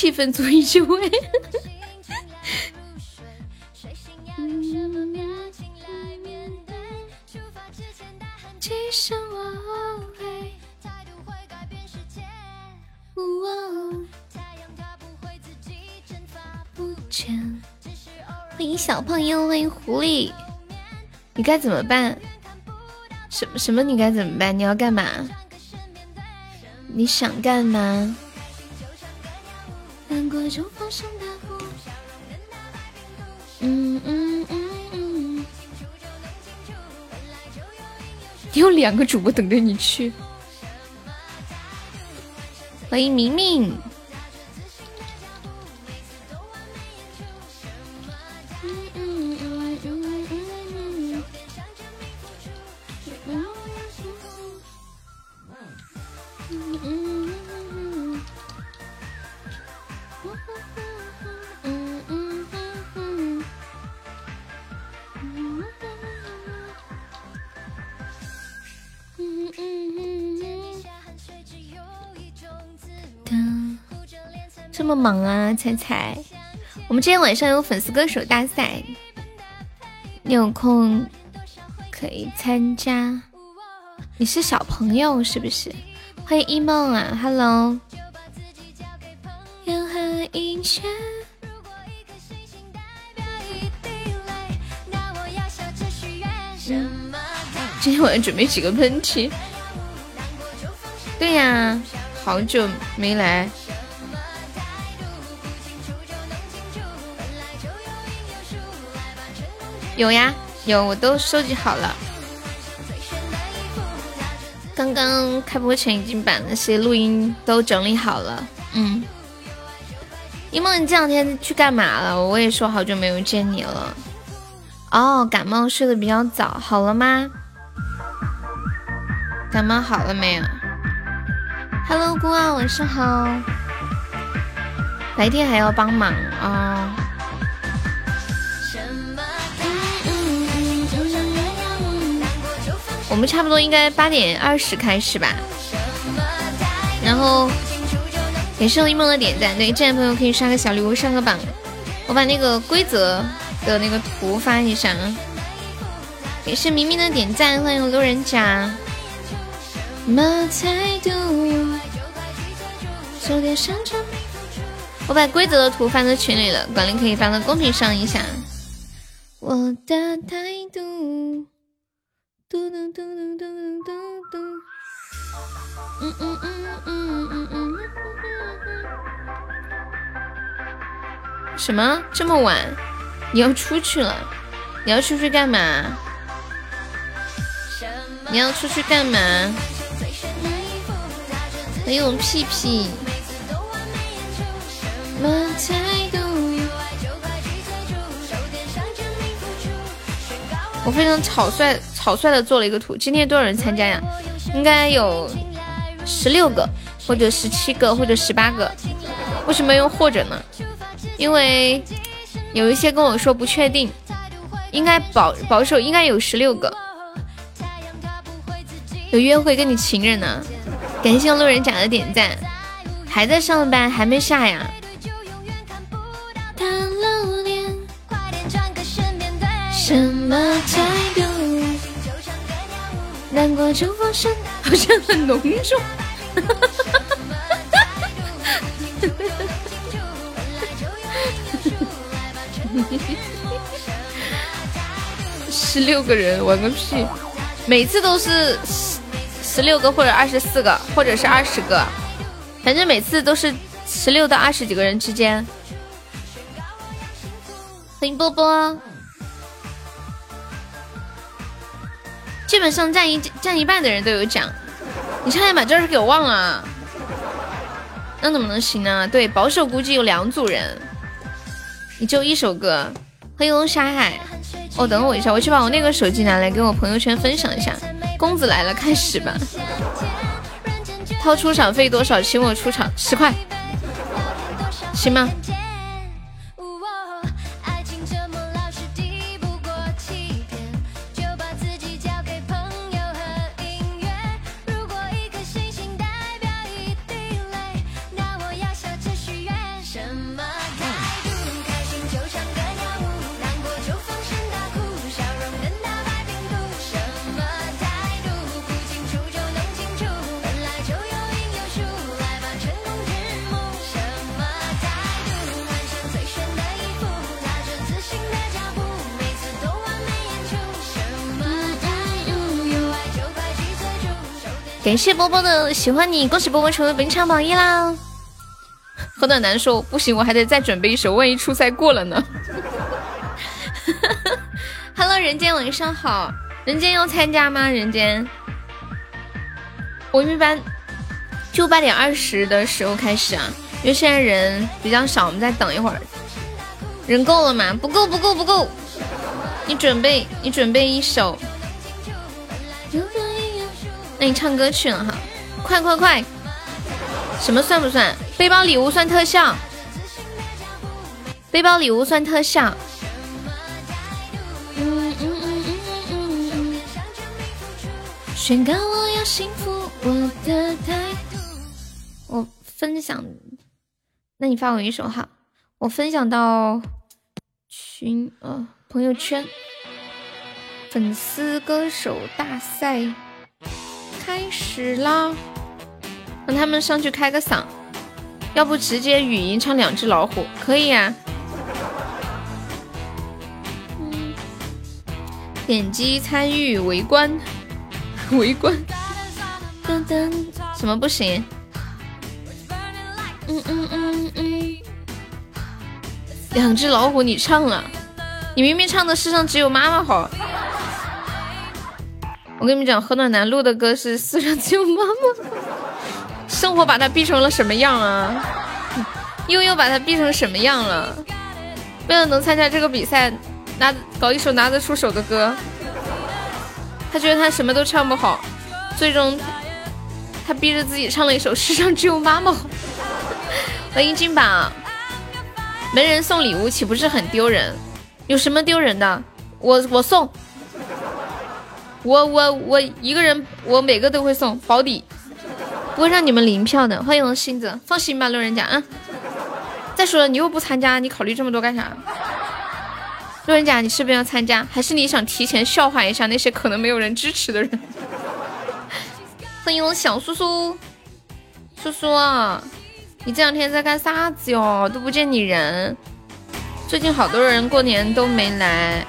气氛足以就位。欢迎小胖友，欢迎狐狸。你该怎么办？什么什么？你该怎么办？你要干嘛？你想干嘛？嗯嗯嗯嗯。有两个主播等着你去。欢迎明明。忙啊，彩彩！我们今天晚上有粉丝歌手大赛，你有空可以参加。你是小朋友是不是？欢迎一梦啊，Hello。今天晚上准备几个喷嚏？对呀，好久没来。有呀，有，我都收集好了。刚刚开播前已经把那些录音都整理好了。嗯，一梦，你这两天去干嘛了？我也说好久没有见你了。哦，感冒睡得比较早，好了吗？感冒好了没有？Hello，姑啊，晚上好。白天还要帮忙啊。我们差不多应该八点二十开始吧，然后感谢一梦的点赞，对，这样朋友可以刷个小礼物上个榜。我把那个规则的那个图发一下啊。感谢明明的点赞，欢迎路人甲。我把规则的图发到群里了，管理可以发到公屏上一下。我的态度。嘟嘟嘟嘟嘟嘟嘟，嗯嗯嗯嗯嗯嗯。什么？这么晚？你要出去了？你要出去干嘛？你要出去干嘛？欢迎屁屁。什么态度我非常草率草率的做了一个图，今天多少人参加呀？应该有十六个，或者十七个，或者十八个。为什么用或者呢？因为有一些跟我说不确定，应该保保守，应该有十六个。有约会跟你情人呢？感谢路人甲的点赞，还在上班，还没下呀？什么态度？难过就放声，好像很浓重。十六个人玩个屁！每次都是十十六个或者二十四个，或者是二十个，反正每次都是十六到二十几个人之间。欢迎波波。基本上占一占一半的人都有奖，你差点把这事给我忘了，那怎么能行呢？对，保守估计有两组人，你就一首歌，黑龙沙海。哦，等我一下，我去把我那个手机拿来，跟我朋友圈分享一下。公子来了，开始吧。掏出场费多少？请我出场十块，行吗？感谢波波的喜欢你，恭喜波波成为本场榜一啦！何暖难受不行，我还得再准备一首，万一初赛过了呢。Hello，人间晚上好，人间要参加吗？人间，我们一般就八点二十的时候开始啊，因为现在人比较少，我们再等一会儿。人够了吗？不够，不够，不够。你准备，你准备一首。那你唱歌去了哈，快快快！什么算不算？背包礼物算特效，背包礼物算特效。嗯嗯嗯嗯嗯嗯。宣告我要幸福，我的态度。我分享，那你发我一首哈，我分享到群呃朋友圈，粉丝歌手大赛。开始啦！让他们上去开个嗓，要不直接语音唱两只老虎，可以呀。点击参与围观，围观。噔噔，什么不行？嗯嗯嗯嗯。两只老虎，你唱了，你明明唱的世上只有妈妈好。我跟你们讲，何暖男录的歌是《世上只有妈妈》，生活把他逼成了什么样啊？悠悠把他逼成什么样了？为了能参加这个比赛，拿搞一首拿得出手的歌，他觉得他什么都唱不好，最终他逼着自己唱了一首《世上只有妈妈好》。欢迎金榜，没人送礼物岂不是很丢人？有什么丢人的？我我送。我我我一个人，我每个都会送保底，不会让你们零票的。欢迎我星子，放心吧，路人甲啊。再说了，你又不参加，你考虑这么多干啥？路人甲，你是不是要参加？还是你想提前笑话一下那些可能没有人支持的人？欢迎我小叔叔，叔叔，你这两天在干啥子哟？都不见你人。最近好多人过年都没来。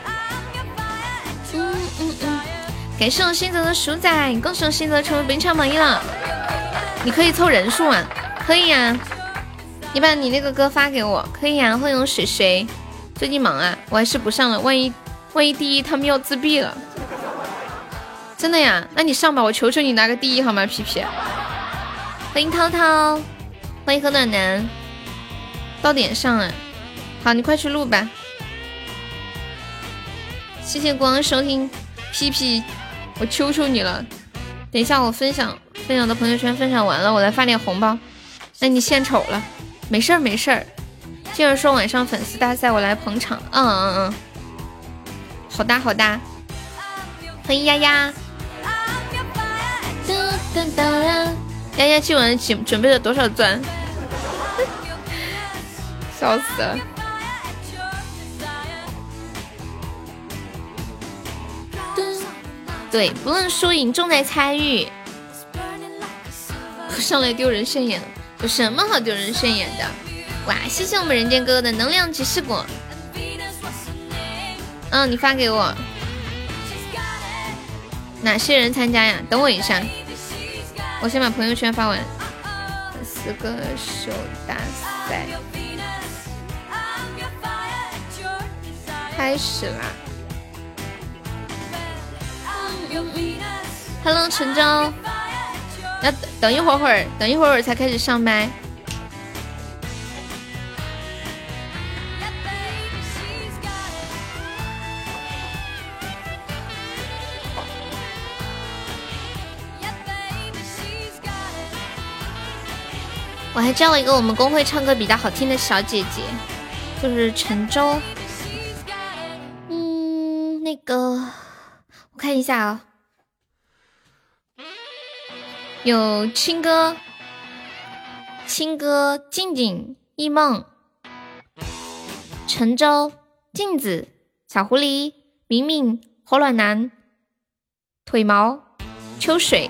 感谢我新泽的鼠仔，恭喜我新泽成为本场榜一了。你可以凑人数啊，可以呀。你把你那个歌发给我，可以呀。欢迎我水水，最近忙啊，我还是不上了。万一万一第一，他们要自闭了。真的呀？那你上吧，我求求你拿个第一好吗？皮皮。欢迎涛涛，欢迎何暖男，到点上啊。好，你快去录吧。谢谢光收听，皮皮。我求求你了，等一下我分享分享的朋友圈，分享完了我来发点红包。那你献丑了，没事儿没事儿。接着说晚上粉丝大赛，我来捧场。嗯嗯嗯，好哒好哒。欢迎丫丫。丫丫今晚准准备了多少钻？笑死了。对，不论输赢，重在参与。上来丢人现眼，有什么好丢人现眼的？哇，谢谢我们人间哥哥的能量骑士果。嗯，你发给我。哪些人参加呀？等我一下，我先把朋友圈发完。四个手大赛开始啦！Hello，陈舟，要等一会儿会儿，等一会儿才开始上麦。我还叫了一个我们公会唱歌比较好听的小姐姐，就是陈舟。嗯，那个。看一下啊，有青哥、青哥、静静、一梦、陈舟、镜子、小狐狸、明明、火暖男、腿毛、秋水、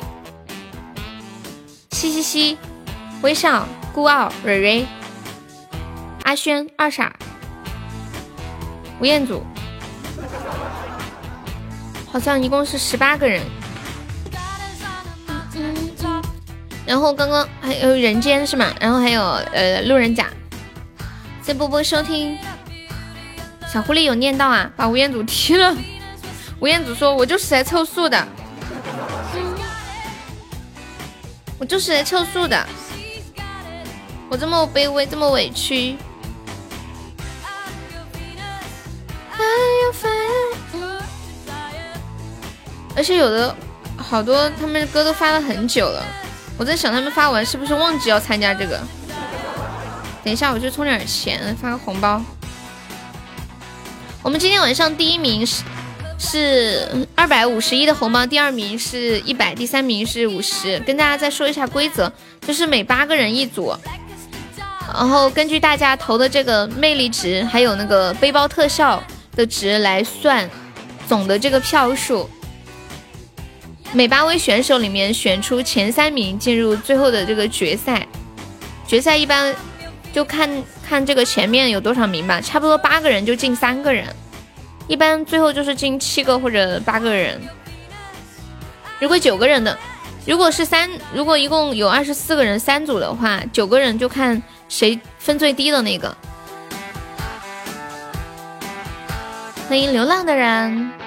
嘻嘻嘻、微笑、孤傲、蕊蕊、阿轩、二傻、吴彦祖。好像一共是十八个人。然后刚刚还有人间是吗？然后还有呃路人甲。谢波波收听。小狐狸有念到啊，把吴彦祖踢了。吴彦祖说：“我就是来凑数的，我就是来凑数的，我这么卑微，这么委屈。”而且有的好多他们的歌都发了很久了，我在想他们发完是不是忘记要参加这个？等一下我去充点钱，发个红包。我们今天晚上第一名是是二百五十一的红包，第二名是一百，第三名是五十。跟大家再说一下规则，就是每八个人一组，然后根据大家投的这个魅力值，还有那个背包特效的值来算总的这个票数。每八位选手里面选出前三名进入最后的这个决赛，决赛一般就看看这个前面有多少名吧，差不多八个人就进三个人，一般最后就是进七个或者八个人。如果九个人的，如果是三，如果一共有二十四个人三组的话，九个人就看谁分最低的那个。欢迎流浪的人。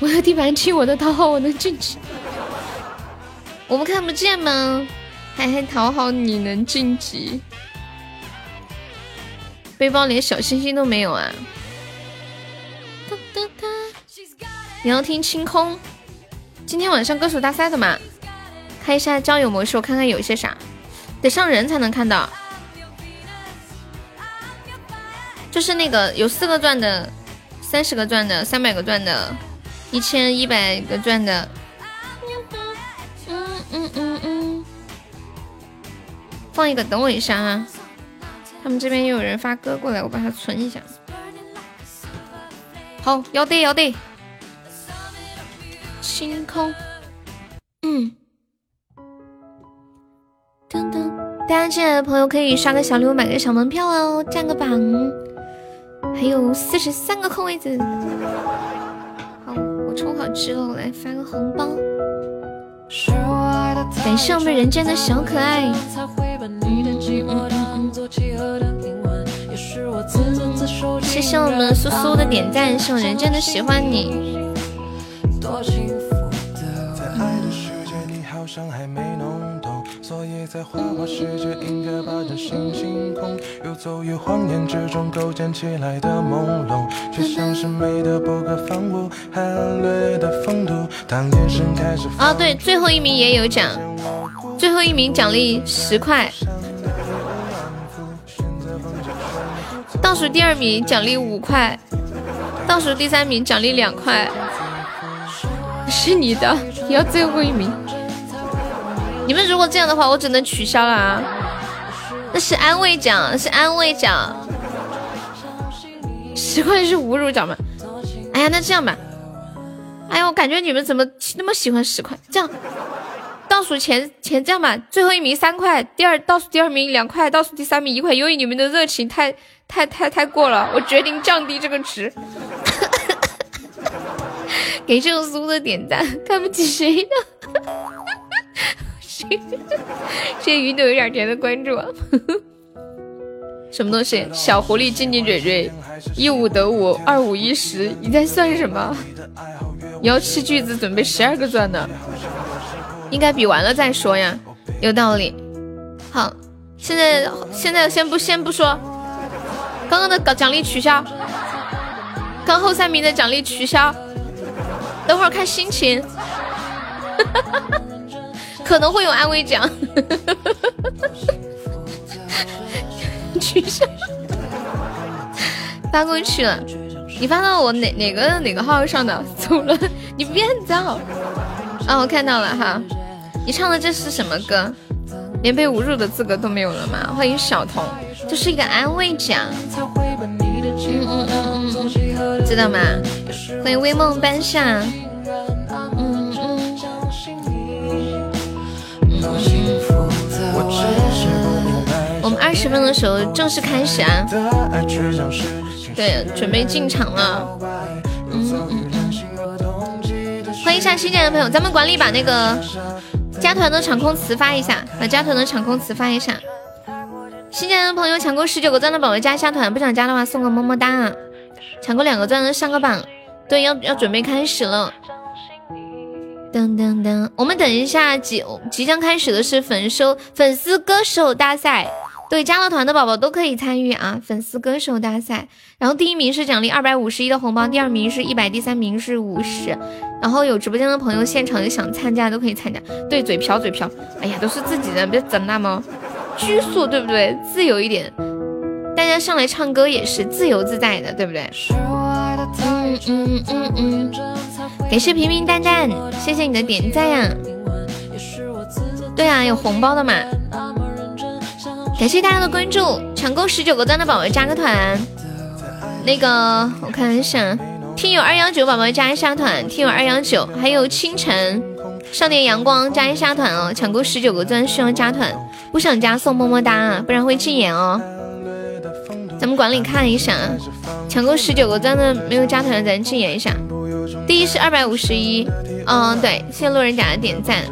我的地盘亲我的讨好，我能晋级？我们看不见吗？还还讨好你能晋级？背包连小星星都没有啊！你要听清空？今天晚上歌手大赛的嘛？开一下交友模式，我看看有些啥，得上人才能看到。就是那个有四个钻的、三十个钻的、三百个钻的。一千一百个钻的，嗯嗯嗯嗯，放一个，等我一下啊！他们这边又有人发歌过来，我把它存一下。好，要得要得。星空，嗯，噔噔，大家进来的朋友可以刷个小礼物，买个小门票哦，占个榜。还有四十三个空位子。充好值了，我来发个红包。感谢我们人间的小可爱。谢谢我们苏苏的点赞，谢我人间的喜欢你。在花花世界，应该把这星星空，游走于谎言之中构建起来的朦胧，却像是美的不可方物，含略的风度。当眼神开始啊，对，最后一名也有奖，最后一名奖励十块，倒数第二名奖励五块，倒数第三名奖励两块，是你的，你要最后一名。你们如果这样的话，我只能取消了啊！那是安慰奖，是安慰奖。十块是侮辱奖吗？哎呀，那这样吧。哎呀，我感觉你们怎么那么喜欢十块？这样，倒数前前这样吧，最后一名三块，第二倒数第二名两块，倒数第三名一块。由于你们的热情太太太太过了，我决定降低这个值。给这个苏的点赞，看不起谁呢？谢谢鱼朵有点甜的关注，什么东西？小狐狸进进蕊蕊，一五得五，二五一十，你在算什么？你要吃句子准备十二个钻呢？应该比完了再说呀，有道理。好，现在现在先不先不说，刚刚的奖励取消，刚后三名的奖励取消，等会儿看心情。哈哈哈哈可能会有安慰奖，取消，发过去了。你发到我哪哪个哪个号上的？走了，你变造。啊，我看到了哈。你唱的这是什么歌？连被侮辱的资格都没有了吗？欢迎小童，这是一个安慰奖。嗯嗯嗯嗯，知道吗？欢迎微梦班上。我们二十分的时候正式开始啊！对，准备进场了。嗯嗯嗯，欢一下新进来的朋友，咱们管理把那个加团的场控词发一下，把加团的场控词发一下。新进来的朋友抢够十九个钻的宝宝加一下团，不想加的话送个么么哒啊！抢够两个钻的上个榜。对，要要准备开始了。噔噔噔，我们等一下即即将开始的是粉收粉丝歌手大赛。对，加了团的宝宝都可以参与啊！粉丝歌手大赛，然后第一名是奖励二百五十一的红包，第二名是一百，第三名是五十。然后有直播间的朋友，现场有想参加都可以参加。对，嘴瓢嘴瓢，哎呀，都是自己人，别整那么拘束，对不对？自由一点，大家上来唱歌也是自由自在的，对不对？嗯嗯嗯嗯，感谢平平淡淡，谢谢你的点赞呀。对啊，有红包的嘛。感谢大家的关注，抢够十九个赞的宝宝加个团。那个我看一下，听友二幺九宝宝加一下团，听友二幺九，还有清晨、少年阳光加一下团哦。抢够十九个赞需要加团，不想加送么么哒，不然会禁言哦。咱们管理看一下，抢够十九个赞的没有加团的咱禁言一下。第一是二百五十一，嗯对，谢谢路人甲的点赞。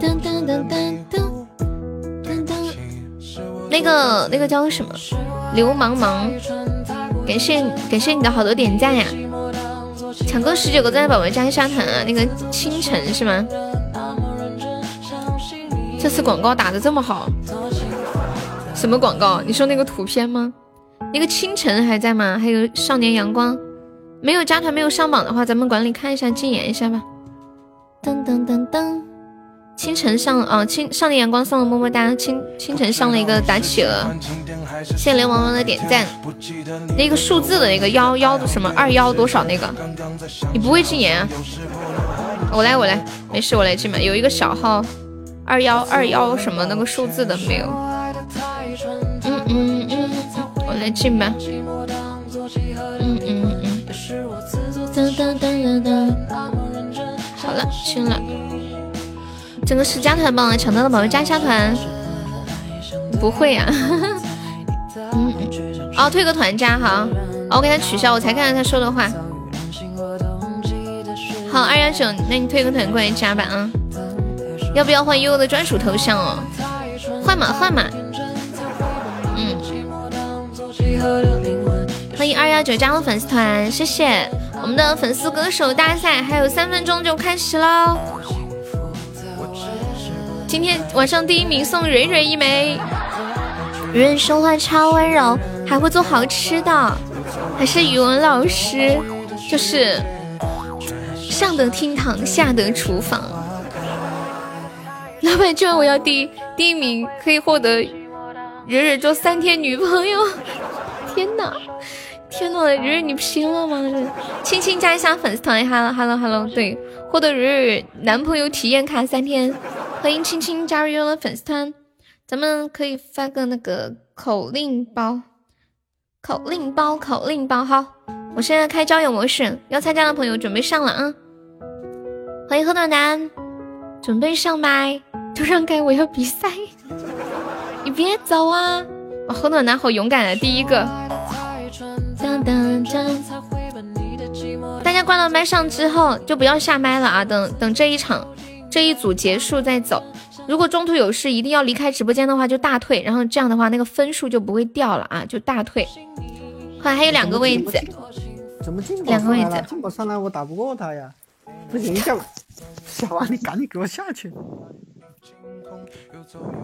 噔噔噔噔噔噔。那个那个叫什么？流氓氓，感谢感谢你的好多点赞呀！抢够十九个赞的宝宝加一下团啊！那个清晨是吗？这次广告打的这么好，什么广告？你说那个图片吗？那个清晨还在吗？还有少年阳光，没有加团没有上榜的话，咱们管理看一下禁言一下吧。噔噔噔噔。清晨上啊，清少年阳光送了么么哒，清清晨上了一个打企鹅，谢谢流氓氓的点赞。那个数字的那个幺幺什么二幺多少那个，你不会禁言啊？我来我来，没事我来禁吧。有一个小号二幺二幺什么那个数字的没有？嗯嗯嗯，我来禁吧。好了，进了。整个十加团榜抢到的宝贝加一下团，不会呀？嗯，哦，退个团加好，我给他取消，我才看到他说的话。好，二幺九，那你退个团过来加吧啊！要不要换悠悠的专属头像哦？换嘛换嘛。嗯，欢迎二幺九加入粉丝团，谢谢。我们的粉丝歌手大赛还有三分钟就开始喽。今天晚上第一名送蕊蕊一枚。蕊蕊说话超温柔，还会做好吃的，还是语文老师，就是上得厅堂，下得厨房。老板这我要第第一名，可以获得蕊蕊做三天女朋友。天哪，天呐，蕊蕊你拼了吗？轻轻加一下粉丝团，hello hello hello，对，获得蕊蕊男朋友体验卡三天。欢迎青青加入悠悠粉丝团，咱们可以发个那个口令包，口令包，口令包。好，我现在开交友模式，要参加的朋友准备上了啊！欢迎何暖男，准备上麦，就让开，我要比赛，你别走啊！哇，喝暖男好勇敢啊，第一个。大家挂到麦上之后就不要下麦了啊，等等这一场。这一组结束再走，如果中途有事一定要离开直播间的话，就大退，然后这样的话那个分数就不会掉了啊，就大退。快还有两个位置，怎么进两个位置？进宝上来我打不过他呀！不行，小小王你赶紧给我下去！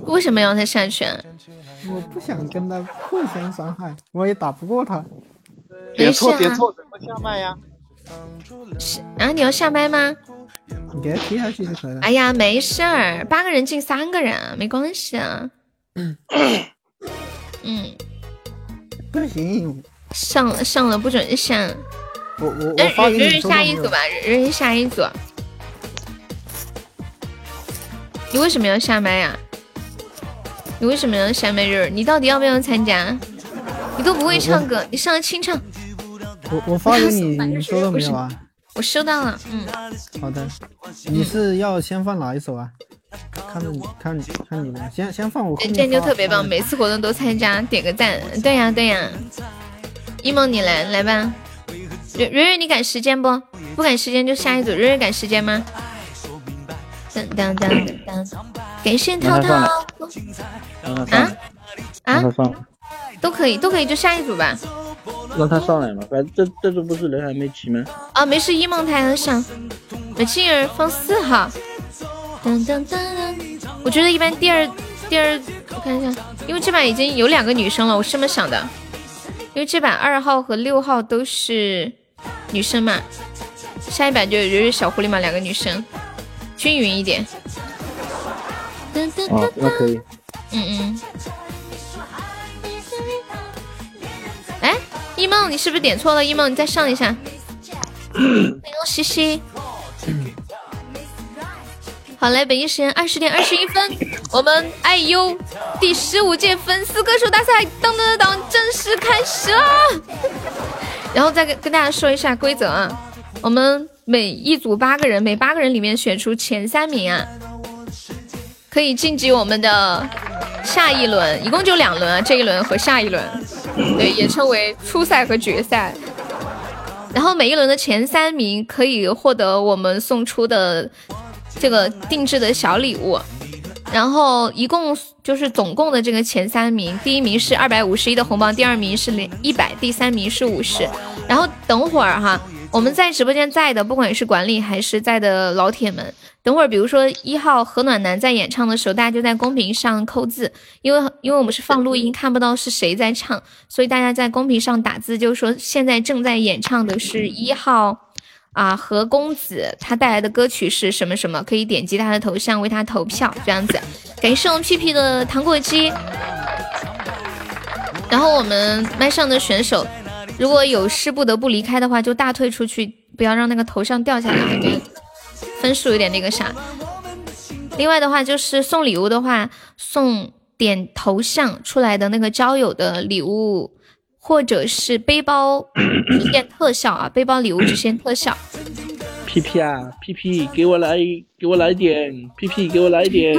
为什么要他下去？我不想跟他互相伤害，我也打不过他。别错别错，怎么下麦呀？是啊，你要下麦吗？你给他踢下去就可以了。哎呀，没事儿，八个人进三个人，没关系啊。嗯，嗯，不行，上上了不准下。我我我发给你下一组吧，人人下一组。你为什么要下麦呀？你为什么要下麦？人你到底要不要参加？你都不会唱歌，你上来清唱。我我发给你，你收到没有啊？我收到了，嗯，好的，你是要先放哪一首啊？看着你，看看你的，先先放我。这就特别棒，每次活动都参加，点个赞。对呀对呀，一梦你来来吧，蕊蕊，你赶时间不？不赶时间就下一组。蕊蕊赶时间吗？当当当当当，感谢涛涛。啊啊，都可以，都可以，就下一组吧。让他上来嘛，反正这这组不是人还没齐吗？啊，没事，一梦台要上。美静儿放四号。当当当当，我觉得一般第二第二，我看一下，因为这把已经有两个女生了，我是这么想的。因为这把二号和六号都是女生嘛，下一把就有有小狐狸嘛，两个女生，均匀一点。哦，那可以。嗯嗯。一梦，你是不是点错了？一梦，你再上一下。欢迎西西。好嘞，北京时间二十点二十一分，我们爱优第十五届粉丝歌手大赛当当当当正式开始啦！然后再跟跟大家说一下规则啊，我们每一组八个人，每八个人里面选出前三名啊，可以晋级我们的下一轮，一共就两轮啊，这一轮和下一轮，对，也称为初赛和决赛。然后每一轮的前三名可以获得我们送出的。这个定制的小礼物，然后一共就是总共的这个前三名，第一名是二百五十一的红包，第二名是零一百，第三名是五十。然后等会儿哈，我们在直播间在的，不管是管理还是在的老铁们，等会儿比如说一号何暖男在演唱的时候，大家就在公屏上扣字，因为因为我们是放录音，看不到是谁在唱，所以大家在公屏上打字，就是说现在正在演唱的是一号。啊，何公子他带来的歌曲是什么什么？可以点击他的头像为他投票，这样子。感谢我们屁屁的糖果机。然后我们麦上的选手，如果有事不得不离开的话，就大退出去，不要让那个头像掉下来，分数有点那个啥。另外的话，就是送礼物的话，送点头像出来的那个交友的礼物。或者是背包 直现特效啊，背包礼物直现特效。屁屁啊，屁屁，给我来，给我来点，屁屁，给我来点。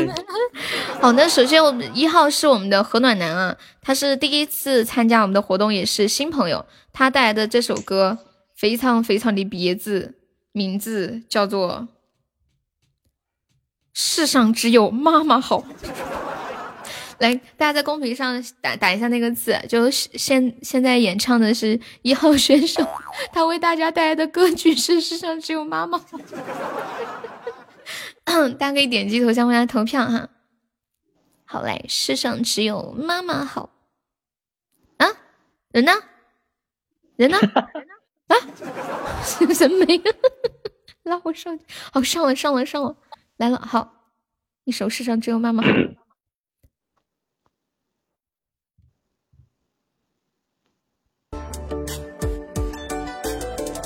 好，那首先我们一号是我们的何暖男啊，他是第一次参加我们的活动，也是新朋友。他带来的这首歌非常非常的别致，名字叫做《世上只有妈妈好》。来，大家在公屏上打打一下那个字，就现现在演唱的是一号选手，他为大家带来的歌曲是《世上只有妈妈》，大家可以点击头像为他投票哈。好嘞，世上只有妈妈好。啊，人呢？人呢？啊，人没？拉我上去，好上了上了上了，来了，好，一首《世上只有妈妈好》。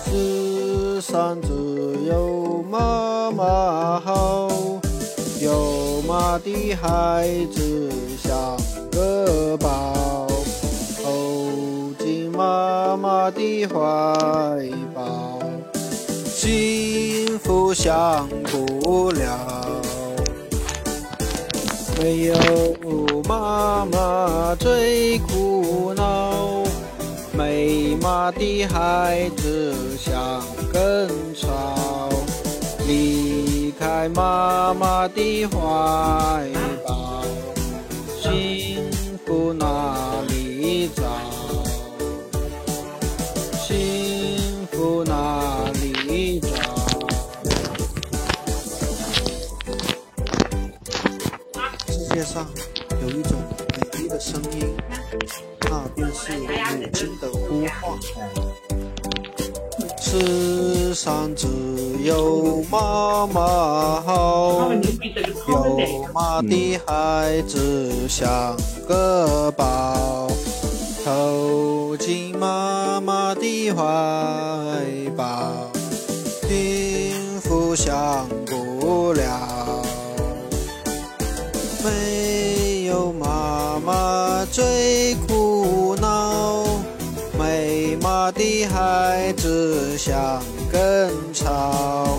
世上只有妈妈好，有妈的孩子像个宝，妈妈的怀抱，幸福享不了。没有妈妈最苦恼。没妈的孩子像根草，离开妈妈的怀抱，幸福哪里找？哪里找？世界上有一种美丽的声音。那便是母亲的呼唤。世上只有妈妈好，有妈的孩子像个宝，投进妈妈的怀抱，幸福享不了。没有妈妈最苦恼，没妈的孩子像根草，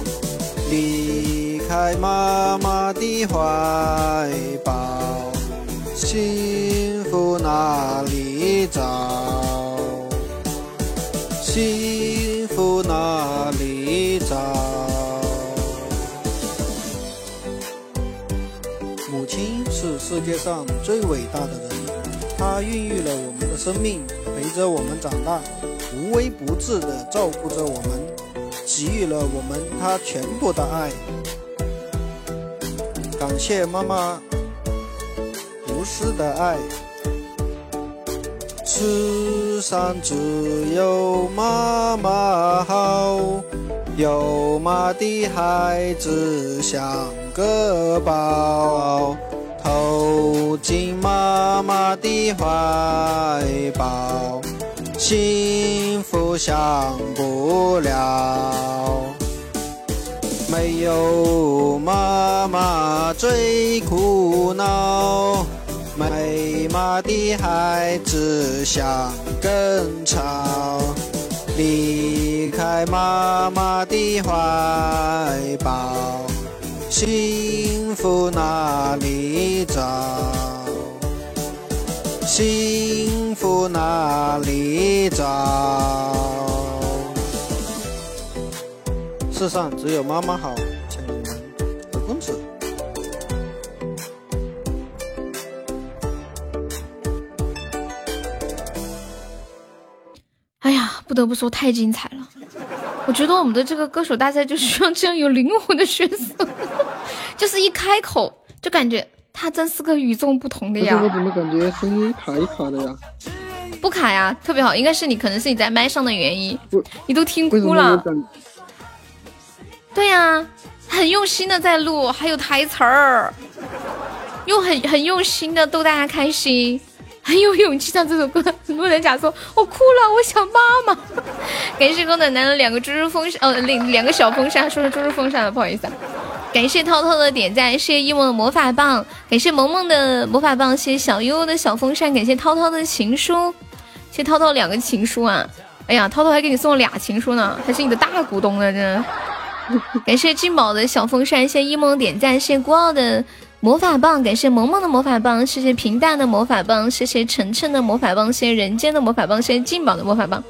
离开妈妈的怀抱，幸福哪里找幸福，哪里找？母亲是世界上最伟大的人，她孕育了我们的生命，陪着我们长大，无微不至的照顾着我们，给予了我们她全部的爱。感谢妈妈无私的爱。世上只有妈妈好，有妈的孩子像个宝，投进妈妈的怀抱，幸福享不了。没有妈妈最苦恼，妈的孩子像根草，离开妈妈的怀抱，幸福哪里找？幸福哪里找？世上只有妈妈好，请你们何公子。不得不说太精彩了。我觉得我们的这个歌手大赛就需要这样有灵魂的选手，就是一开口就感觉他真是个与众不同的呀。我怎么感觉声音卡一卡的呀？不卡呀，特别好，应该是你，可能是你在麦上的原因，你都听哭了。对呀、很用心的在录，还有台词儿，又很很用心的逗大家开心，很有勇气唱这首歌。很多人讲说，我哭了，我想妈妈。感谢高奶奶的两个猪猪风扇，呃，两两个小风扇，说是猪猪风扇了，不好意思啊。感谢涛涛的点赞，谢谢一梦的魔法棒，感谢萌萌的魔法棒，谢谢小悠悠的小风扇，感谢涛涛的情书，谢谢涛涛两个情书啊！哎呀，涛涛还给你送了俩情书呢，还是你的大股东呢，真。感谢金宝的小风扇，谢谢一梦点赞，谢谢孤傲的魔法棒，感谢萌萌的魔法棒，谢谢平淡的魔法棒，谢谢晨晨的魔法棒，谢谢人间的魔法棒，谢谢金宝的魔法棒。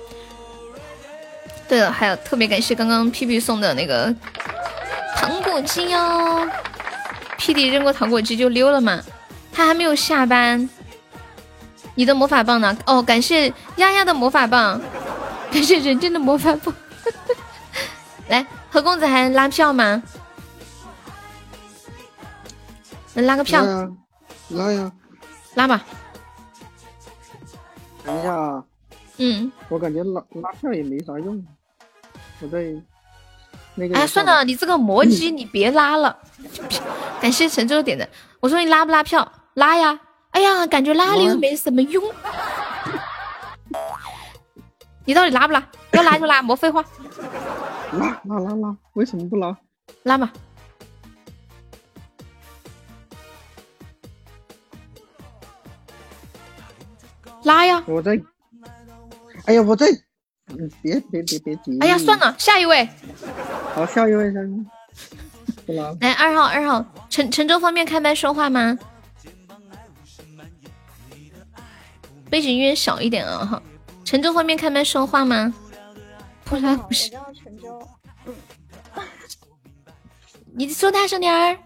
对了，还有特别感谢刚刚 P P 送的那个糖果机哦，P D 扔过糖果机就溜了嘛，他还没有下班。你的魔法棒呢？哦，感谢丫丫的魔法棒，感谢人间的魔法棒。来，何公子还拉票吗？能拉个票？拉呀，拉呀，拉吧。等一下啊，嗯，我感觉拉拉票也没啥用。我在那个。哎，算了，你这个魔鸡，你别拉了。感谢神州点的，我说你拉不拉票？拉呀！哎呀，感觉拉了又没什么用。你到底拉不拉？要拉就拉，莫废话，拉拉拉拉，为什么不拉？拉吧。拉呀！我在。哎呀，我在。嗯，别别别别急。哎呀，算。了，下一位。好，下一位，下一位。不拉。来，二号，二号，陈陈州方便开麦说话吗？背景音乐小一点啊哈。陈州方便开麦说话吗？不然不是。叫陈州，嗯，你说大声点儿。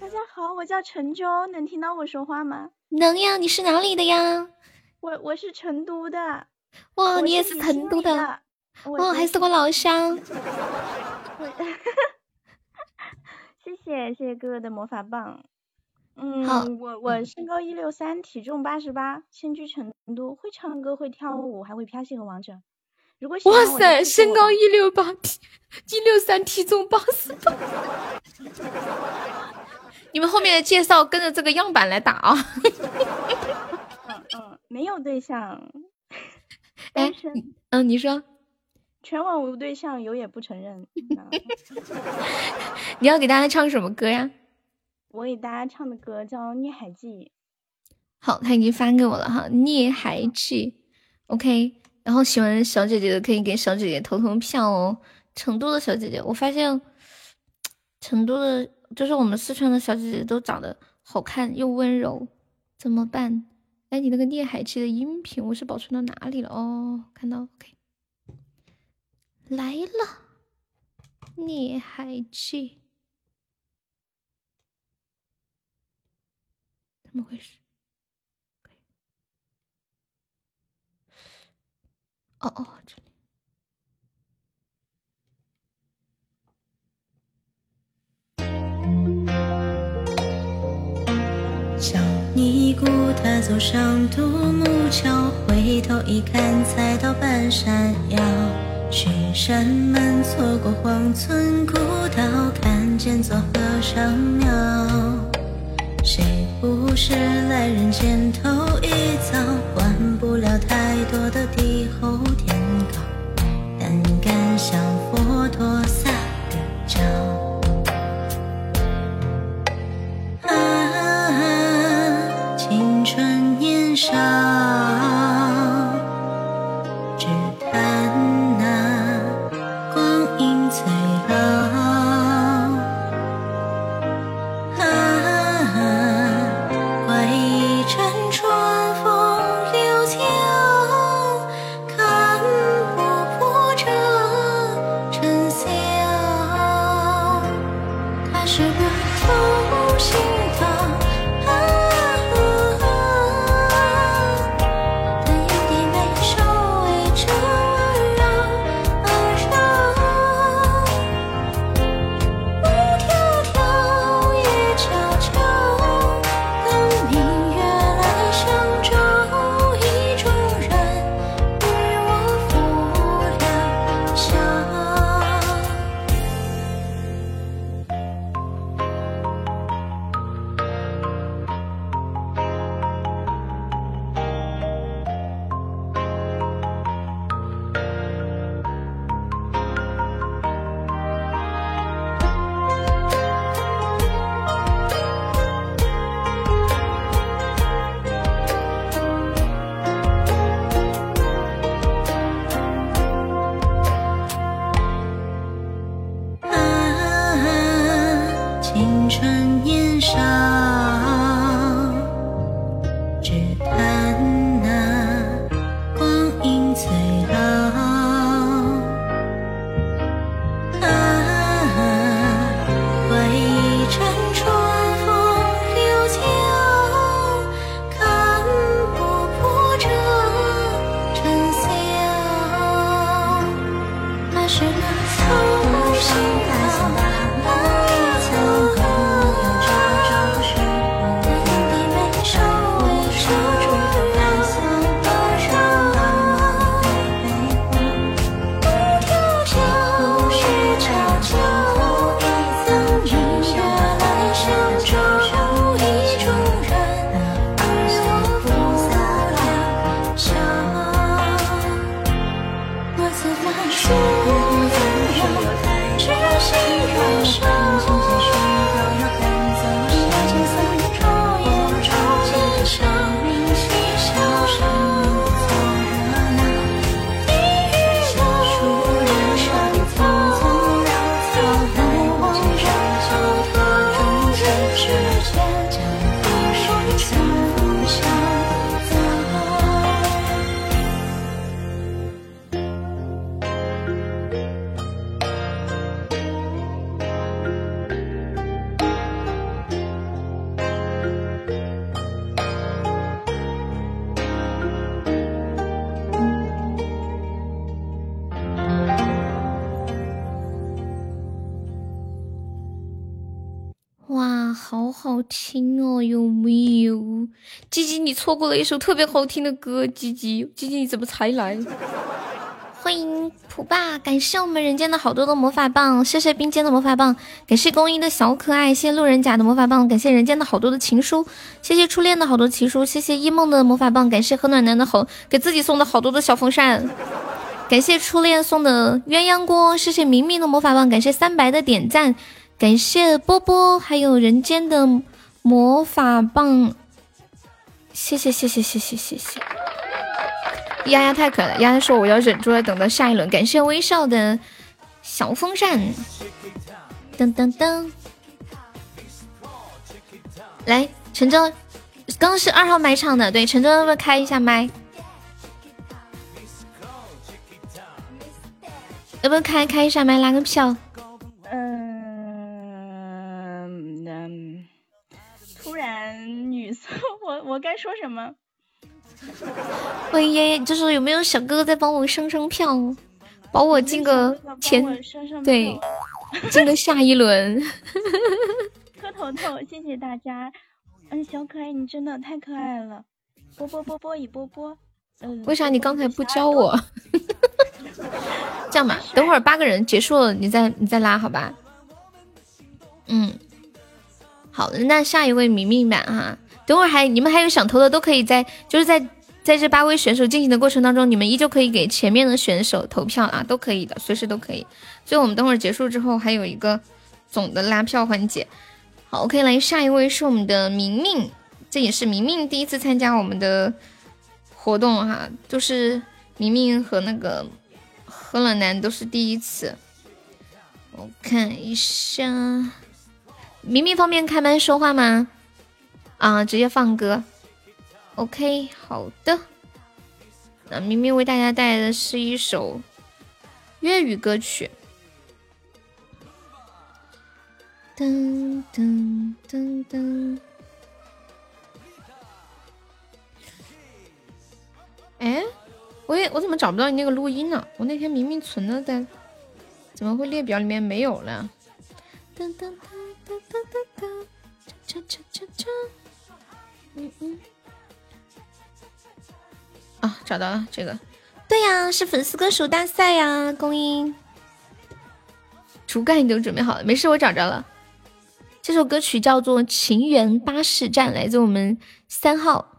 大家好，我叫陈州，能听到我说话吗？能呀，你是哪里的呀？我我是成都的。哇，我你也是成都的里的。我哦，还是我老乡。谢谢谢谢哥哥的魔法棒。嗯，我我身高一六三，体重八十八，身居成都，会唱歌，会跳舞，还会飘戏和王者。如果哇塞，身高一六八，体一六三，体重八十八。你们后面的介绍跟着这个样板来打啊！没有对象，哎单身，嗯，你说全网无对象，有也不承认。嗯 你要给大家唱什么歌呀？我给大家唱的歌叫《孽海记》。好，他已经发给我了哈，《孽海记》，OK。然后喜欢小姐姐的可以给小姐姐投投票哦。成都的小姐姐，我发现成都的，就是我们四川的小姐姐都长得好看又温柔，怎么办？哎，你那个《聂海记》的音频我是保存到哪里了？哦，看到，OK，来了，《聂海记》。怎么回事？哦哦，这走上独木桥，回头一看，才到半山腰。雪山门错过荒村古道，看见座和尚庙。谁不是来人间头一遭，换不了太多的地厚天高，但敢向佛陀撒个娇。上。鸡鸡，你错过了一首特别好听的歌，鸡鸡，鸡鸡你怎么才来？欢迎普爸，感谢我们人间的好多的魔法棒，谢谢并肩的魔法棒，感谢公益的小可爱，谢谢路人甲的魔法棒，感谢人间的好多的情书，谢谢初恋的好多情书，谢谢一梦的魔法棒，感谢何暖男的好给自己送的好多的小风扇，感谢初恋送的鸳鸯锅，谢谢明明的魔法棒，感谢三白的点赞，感谢波波，还有人间的魔法棒，谢谢谢谢谢谢谢谢。丫丫太可爱了，丫丫说我要忍住了，等到下一轮。感谢微笑的小风扇，噔噔噔，来陈真，刚刚是二号麦唱的，对，陈真要不要开一下麦？要不要开开一下麦拉个票？我该说什么？喂耶，就是有没有小哥哥在帮我升升票，帮我进个前对，进个下一轮。磕头头，谢谢大家。嗯，小可爱，你真的太可爱了。波波波波一波波。嗯，为啥你刚才不教我？这样吧，等会儿八个人结束了，你再你再拉好吧。嗯，好的，那下一位明明吧哈。等会儿还你们还有想投的都可以在就是在在这八位选手进行的过程当中，你们依旧可以给前面的选手投票啊，都可以的，随时都可以。所以我们等会儿结束之后还有一个总的拉票环节。好，OK，来下一位是我们的明明，这也是明明第一次参加我们的活动哈，就是明明和那个何冷男都是第一次。我看一下，明明方便开麦说话吗？啊，直接放歌。OK，好的。那明明为大家带来的是一首粤语歌曲。噔噔噔噔。哎，我也我怎么找不到你那个录音呢？我那天明明存了的，怎么会列表里面没有了？噔噔噔噔噔噔噔，cha cha cha cha，嗯嗯，啊，找到了这个，对呀，是粉丝歌手大赛呀，公英，竹竿已经准备好了，没事，我找着了。这首歌曲叫做《情缘巴士站》，来自我们三号。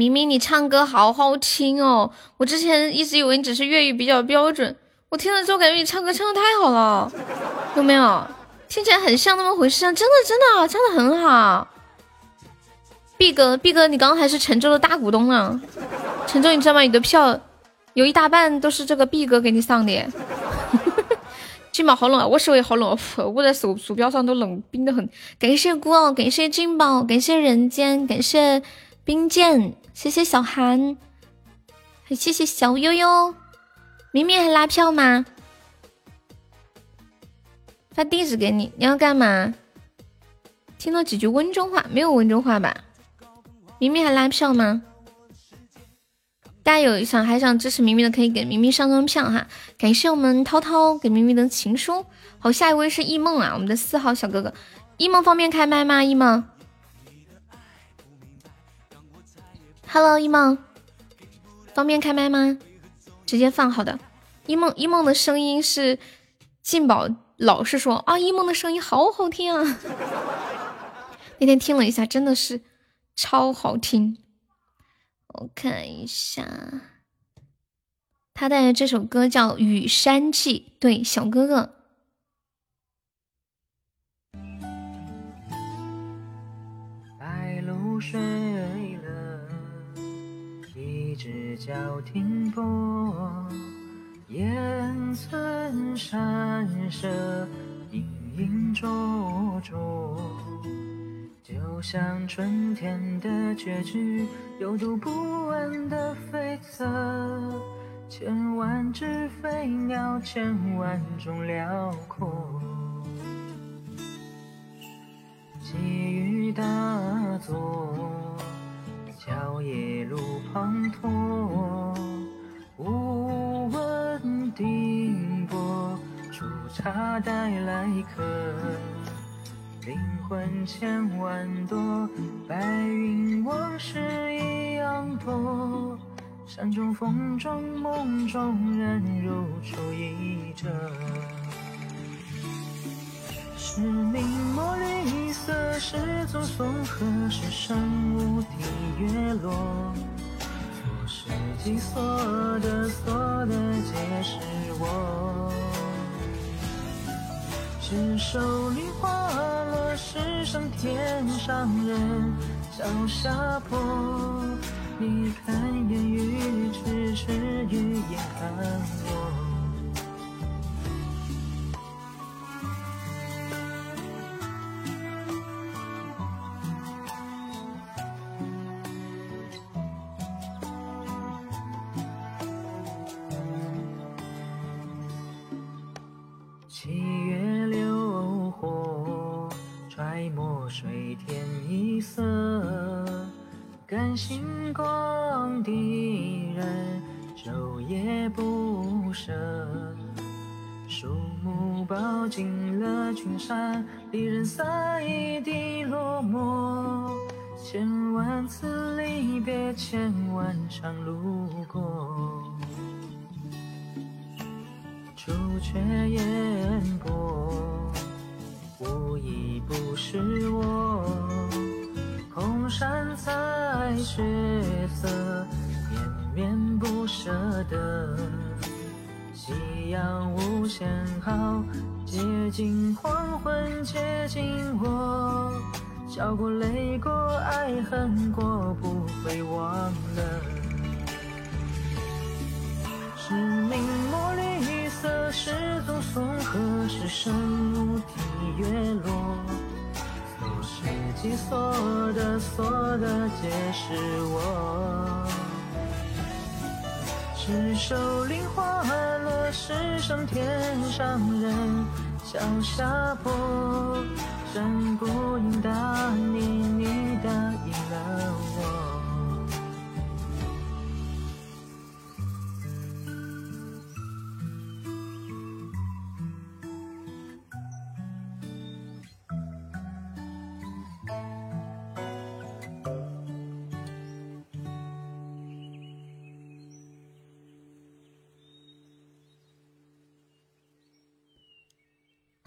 明明你唱歌好好听哦！我之前一直以为你只是粤语比较标准，我听了之后感觉你唱歌唱的太好了，有没有？听起来很像那么回事啊！真的真的唱的很好。毕哥毕哥，你刚刚还是陈州的大股东呢。陈州，你知道吗？你的票有一大半都是这个毕哥给你上的。金宝好冷啊！我手也好冷，我在手鼠标上都冷冰的很。感谢孤傲，感谢金宝，感谢人间，感谢冰剑，谢谢小韩，谢谢小悠悠。明明还拉票吗？发地址给你，你要干嘛？听到几句温州话，没有温州话吧？明明还拉票吗？大家有想还想支持明明的，可以给明明上张票哈。感谢我们涛涛给明明的情书。好，下一位是易梦啊，我们的四号小哥哥。易梦方便开麦吗？易梦，Hello，易梦，方便开麦吗？直接放好的。一梦，一梦的声音是进宝老是说啊，一梦的声音好好听啊。那天听了一下，真的是超好听。我看一下，他带的这首歌叫《雨山记》，对，小哥哥。白露水只脚停泊，烟村山舍，隐隐灼灼。就像春天的结局，有读不完的悱恻，千万只飞鸟，千万种辽阔。细雨大作，桥夜路滂沱，无问定泊，煮茶待来客。灵魂千万朵，白云往事一样多。山中风中梦中人如出一辙。是明眸绿色，是足松河，是生无底月落。我是记锁的锁的皆是我。执手梨花落，是上天上人脚下坡。你看烟雨痴痴，语言看我。星光的人，昼夜不舍。树木抱紧了群山，离人洒一地落寞。千万次离别，千万场路过。朱雀烟波，无一不是我。空山采雪色，绵绵不舍得。夕阳无限好，接近黄昏，接近我。笑过，泪过，爱恨过，不会忘了。是明墨绿色，是宗松河，是生无底月落。锁是记锁的，锁的皆是我。是手灵花落，是上天上人脚下坡。山不应答你，你答应了我。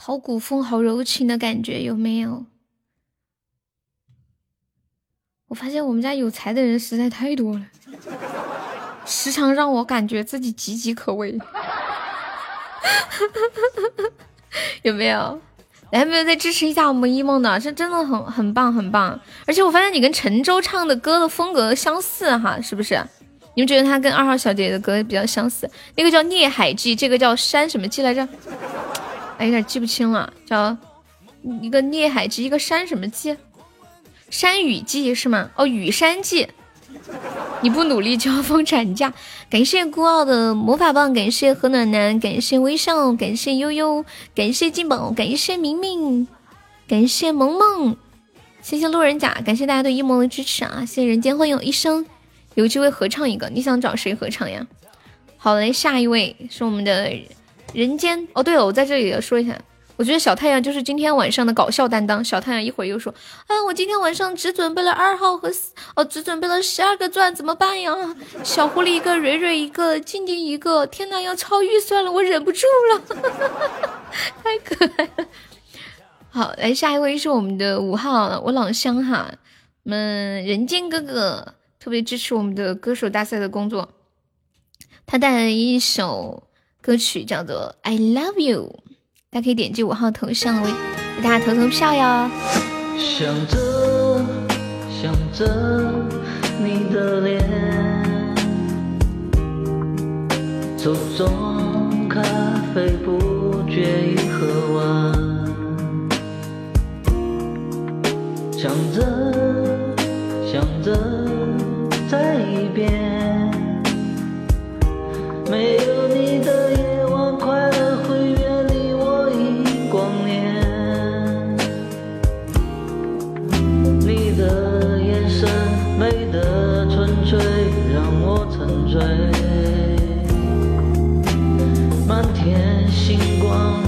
好古风，好柔情的感觉，有没有？我发现我们家有才的人实在太多了，时常让我感觉自己岌岌可危。有没有？来，没有再支持一下我们一梦的？这真的很很棒，很棒！而且我发现你跟陈州唱的歌的风格相似哈，是不是？你们觉得他跟二号小姐姐的歌比较相似？那个叫《孽海记》，这个叫《山什么记》来着？哎，有点记不清了，叫一个《孽海记》，一个《山什么记》？《山雨记》是吗？哦，《雨山记》。你不努力就要放产假。感谢孤傲的魔法棒，感谢何暖男，感谢微笑，感谢悠悠，感谢金宝，感谢明明，感谢萌萌，谢谢路人甲，感谢大家对一萌的支持啊！谢谢人间会有一生，有机会合唱一个，你想找谁合唱呀？好嘞，下一位是我们的人间哦。对了，我在这里要说一下。我觉得小太阳就是今天晚上的搞笑担当。小太阳一会儿又说：“啊，我今天晚上只准备了二号和四，哦，只准备了十二个钻，怎么办呀？”小狐狸一个，蕊蕊一个，静静一个。天呐，要超预算了，我忍不住了，太可爱了。好，来下一位是我们的五号，我老乡哈，我们人间哥哥特别支持我们的歌手大赛的工作，他带来一首歌曲叫做《I Love You》。大家可以点击五号头像为给大家投投票哟。想着想着你的脸，手中咖啡不觉已喝完，想着想着没有你的夜晚快乐会远离我一光年。你的眼神美得纯粹，让我沉醉。满天星光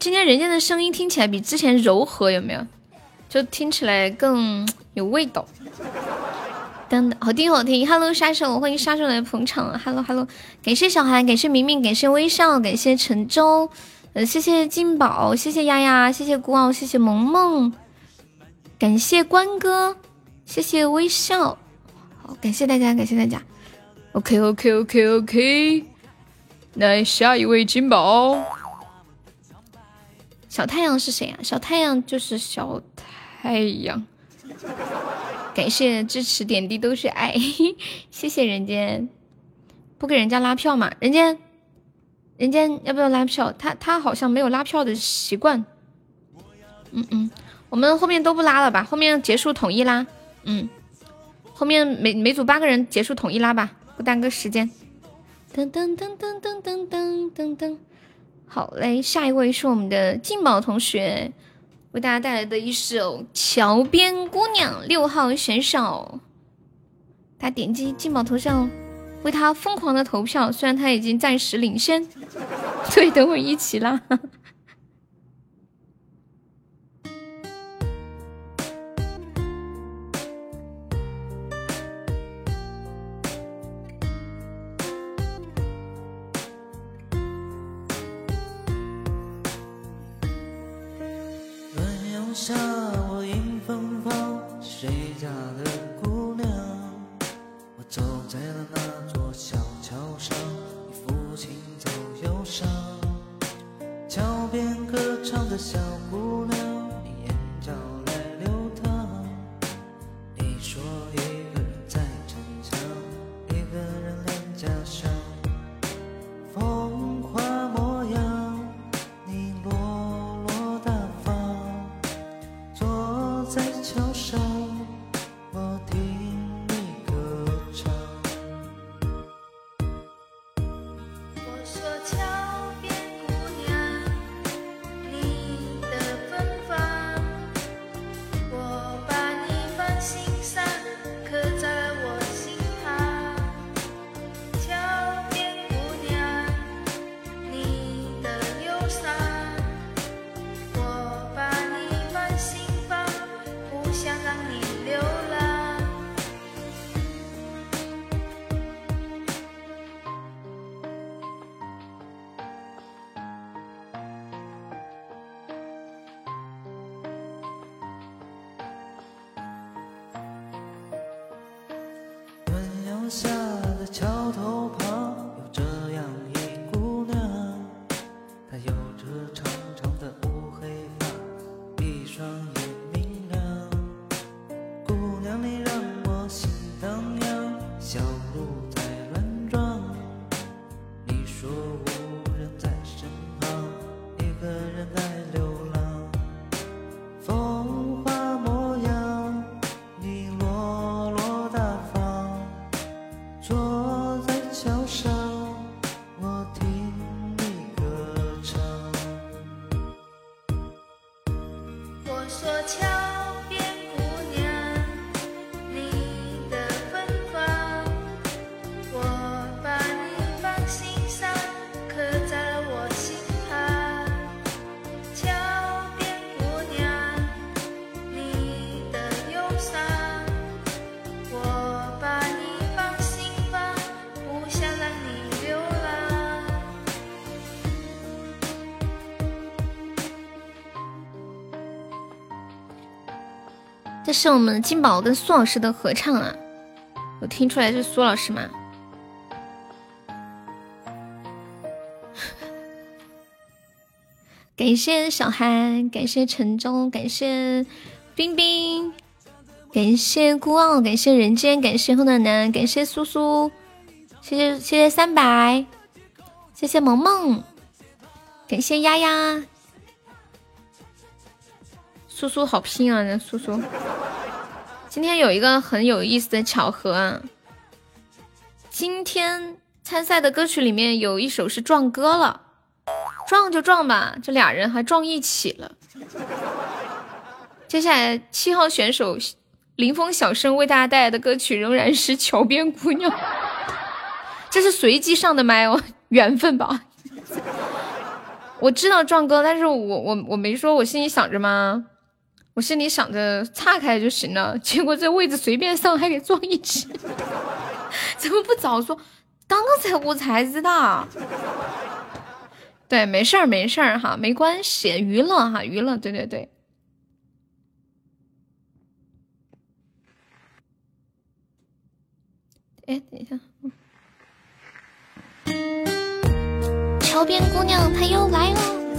今天人家的声音听起来比之前柔和，有没有？就听起来更 有味道。等等，好听好听。Hello，杀手，欢迎杀手来捧场。Hello Hello，感谢小韩，感谢明明，感谢微笑，感谢陈州，呃，谢谢金宝，谢谢丫丫，谢谢孤傲，谢谢萌萌，感谢关哥，谢谢微笑，好，感谢大家，感谢大家。OK OK OK OK，来下一位金宝。小太阳是谁啊？小太阳就是小太阳。感谢支持，点滴都是爱，谢谢人间。不给人家拉票嘛？人家，人家要不要拉票？他他好像没有拉票的习惯。嗯嗯，我们后面都不拉了吧？后面结束统一拉。嗯，后面每每组八个人结束统一拉吧，不耽搁时间。噔噔噔噔噔噔噔噔噔。好嘞，下一位是我们的静宝同学。为大家带来的一首《桥边姑娘》，六号选手，他点击进宝头像，为他疯狂的投票。虽然他已经暂时领先，所以，等会一起拉。这是我们金宝跟苏老师的合唱啊，我听出来是苏老师吗？感谢小韩，感谢陈忠，感谢冰冰，感谢孤傲，感谢人间，感谢后暖男，感谢苏苏，谢谢谢谢三百，谢谢萌萌，感谢丫丫，苏苏好拼啊，那苏苏。今天有一个很有意思的巧合啊，今天参赛的歌曲里面有一首是撞歌了，撞就撞吧，这俩人还撞一起了。接下来七号选手林峰小生为大家带来的歌曲仍然是《桥边姑娘》，这是随机上的麦哦，缘分吧。我知道壮哥，但是我我我没说，我心里想着吗？我心里想着岔开就行了，结果这位置随便上还给撞一起，怎么不早说？刚才我才知道。对，没事儿没事儿哈，没关系，娱乐哈娱乐，对对对。哎，等一下，桥边姑娘她又来了。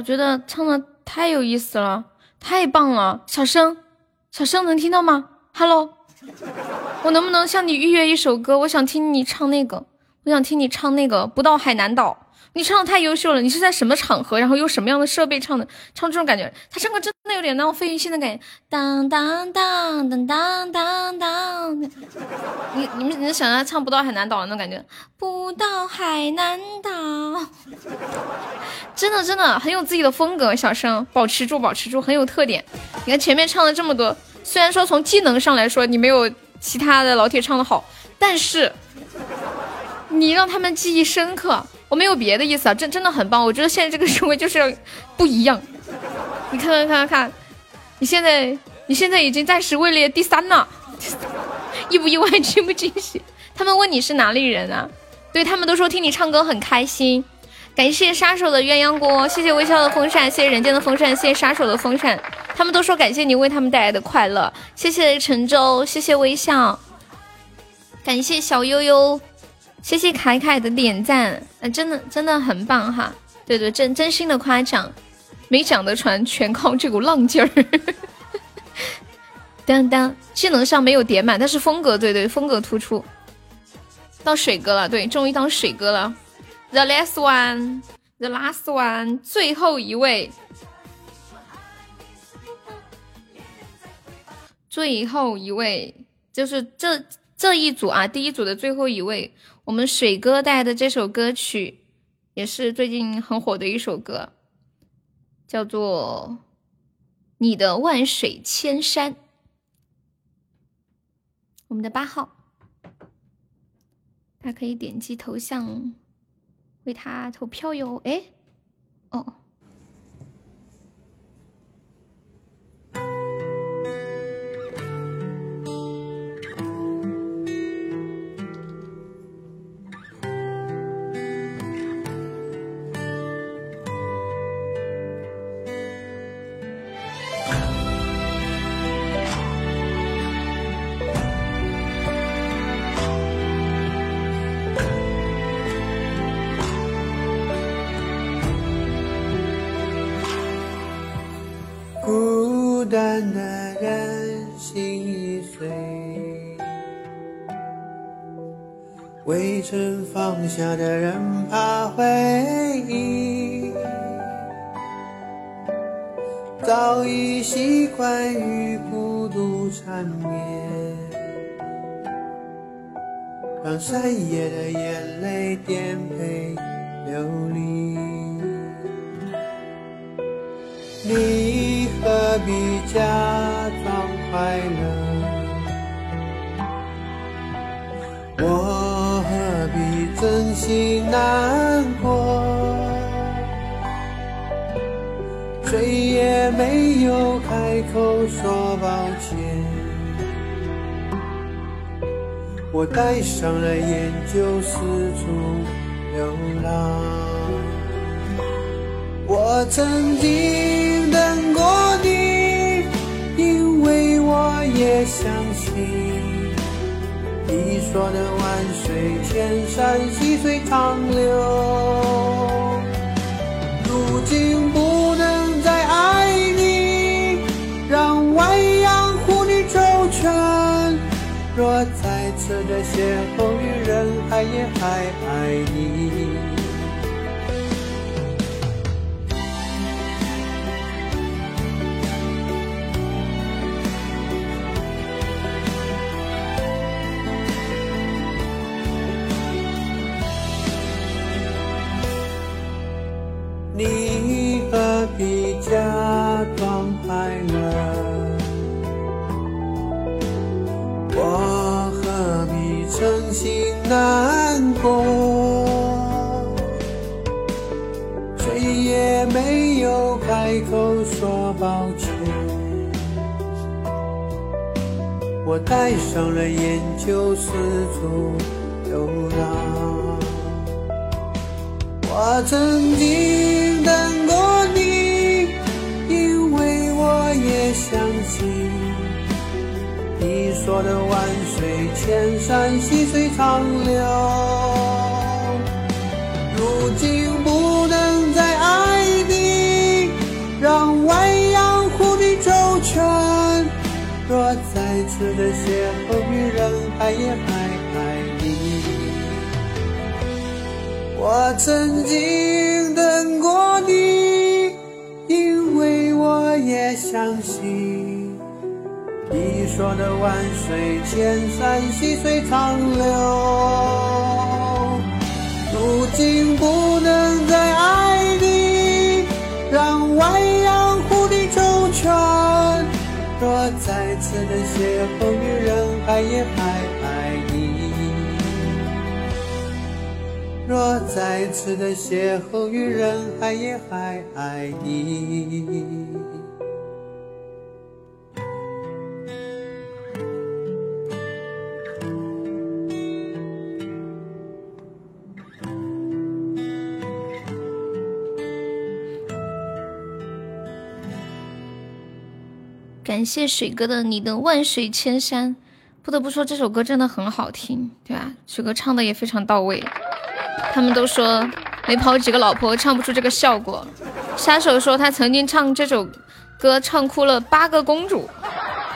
我觉得唱的太有意思了，太棒了！小生，小生能听到吗？Hello，我能不能向你预约一首歌？我想听你唱那个，我想听你唱那个《不到海南岛》。你唱的太优秀了，你是在什么场合，然后用什么样的设备唱的？唱这种感觉，他唱歌真的有点那种费玉清的感觉。当当当当当当当，你你们能想象他唱《不到海南岛》的那种感觉？不到海南岛，真的真的很有自己的风格，小生保持住保持住，很有特点。你看前面唱了这么多，虽然说从技能上来说你没有其他的老铁唱的好，但是你让他们记忆深刻。我没有别的意思啊，真真的很棒。我觉得现在这个社会就是要不一样。你看看看看，你现在你现在已经暂时位列第三了，意不意外，惊不惊喜？他们问你是哪里人啊？对他们都说听你唱歌很开心。感谢杀手的鸳鸯锅，谢谢微笑的风扇，谢谢人间的风扇，谢谢杀手的风扇。他们都说感谢你为他们带来的快乐，谢谢陈州，谢谢微笑，感谢小悠悠。谢谢凯凯的点赞，啊，真的真的很棒哈！对对，真真心的夸奖，没桨的船全靠这股浪劲儿。当当，技能上没有点满，但是风格对对，风格突出。到水哥了，对，终于当水哥了。The last one，The last one，最后一位，最后一位就是这这一组啊，第一组的最后一位，我们水哥带的这首歌曲也是最近很火的一首歌，叫做《你的万水千山》。我们的八号，他可以点击头像为他投票哟。哎，哦，下的人怕回忆，早已习惯与孤独缠绵，让深夜的眼泪颠沛你难过？谁也没有开口说抱歉。我戴上了眼，就四处流浪。我曾经等过你，因为我也相信说的万水千山，细水长流。如今不能再爱你，让外洋护你周全。若再次的邂逅于人海，也还爱假装快乐？我何必诚心难过？谁也没有开口说抱歉。我戴上了眼，就四处流浪。我曾经说的万水千山，细水长流。如今不能再爱你，让万洋护你周全。若再次的邂逅于人海，也还爱你。我曾经等过你，因为我也相信你说的万水千山，细水长流。如今不能再爱你，让万洋护你周全。若再次的邂逅于人海，也还爱你。若再次的邂逅于人海，也还爱你。感谢水哥的你的万水千山，不得不说这首歌真的很好听，对吧？水哥唱的也非常到位。他们都说没跑几个老婆唱不出这个效果。杀手说他曾经唱这首歌唱哭了八个公主，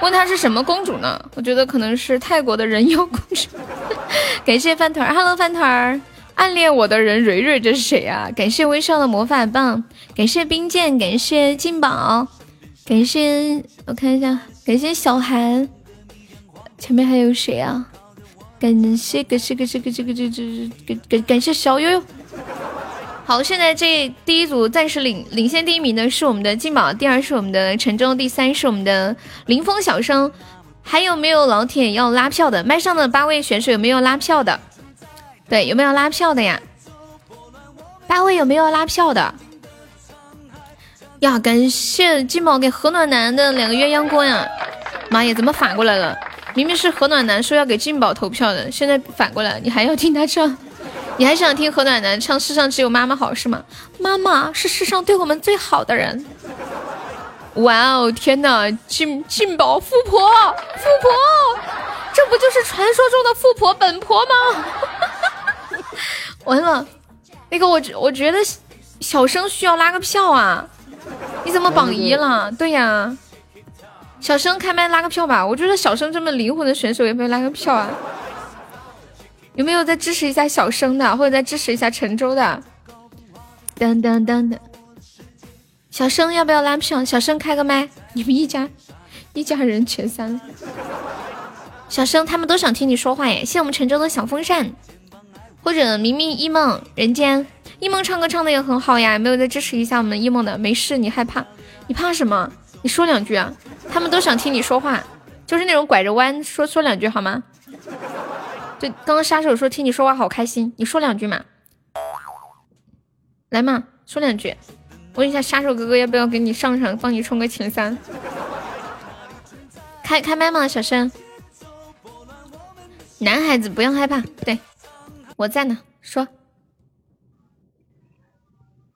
问他是什么公主呢？我觉得可能是泰国的人妖公主。感谢饭团儿，Hello 饭团儿，暗恋我的人蕊蕊，这是谁啊？感谢微笑的魔法棒，感谢冰剑，感谢金宝，感谢我看一下，感谢小韩，前面还有谁啊？感谢感谢感谢感谢感谢感谢感感谢小悠悠。好，现在这第一组暂时领领先第一名的是我们的金宝，第二是我们的陈州，第三是我们的林峰小生。还有没有老铁要拉票的？麦上的八位选手有没有拉票的？对，有没有拉票的呀？八位有没有拉票的？呀，感谢金宝给何暖男的两个鸳鸯锅呀！妈呀，怎么反过来了？明明是何暖男说要给金宝投票的，现在反过来，你还要听他唱？你还想听何暖男唱《世上只有妈妈好》是吗？妈妈是世上对我们最好的人。哇哦，天哪！金金宝富婆，富婆，这不就是传说中的富婆本婆吗？完了，那个我我觉得小生需要拉个票啊！你怎么榜一了？对呀，小生开麦拉个票吧！我觉得小生这么灵魂的选手，有没有拉个票啊？有没有再支持一下小生的，或者再支持一下陈州的？噔噔噔噔。小生要不要拉票？小生开个麦，你们一家一家人全三。小生他们都想听你说话耶！谢谢我们陈州的小风扇，或者明明一梦人间一梦唱歌唱的也很好呀，没有再支持一下我们一梦的？没事，你害怕？你怕什么？你说两句啊！他们都想听你说话，就是那种拐着弯说说两句好吗？就刚刚杀手说听你说话好开心，你说两句嘛，来嘛，说两句。问一下杀手哥哥要不要给你上上，帮你冲个前三？开开麦吗，小生？男孩子不用害怕，对，我在呢。说，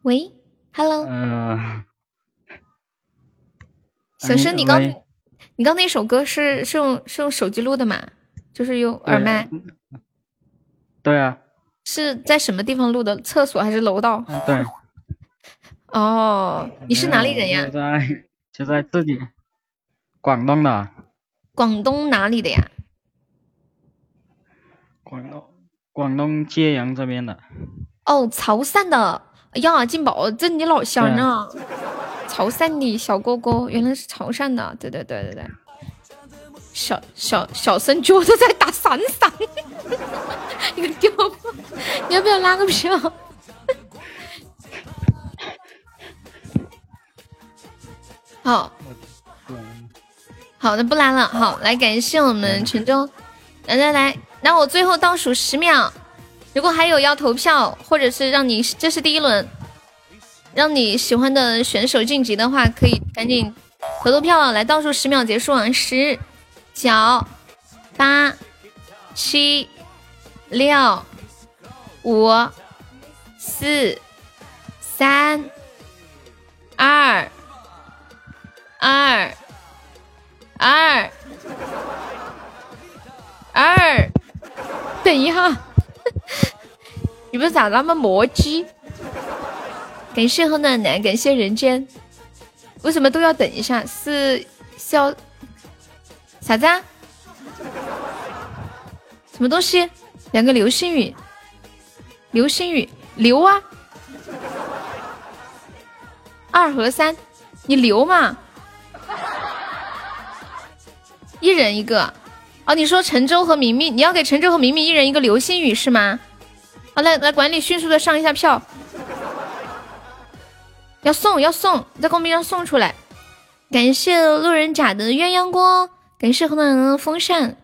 喂，Hello。嗯。小生，你刚你刚那首歌是是用是用手机录的吗？就是用耳麦？对啊。是在什么地方录的？厕所还是楼道？对。哦，你是哪里人呀？就在就在自己广东的。广东哪里的呀？广东广东揭阳这边的。哦，潮汕的。哎呀，金宝，这你老乡啊！潮汕的小哥哥，原来是潮汕的。对对对对对。小小小声觉得在打闪闪，你个屌！你要不要拉个票？好，好的，不拉了。好，来感谢我们陈州，来来来，那我最后倒数十秒，如果还有要投票，或者是让你这是第一轮，让你喜欢的选手晋级的话，可以赶紧投投票了。来，倒数十秒结束啊！十、九、八、七、六、五、四、三、二。二二二，等一下，你们咋那么磨叽？感谢何暖男，感谢人间，为什么都要等一下？是笑啥子？啊？什么东西？两个流星雨，流星雨流啊！二和三，你流嘛？一人一个，哦，你说陈州和明明，你要给陈州和明明一人一个流星雨是吗？好，来来，管理迅速的上一下票，要送要送，在公屏上送出来。感谢路人甲的鸳鸯锅，感谢何暖暖的风扇。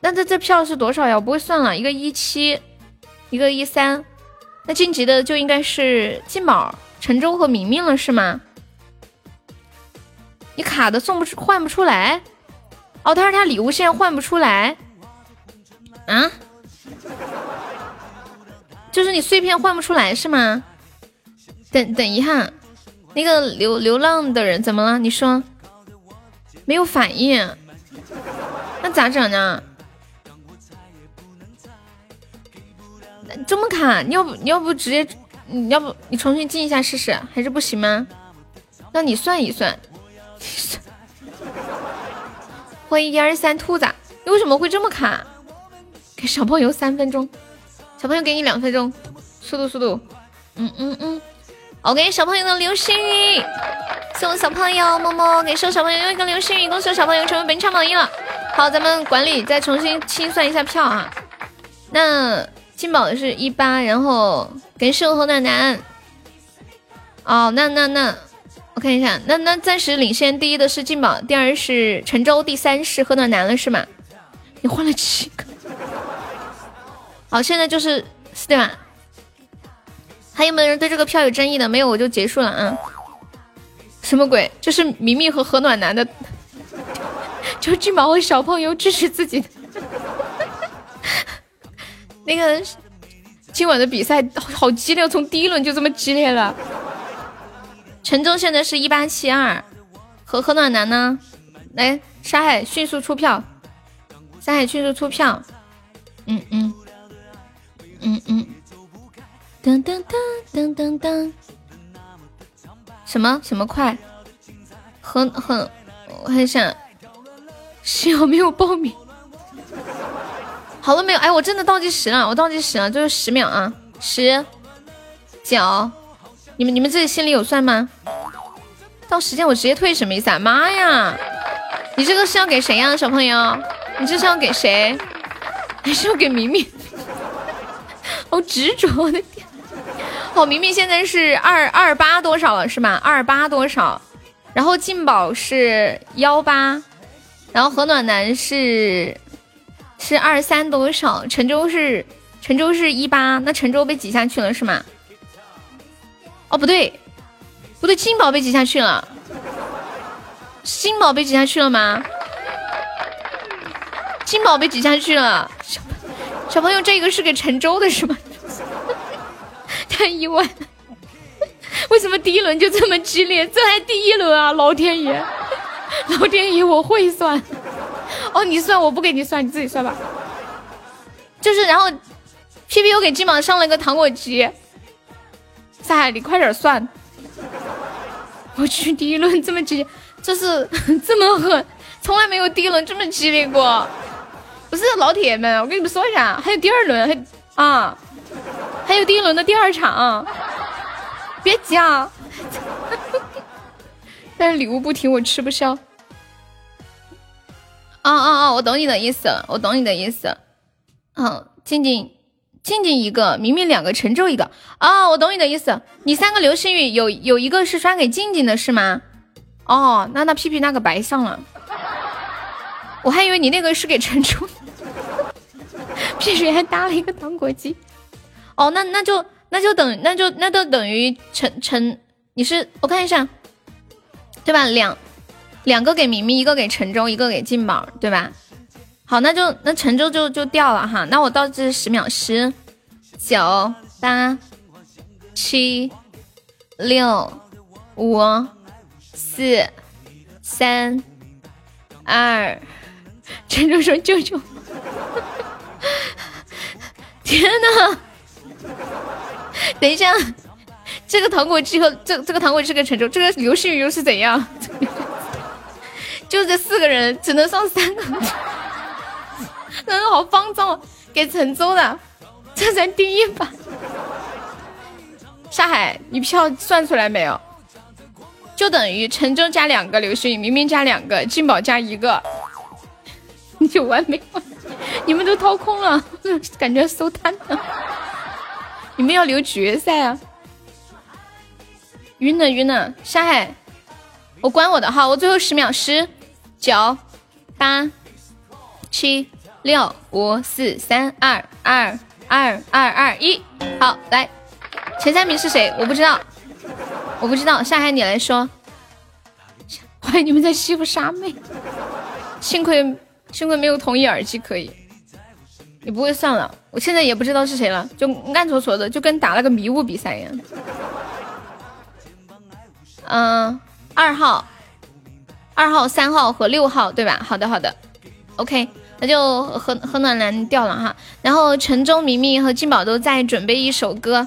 那这这票是多少呀？我不会算了，一个一七，一个一三，那晋级的就应该是金宝、陈州和明明了，是吗？你卡的送不出换不出来，哦，他说他礼物现在换不出来，啊？就是你碎片换不出来是吗？等等一下，那个流流浪的人怎么了？你说没有反应，那咋整呢？这么卡，你要不你要不直接，你要不你重新进一下试试，还是不行吗？那你算一算。欢迎一二三兔子，你为什么会这么卡？给小朋友三分钟，小朋友给你两分钟，速度速度，嗯嗯嗯。OK，小朋友的流星雨，送小朋友么么，给送小朋友一个流星雨，恭喜小朋友成为本场榜一了。好，咱们管理再重新清算一下票啊。那金宝的是一八，然后给收何暖男。哦，那那那，看一下，那那暂时领先第一的是金宝，第二是陈州，第三是何暖男了，是吗？你换了七个。好，现在就是对吧？还有没有人对这个票有争议的？没有，我就结束了啊。什么鬼？这是明明和何暖男的，就金宝和小朋友支持自己的。那个今晚的比赛好激烈，从第一轮就这么激烈了。陈州现在是一八七二，和何暖男呢？来，沙海迅速出票，沙海迅速出票。嗯嗯嗯嗯。噔噔噔噔噔噔，什么什么快？很很，我看一下，幸好没有报名。好了没有？哎，我真的倒计时了，我倒计时了，就是十秒啊！十、九，你们你们自己心里有算吗？到时间我直接退什么意思啊？妈呀！你这个是要给谁呀，小朋友？你这是要给谁？还是要给明明？好执着，我的天！好，明明现在是二二八多少了是吗？二八多少？然后静宝是幺八，然后何暖男是是二三多少？陈州是陈州是一八，那陈州被挤下去了是吗？哦，不对，不对，金宝被挤下去了，金宝被挤下去了吗？金宝被挤下去了，小朋友，这个是给陈州的是吗？太意外，为什么第一轮就这么激烈？这还第一轮啊！老天爷，老天爷，我会算。哦，你算，我不给你算，你自己算吧。就是，然后 P P U 给金宝上了一个糖果机。赛，你快点算。我去，第一轮这么激烈，这是 这么狠，从来没有第一轮这么激烈过。不是老铁们，我跟你们说一下，还有第二轮，还啊。还有第一轮的第二场，别急啊！但是礼物不停，我吃不消。啊啊啊！我懂你的意思，我懂你的意思。嗯，静静，静静一个，明明两个，陈州一个。啊，我懂你的意思。你三个流星雨有有一个是刷给静静的是吗？哦，那那屁屁那个白上了。我还以为你那个是给陈州，屁屁还搭了一个糖果机。哦，那那就那就等那就那就等于陈陈，你是我看一下，对吧？两两个给明明，一个给陈州，一个给静宝，对吧？好，那就那陈州就就掉了哈。那我倒计时十秒，十、九、八、七、六、五、四、三、二，陈州说救救！天呐！等一下，这个糖果机和这这个糖果机跟陈州，这个流星雨又是怎样？就这四个人只能上三个，人好方丈给陈州的，这才第一把。沙海，你票算出来没有？就等于陈州加两个流星雨，明明加两个，金宝加一个，你就完没完？你们都掏空了，感觉收摊了。你们要留决赛啊！晕了晕了，沙海，我关我的号，我最后十秒，十、九、八、七、六、五、四、三、二、二、二、二、二、一，好，来，前三名是谁？我不知道，我不知道，沙海你来说。欢迎你们在欺负沙妹，幸亏幸亏没有同意耳机可以。你不会算了，我现在也不知道是谁了，就暗搓搓的，就跟打了个迷雾比赛一样。嗯，二号、二号、三号和六号，对吧？好的，好的，OK，那就和和暖男掉了哈。然后陈州、明明和金宝都在准备一首歌，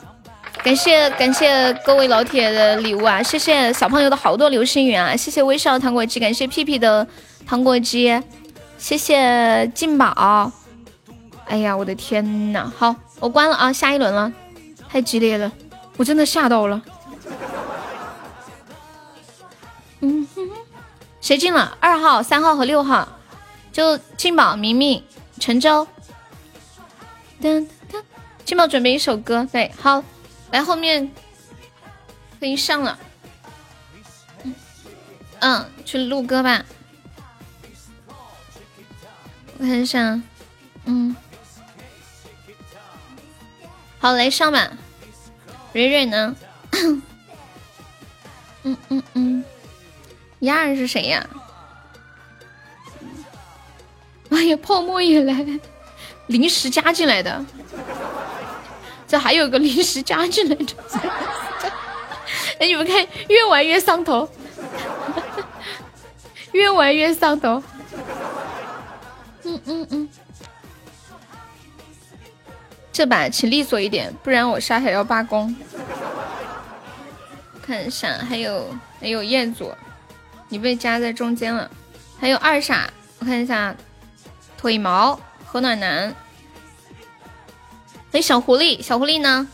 感谢感谢各位老铁的礼物啊！谢谢小朋友的好多流星雨啊！谢谢微笑糖果机，感谢屁屁的糖果机，谢谢静宝。哎呀，我的天呐！好，我关了啊，下一轮了，太激烈了，我真的吓到了。嗯哼，谁进了？二号、三号和六号，就金宝、明明、陈州。噔噔，金宝准备一首歌，对，好，来后面可以上了。嗯，去录歌吧。我看一下，嗯，好，来上吧。蕊蕊呢？嗯 嗯嗯，一二是谁呀？哎呀，泡沫也来，临时加进来的。这还有个临时加进来的。哎，你们看，越玩越上头，越玩越上头。嗯嗯嗯，这把请利索一点，不然我沙海要罢工。看一下，还有还有彦祖，你被夹在中间了。还有二傻，我看一下，腿毛和暖男，哎，小狐狸，小狐狸呢？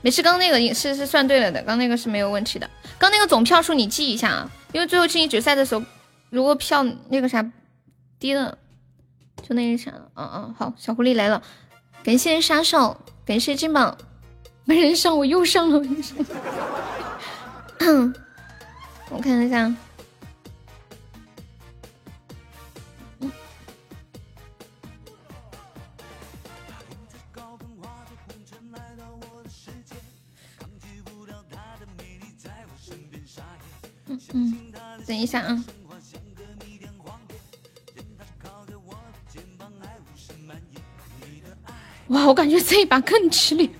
没事，刚那个是是算对了的，刚那个是没有问题的。刚那个总票数你记一下啊，因为最后进行决赛的时候，如果票那个啥。低了，就那个啥了。嗯嗯，好，小狐狸来了，感谢杀手，感谢金宝，没人上，我又上了。我跟你说我看一下，等一下啊。哇，我感觉这一把更吃力。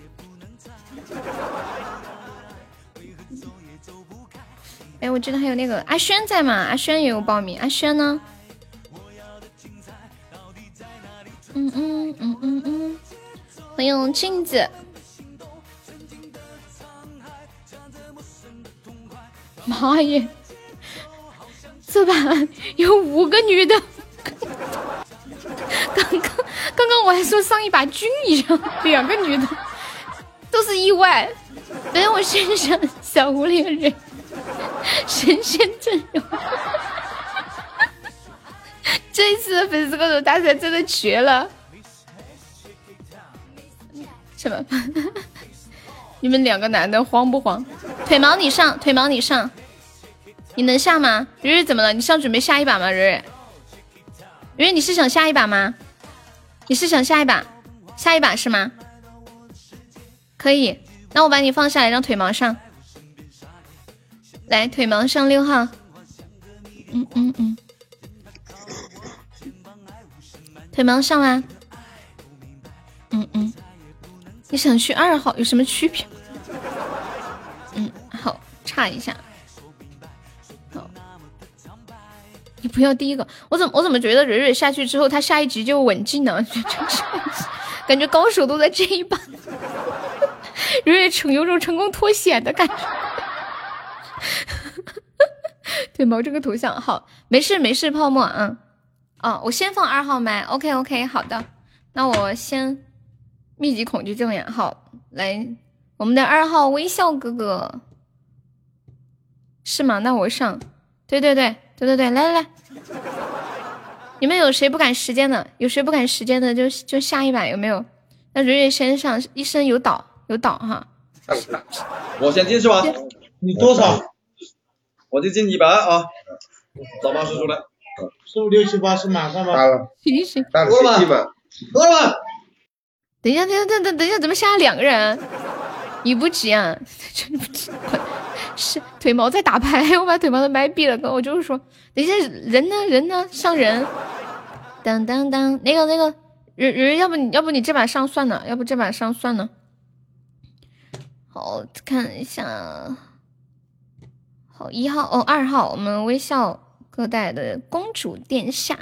哎，我记得还有那个阿轩在吗？阿轩也有报名。阿轩呢？嗯嗯嗯嗯嗯。欢迎镜子。妈耶！这把有五个女的。刚刚刚刚我还说上一把军一样，两个女的都是意外。等我先上小狐狸人神仙阵容，这一次的粉丝歌手大赛真的绝了。什么？你们两个男的慌不慌？腿毛你上，腿毛你上，你能下吗？蕊蕊怎么了？你是要准备下一把吗？蕊蕊？蕊蕊你是想下一把吗？你是想下一把，下一把是吗？可以，那我把你放下来，让腿毛上。来，腿毛上六号。嗯嗯嗯。腿毛上啦。嗯嗯。你想去二号有什么区别？嗯，好，差一下。你不要第一个，我怎么我怎么觉得蕊蕊下去之后，他下一局就稳进了？感觉高手都在这一把，蕊蕊成有种成功脱险的感觉。对毛这个头像。好，没事没事，泡沫啊，哦，我先放二号麦，OK OK，好的，那我先密集恐惧症呀，好，来我们的二号微笑哥哥，是吗？那我上，对对对。对对对，来来来，你们有谁不赶时间的？有谁不赶时间的就就下一把有没有？那蕊蕊先上，一生有倒有倒哈。我先进是吧？你多少？我就进一百二啊。找八叔叔来。是六七八是马上吗？行行，多了吗？够了吗？等一下，等一下，等等等一下，怎么下了两个人？你不急啊？真不急。是腿毛在打牌，我把腿毛的麦闭了。哥，我就是说，等一下人呢？人呢？上人！当当当，那个那个人人，要不你要不你这把上算了，要不这把上算了。好看一下，好一号哦，二号，我们微笑哥带的公主殿下，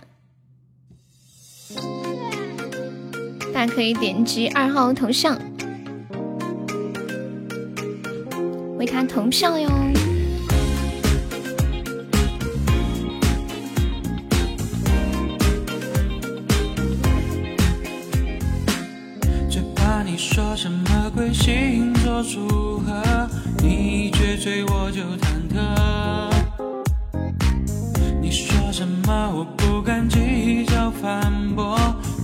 大家可以点击二号头像。为他投票哟。最怕你说什么鬼星座组合你一撅嘴我就忐忑。你说什么我不敢计较反驳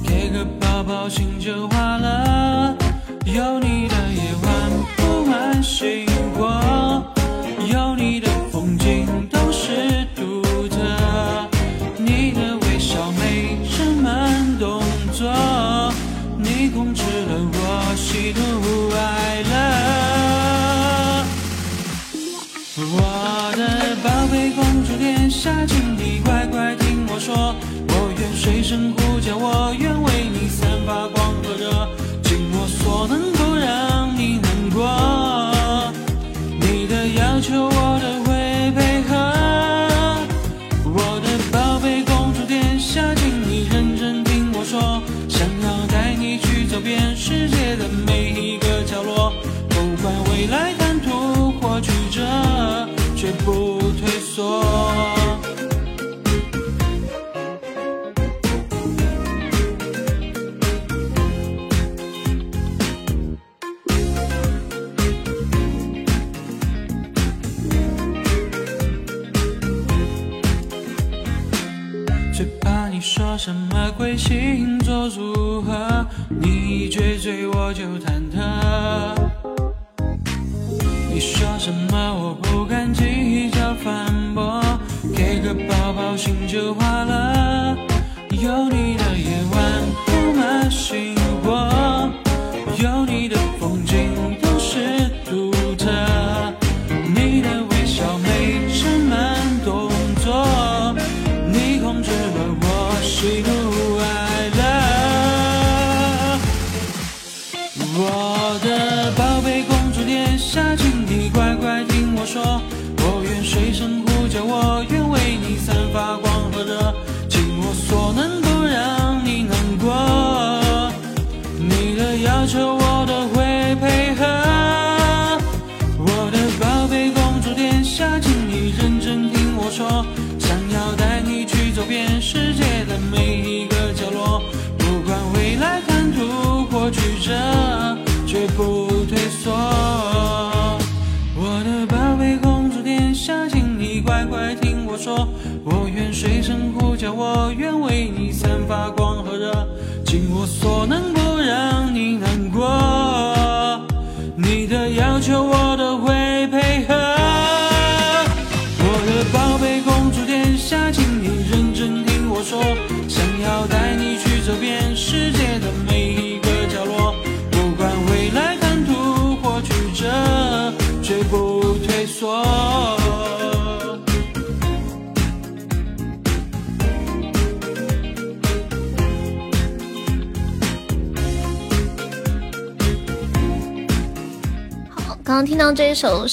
给个抱抱心就化了。有你星火，有你的风景都是独特。你的微笑美成慢动作，你控制了我喜怒哀乐。我的宝贝公主殿下，请你乖乖听我说，我愿水深呼叫，我愿为你散发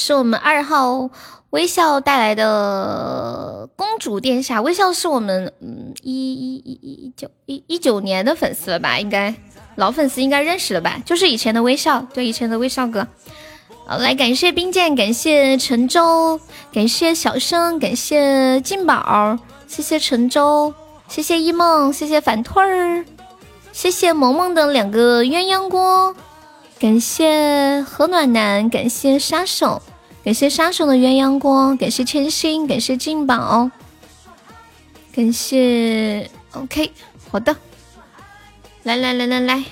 是我们二号微笑带来的《公主殿下》，微笑是我们嗯一一一一一九一一九年的粉丝了吧？应该老粉丝应该认识了吧？就是以前的微笑，对以前的微笑哥。好，来感谢冰剑，感谢陈州，感谢小生，感谢静宝，谢谢陈州，谢谢一梦，谢谢反兔儿，谢谢萌萌的两个鸳鸯锅。感谢何暖男，感谢杀手，感谢杀手的鸳鸯锅，感谢千心，感谢静宝，感谢 OK，好的，来来来来来，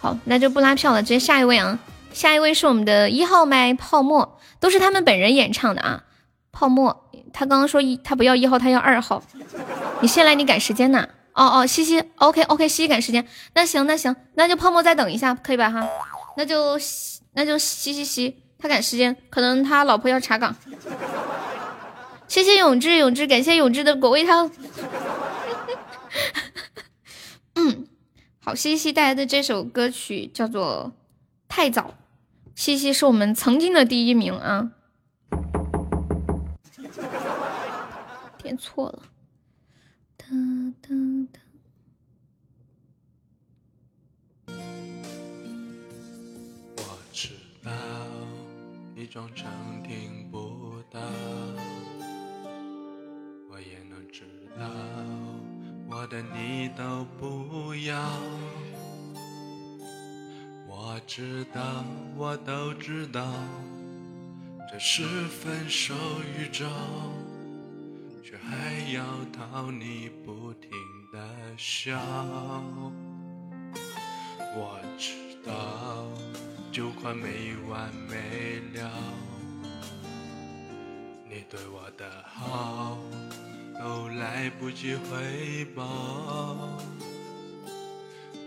好，那就不拉票了，直接下一位啊，下一位是我们的一号麦泡沫，都是他们本人演唱的啊，泡沫，他刚刚说一，他不要一号，他要二号，你先来，你赶时间呢？哦哦，西西，OK OK，西西赶时间，那行那行，那就泡沫再等一下，可以吧哈？那就那就西西西，他赶时间，可能他老婆要查岗。谢谢永志永志，感谢永志的果味汤。嗯，好，西西带来的这首歌曲叫做《太早》，西西是我们曾经的第一名啊，点错了。哒哒哒。你装成听不到，我也能知道我的你都不要。我知道，我都知道，这是分手预兆，却还要讨你不停的笑。我知道，就快没完没了。你对我的好，都来不及回报。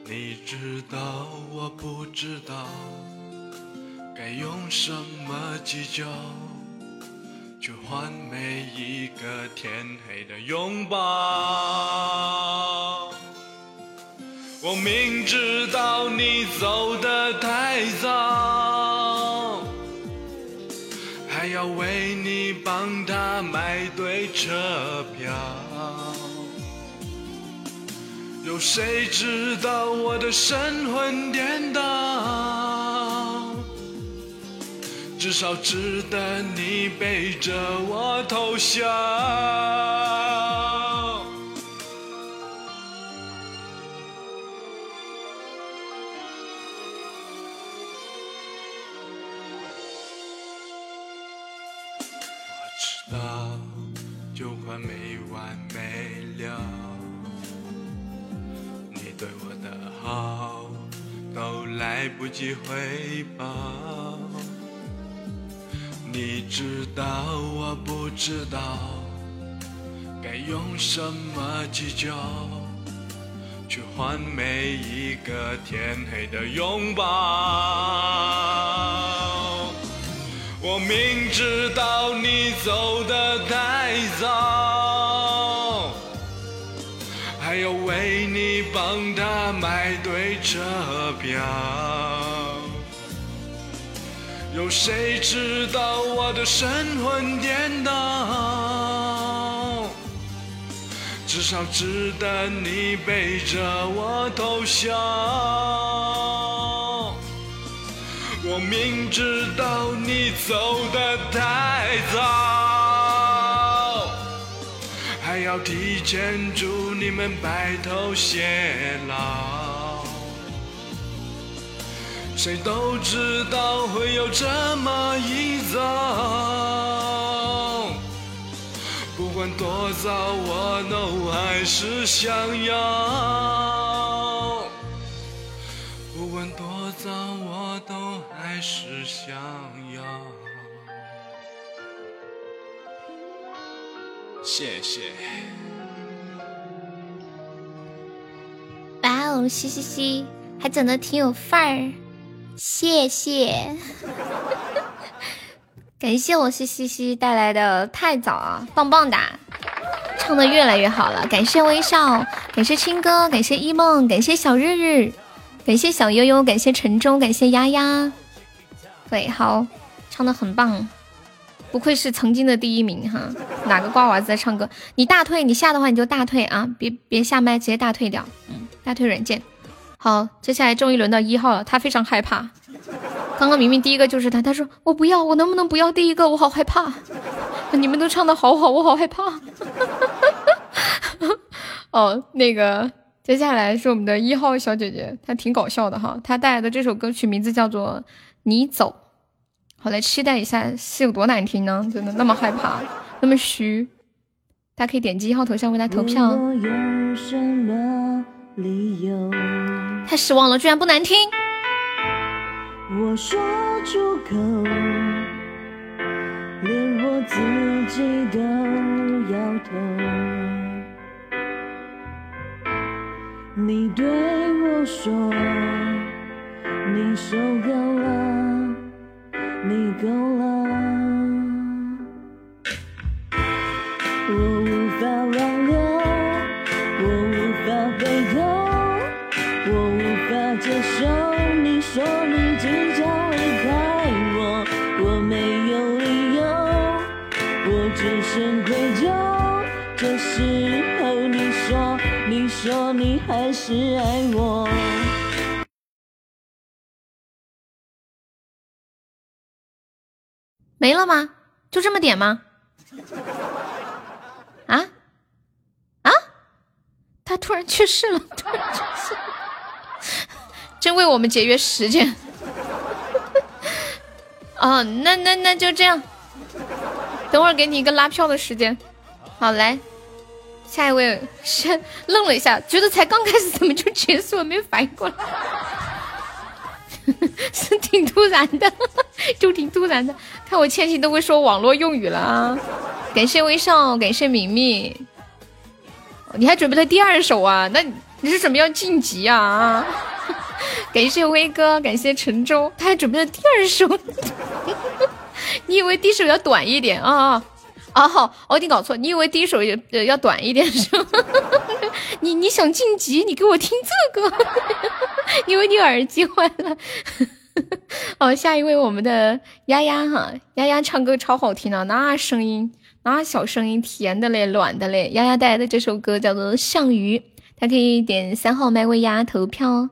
你知道，我不知道，该用什么计较，去换每一个天黑的拥抱。我明知道你走得太早，还要为你帮他买对车票。有谁知道我的神魂颠倒？至少值得你背着我偷笑。来不及回报。你知道，我不知道，该用什么计较，去换每一个天黑的拥抱。我明知道你走得太早，还要为你帮他买对车票。有谁知道我的神魂颠倒？至少值得你背着我偷笑。我明知道你走得太早，要提前祝你们白头偕老。谁都知道会有这么一遭，不管多早，我都还是想要。不管多早，我都还是想要。谢谢。哇哦，嘻嘻嘻，还整的挺有范儿，谢谢，感谢我嘻嘻嘻带来的太早啊，棒棒哒，唱的越来越好了，感谢微笑，感谢青哥，感谢一梦，感谢小日日，感谢小悠悠，感谢陈忠，感谢丫丫，对，好，唱的很棒，不愧是曾经的第一名哈，哪个瓜娃子在唱歌？你大退，你下的话你就大退啊，别别下麦，直接大退掉，嗯，大退软件。好，接下来终于轮到一号了，他非常害怕。刚刚明明第一个就是他，他说我不要，我能不能不要第一个？我好害怕。你们都唱的好好，我好害怕。哦，那个接下来是我们的一号小姐姐，她挺搞笑的哈，她带来的这首歌曲名字叫做《你走》。好，来期待一下是有多难听呢？真的那么害怕，那么虚。大家可以点击一号头像为他投票。太失望了，居然不难听。我说出口，连我自己都摇头。你对我说，你受够了，你够了。我无法挽留，我无法回头，我无法接受你说你即将离开我，我没有理由，我只剩愧疚。这时候你说，你说你还是爱我。没了吗？就这么点吗？啊啊！他突然去世了，真为我们节约时间。哦，那那那就这样，等会儿给你一个拉票的时间。好，来，下一位先愣了一下，觉得才刚开始怎么就结束了，没反应过来，是挺突然的，就挺突然的。看我千玺都会说网络用语了啊！感谢微笑，感谢明明，你还准备了第二首啊？那你是准备要晋级啊？感谢威哥，感谢陈州，他还准备了第二首。你以为第一首要短一点啊啊啊！好，哦，你搞错，你以为第一首要要短一点是吗？你你想晋级，你给我听这个，因为你耳机坏了。好，下一位我们的丫丫哈，丫丫唱歌超好听的，那声音，那小声音，甜的嘞，暖的嘞。丫丫带来的这首歌叫做《项羽》，他可以点三号麦为丫丫投票哦。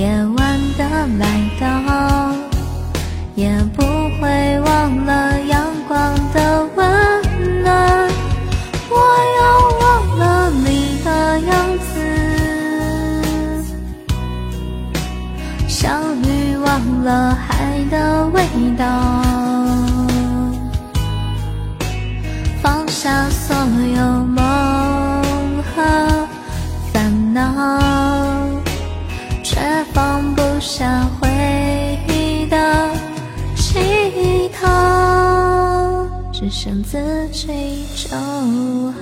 夜晚的来到，也不会忘了阳光的温暖。我要忘了你的样子，小雨忘了海的味道，放下所有只剩自己就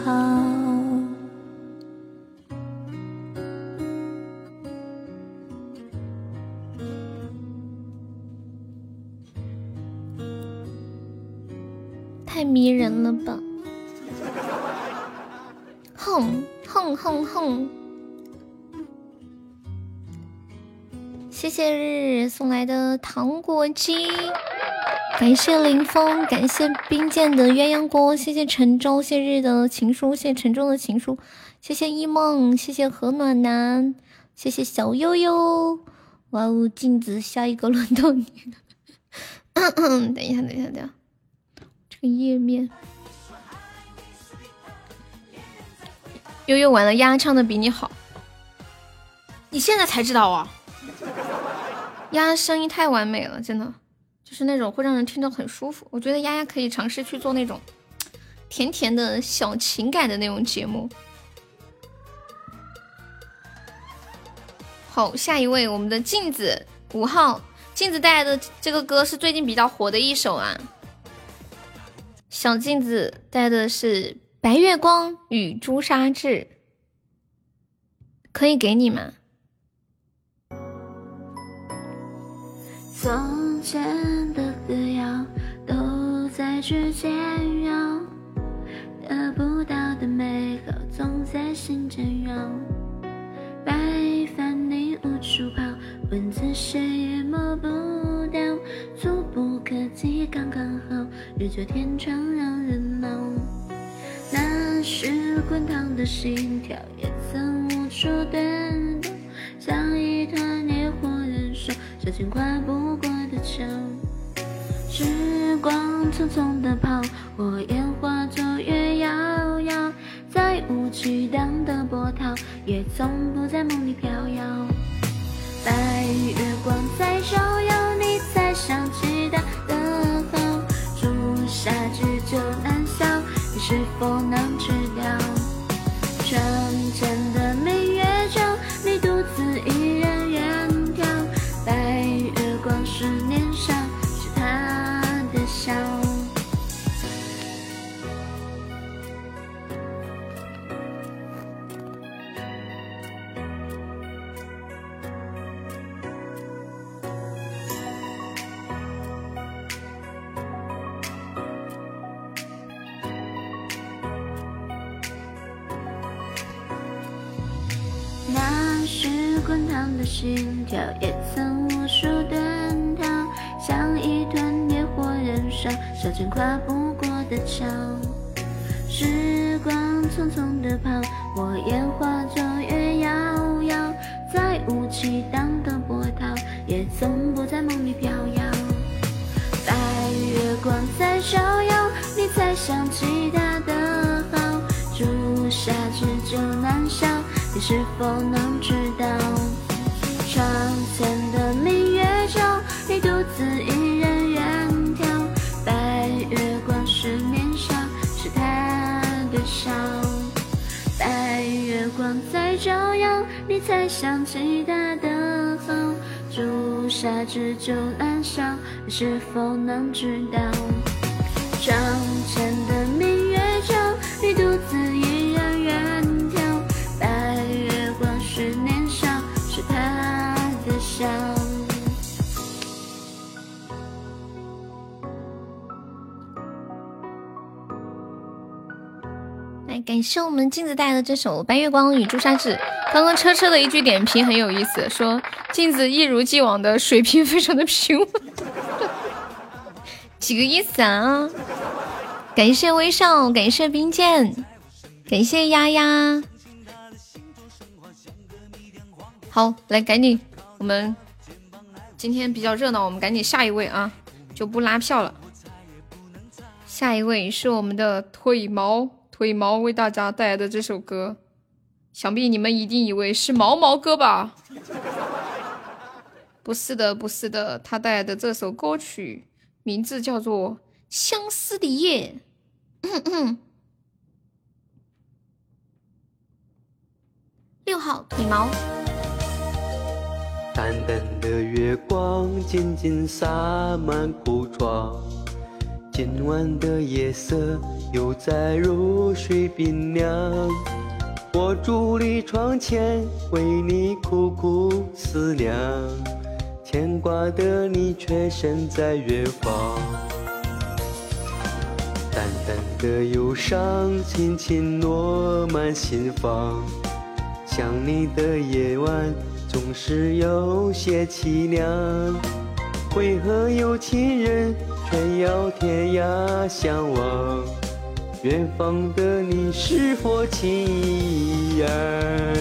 好。太迷人了吧！哼哼哼哼！谢谢日日送来的糖果机，感谢林峰，感谢冰剑的鸳鸯锅，谢谢陈州，谢日的情书，谢谢陈州的情书，谢谢一梦，谢谢何暖男，谢谢小悠悠。哇哦，镜子，下一个轮到你了。等一下，等一下，等一下，这个页面。悠悠完了，丫丫唱的比你好，你现在才知道啊？丫丫声音太完美了，真的，就是那种会让人听着很舒服。我觉得丫丫可以尝试去做那种甜甜的小情感的那种节目。好，下一位，我们的镜子五号，镜子带来的这个歌是最近比较火的一首啊。小镜子带的是《白月光与朱砂痣》，可以给你吗？从前的歌谣都在指尖绕，得不到的美好总在心间绕。白帆你无处跑，蚊子谁也抹不掉，触不可及刚刚好，日久天长让人恼。那时滚烫的心跳也曾无处遁逃，像一团烈火燃烧。小径跨不过的桥，时光匆匆的跑，火焰化作月遥遥，再无激荡的波涛，也从不在梦里飘摇。白月光在照耀，你才想起他的好，朱砂痣就难消，你是否能知道？窗前的明月照，你独自一心跳，也曾无数遁逃，像一团烈火燃烧，小径跨不过的桥。时光匆匆的跑，火焰化作月遥遥，再无激荡的波涛，也从不在梦里飘摇。白月光在照耀，你才想起他的好，朱砂痣就难消。你是否能知道？你独自一人远眺。白月光是年少，是他的笑。白月光在照耀，你才想起他的好。朱砂痣就难消，你是否能知道？窗前的明月感谢我们镜子带来的这首《白月光与朱砂痣》。刚刚车车的一句点评很有意思，说镜子一如既往的水平非常的平稳，几个意思啊？感谢微笑，感谢冰剑，感谢丫丫。好，来赶紧，我们今天比较热闹，我们赶紧下一位啊，就不拉票了。下一位是我们的腿毛，腿毛为大家带来的这首歌，想必你们一定以为是毛毛歌吧？不是的，不是的，他带来的这首歌曲名字叫做《相思的夜》。六号腿毛。淡淡的月光静静洒满苦窗，今晚的夜色又在如水冰凉，我伫立窗前为你苦苦思量，牵挂的你却身在远方。淡淡的忧伤轻轻落满心房，想你的夜晚总是有些凄凉。为何有情人却要天涯相望？远方的你是否情意儿？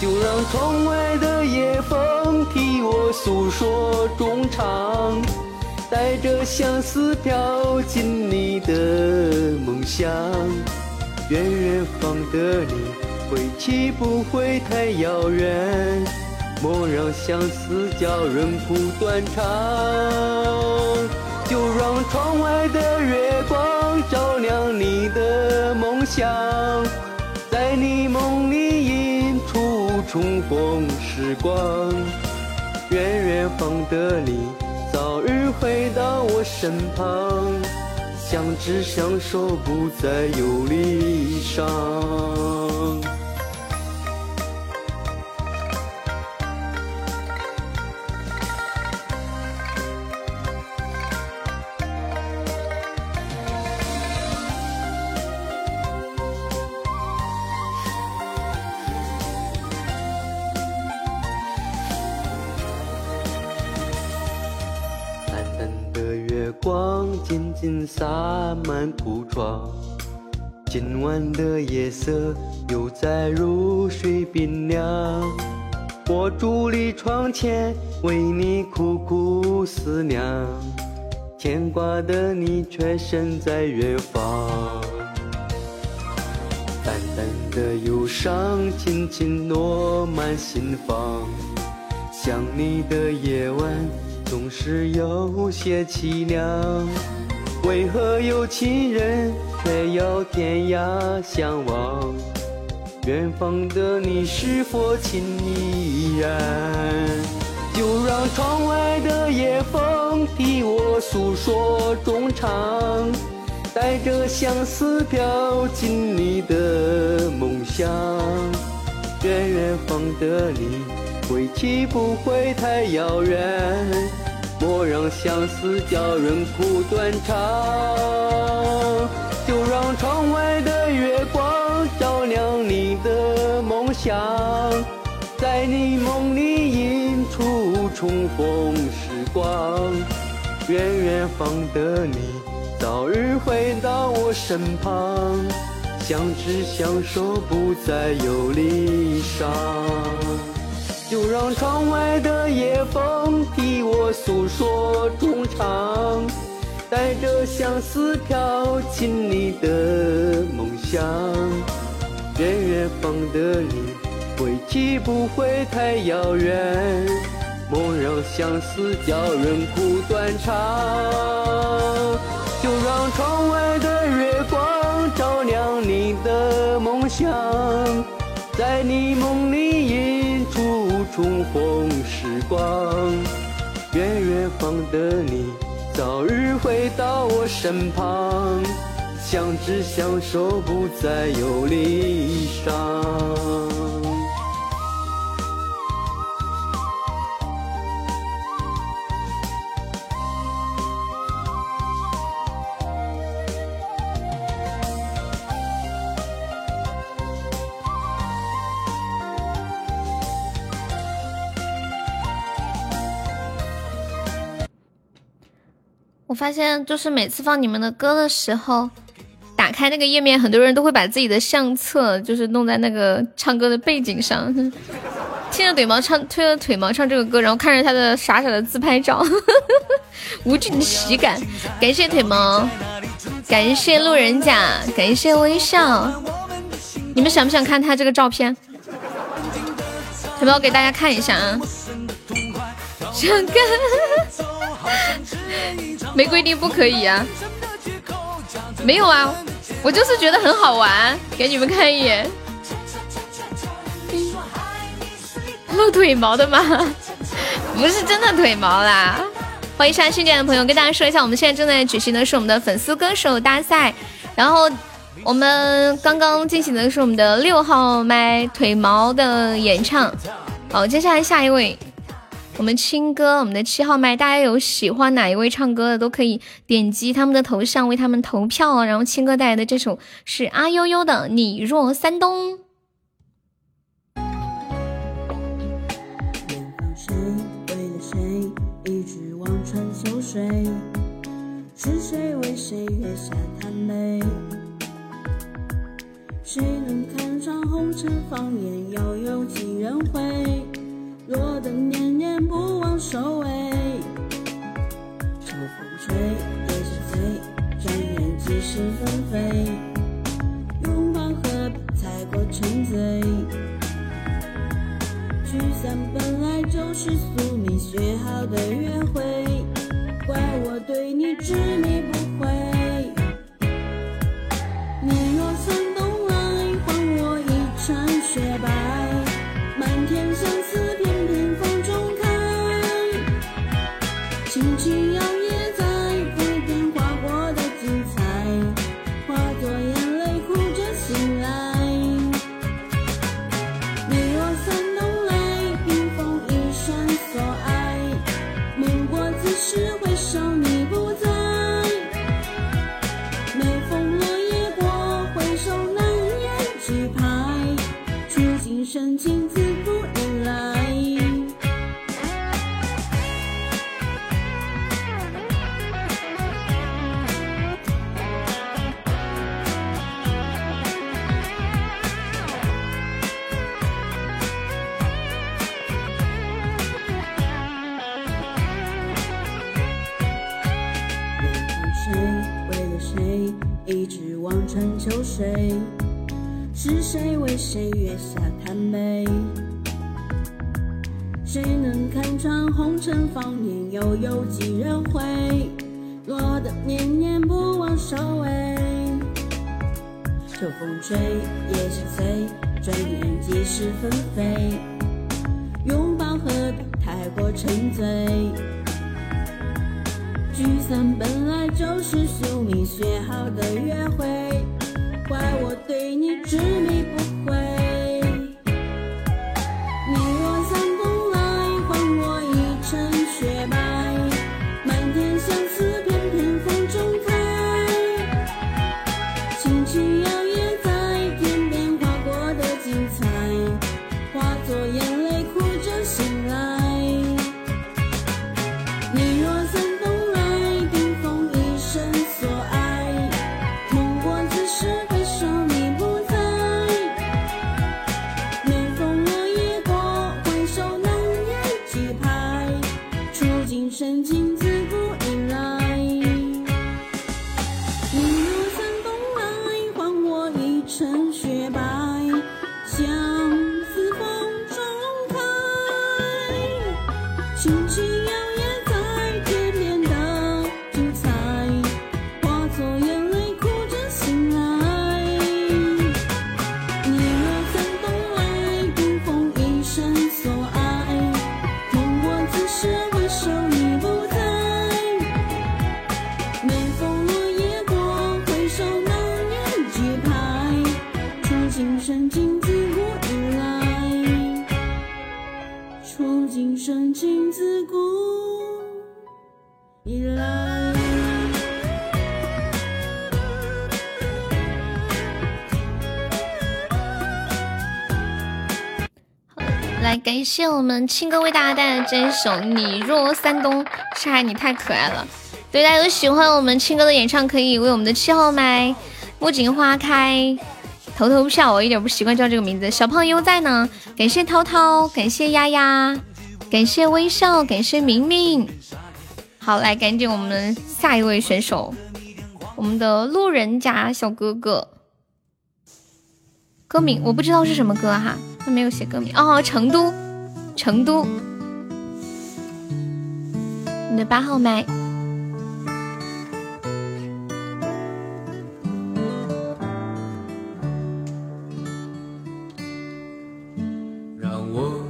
就让窗外的夜风替我诉说衷肠，带着相思飘进你的梦乡。愿远方的你归期不会太遥远。莫让相思叫人苦断肠，就让窗外的月光照亮你的梦想，在你梦里映出重逢时光。愿远方的你早日回到我身旁，相知相守不再有离伤。今晚的夜色又在如水冰凉。我伫立窗前为你苦苦思量，牵挂的你却身在远方。淡淡的忧伤轻轻落满心房，想你的夜晚。总是有些凄凉，为何有情人却要天涯相望？远方的你是否情依然？就让窗外的夜风替我诉说衷肠，带着相思飘进你的梦乡。愿远方的你归期不会太遥远。莫让相思叫人苦断肠，就让窗外的月光照亮你的梦想，在你梦里映出重逢时光。愿远方的你早日回到我身旁，相知相守不再有离伤。就让窗外的夜风替我诉说衷肠，带着相思飘进你的梦乡。愿远方的你归期不会太遥远，莫让相思叫人苦断肠。就让窗外的月光照亮你的梦想，在你梦里映出。重逢时光，愿远方的你早日回到我身旁，相知相守不再有离伤。我发现，就是每次放你们的歌的时候，打开那个页面，很多人都会把自己的相册就是弄在那个唱歌的背景上，听着腿毛唱，推着腿毛唱这个歌，然后看着他的傻傻的自拍照，无尽的喜感。感谢腿毛，感谢路人甲，感谢微笑。你们想不想看他这个照片？腿毛给大家看一下啊。想看。没规定不可以啊，没有啊，我就是觉得很好玩，给你们看一眼。露腿毛的吗？不是真的腿毛啦，欢迎一下新进来的朋友，跟大家说一下，我们现在正在举行的是我们的粉丝歌手大赛，然后我们刚刚进行的是我们的六号麦腿毛的演唱。好，接下来下一位，我们青歌，我们的七号麦，大家有喜欢哪一位唱歌的，都可以点击他们的头像为他们投票哦。然后青歌带来的这首是阿悠悠的《你若三冬》。谁为了谁一直望穿秋水？是谁为谁月下叹泪？谁能看穿红尘芳艳，又有几人会？落得念念不忘收尾。秋风吹，叶是飞，转眼即是纷飞。拥抱何必太过沉醉？聚散本来就是宿命写好的约会，怪我对你执迷不悔。你若三冬来，还我一场雪白。谁？是谁为谁月下叹悲？谁能看穿红尘芳艳，又有几人会？落得念念不忘收尾。秋风吹，叶是飞，转眼即是纷飞。拥抱何必太过沉醉？聚散本来就是宿命写好的约会，怪我对你执迷不悔。我们青哥为大家带来这一首《你若三冬》，是海你太可爱了。对大家有喜欢我们青哥的演唱，可以为我们的七号麦木槿花开投投票。我一点不习惯叫这个名字。小胖优在呢，感谢涛涛，感谢丫丫，感谢微笑，感谢明明。好，来赶紧我们下一位选手，我们的路人甲小哥哥。歌名我不知道是什么歌哈，他没有写歌名哦。成都，成都。你的八号麦。让我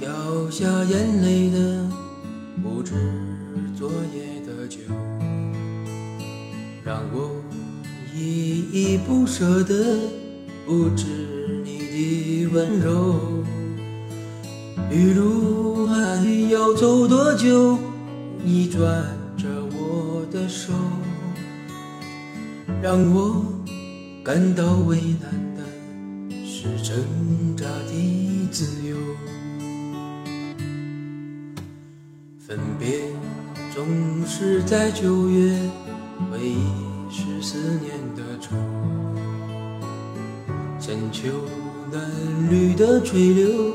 掉下眼泪的不止昨夜的酒。让我依依不舍的不止你的温柔。余路还要走多久？你攥着我的手，让我感到为难的是挣扎的自由。分别总是在九月，回忆是思念的愁。深秋嫩绿的垂柳，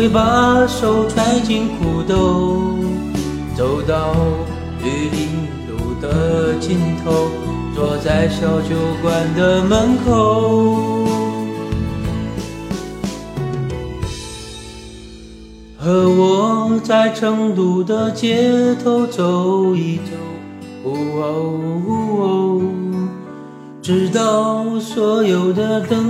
会把手揣进裤兜，走到玉林路的尽头。坐在小酒馆的门口，和我在成都的街头走一走，哦哦哦，直到所有的灯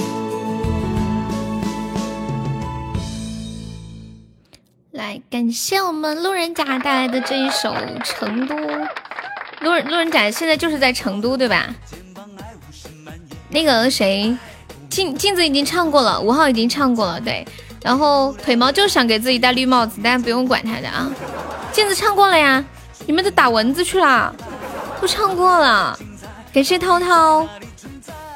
感谢我们路人甲带来的这一首《成都》。路人路人甲现在就是在成都，对吧？那个谁，镜镜子已经唱过了，五号已经唱过了，对。然后腿毛就想给自己戴绿帽子，大家不用管他的啊。镜子唱过了呀，你们都打蚊子去了，都唱过了。感谢涛涛，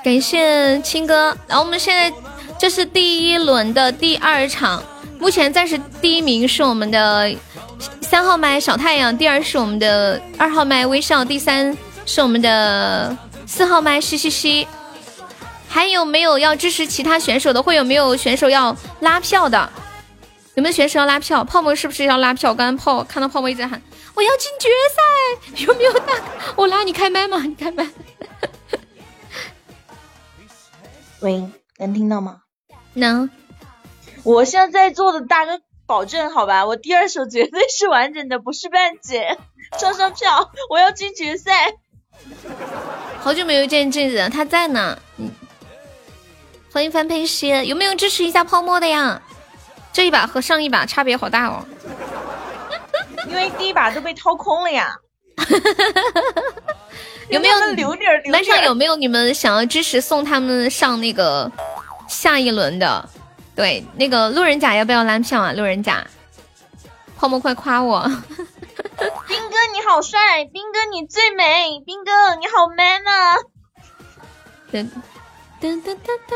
感谢青哥。然后我们现在这是第一轮的第二场。目前暂时第一名是我们的三号麦小太阳，第二是我们的二号麦微笑，第三是我们的四号麦嘻嘻嘻。还有没有要支持其他选手的？会有没有选手要拉票的？有没有选手要拉票？泡沫是不是要拉票？刚刚泡看到泡沫一直在喊我要进决赛，有没有大？我拉你开麦吗？你开麦。喂，能听到吗？能，我现在在座的大哥保证好吧，我第二首绝对是完整的，不是半截。上上票，我要进决赛。好久没有见这子，他在呢。嗯，欢迎范佩西，有没有支持一下泡沫的呀？这一把和上一把差别好大哦。因为第一把都被掏空了呀。有没有留点留点班上有没有你们想要支持送他们上那个下一轮的？对，那个路人甲要不要拉票啊？路人甲，泡沫快夸我！兵哥你好帅，兵哥你最美，兵哥你好 man 啊！噔噔噔噔噔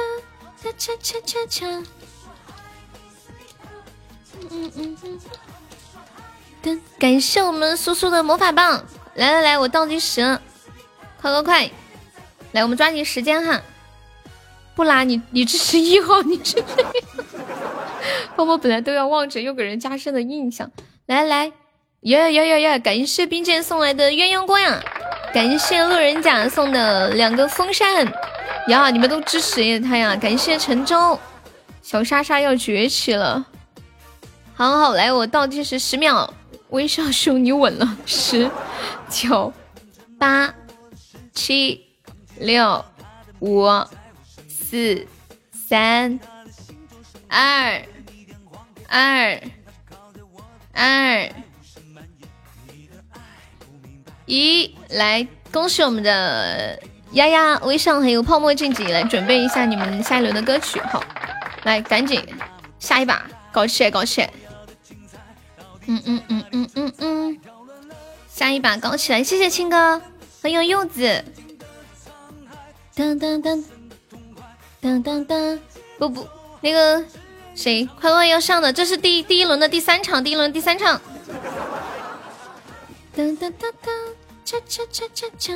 哒恰恰恰恰，嗯嗯嗯，噔，感谢我们苏苏的魔法棒，来来来，我倒计时，快快快，来，我们抓紧时间哈。不拉你，你支持一号，你支持一号。泡沫本来都要忘着，又给人加深了印象。来来，呀呀呀呀呀！感谢冰剑送来的鸳鸯锅呀，感谢路人甲送的两个风扇呀，你们都支持一下他呀！感谢陈州，小莎莎要崛起了。好好，来，我倒计时十秒，微笑兄你稳了，十、九、八、七、六、五。四、三、二、二、二、一，来，恭喜我们的丫丫、微笑还有泡沫晋级，来准备一下你们下一轮的歌曲，好，来，赶紧下一把，搞起来，搞起来，嗯嗯嗯嗯嗯嗯，下一把搞起来，谢谢青哥，欢迎柚子，噔噔噔。当当当，不不，那个谁，快快要上的，这是第第一轮的第三场，第一轮第三场。当当当当，恰恰恰恰恰，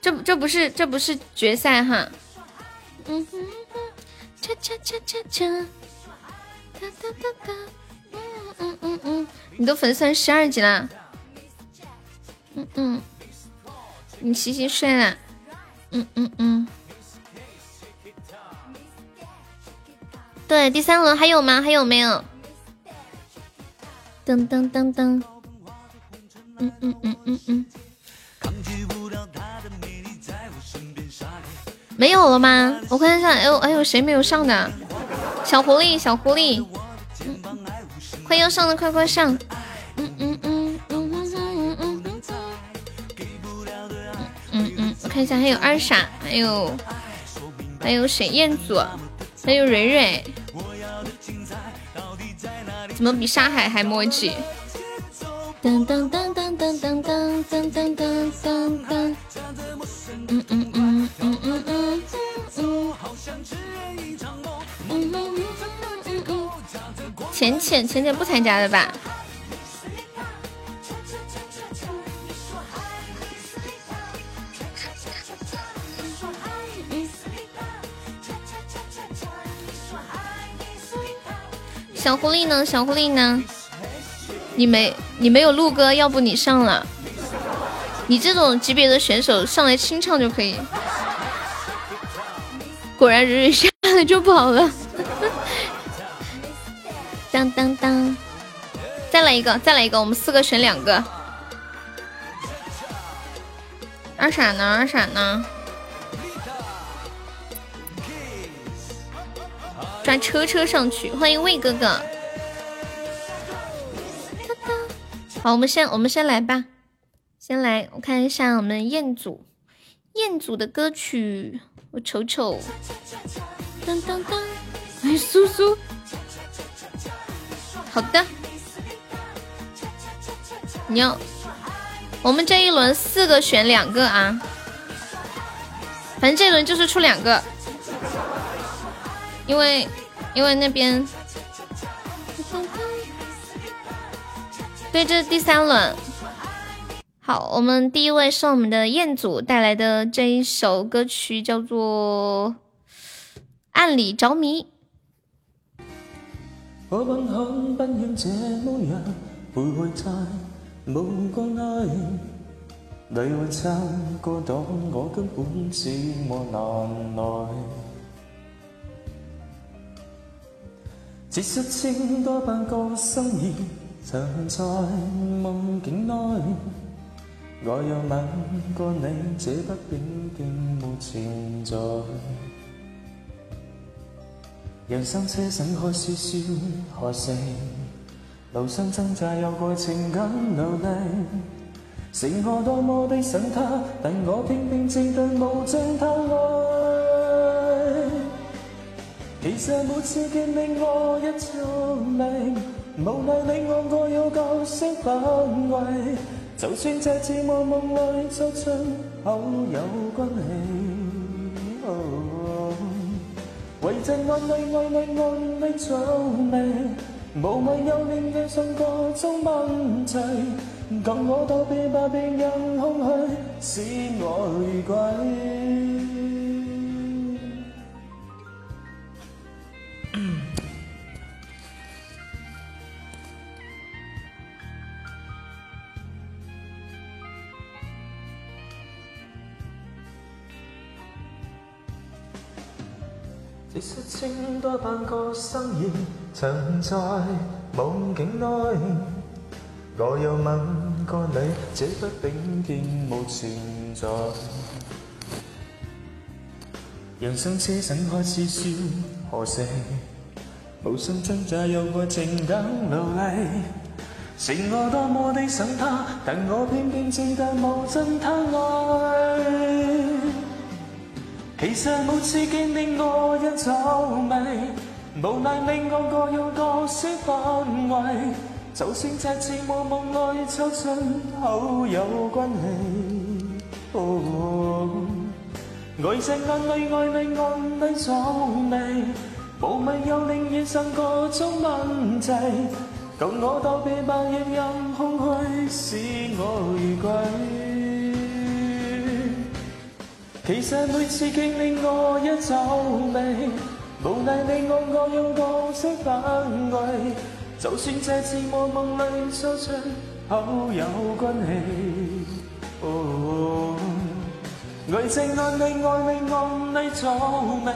这这不是这不是决赛哈。嗯哼哼，恰恰恰恰恰，哒哒哒哒，嗯嗯嗯嗯，你都粉丝十二级啦。嗯嗯，你洗洗睡啦。嗯嗯嗯。对，第三轮还有吗？还有没有？噔噔噔噔，嗯嗯嗯嗯嗯，没有了吗？我看一下，哎呦哎呦，谁没有上的？小狐狸，小狐狸，嗯，快要上的快快上，嗯嗯嗯嗯嗯嗯嗯嗯嗯，我看一下，还有二傻，还有还有沈？彦祖，还有蕊蕊。怎么比沙海还墨迹？噔噔噔噔噔噔噔噔噔噔噔。嗯嗯嗯嗯嗯嗯。浅浅浅浅不参加了吧？小狐狸呢？小狐狸呢？你没你没有录歌，要不你上了？你这种级别的选手上来清唱就可以。果然人人下来就跑了。当当当！再来一个，再来一个，我们四个选两个。二傻呢？二傻呢？抓车车上去，欢迎魏哥哥。好，我们先我们先来吧，先来我看一下我们彦祖。彦祖的歌曲，我瞅瞅。当当当，哎，苏苏，好的，你要我们这一轮四个选两个啊，反正这一轮就是出两个。因为，因为那边，对，这是第三轮。好，我们第一位是我们的彦祖带来的这一首歌曲，叫做《暗里着迷》。我允许不要这么样徘徊在无光里，你会差个档，我根本寂寞难耐。只失清多半個心意藏在夢境內。我有吻過你，這不變竟沒存在。人生車醒開笑笑，何成？路上掙扎有過情感流離。是我多麼的想他，但我偏偏只對無盡他愛。其实每次见你我也着迷无奈你我各有角色范围就算在寂寞梦内超出好友关系。为在暗里爱你暗里着迷无谓要令惹上各种问题跟我道别吧别让空虚使我越轨即使，清多半个生意，曾在梦境内。我又吻过你，这不顶天无存在。人生车尘开始消，何事无心挣扎，有爱情等奴隶。是我多么的想他，但我偏偏只得无尽叹哀。其实每次见你我一皱眉，无奈令我各有各些安慰。就算在寂寞梦内抽身，好有关系。哦，爱在眼里爱你暗里皱眉，无谓又令夜深各种问题。共我道别，白夜任空虚，使我如归。其实每次经历我也皱眉，无奈你我各用各色反季，就算在寂寞梦里受罪，好有关系。哦，爱情爱你爱你暗里皱眉，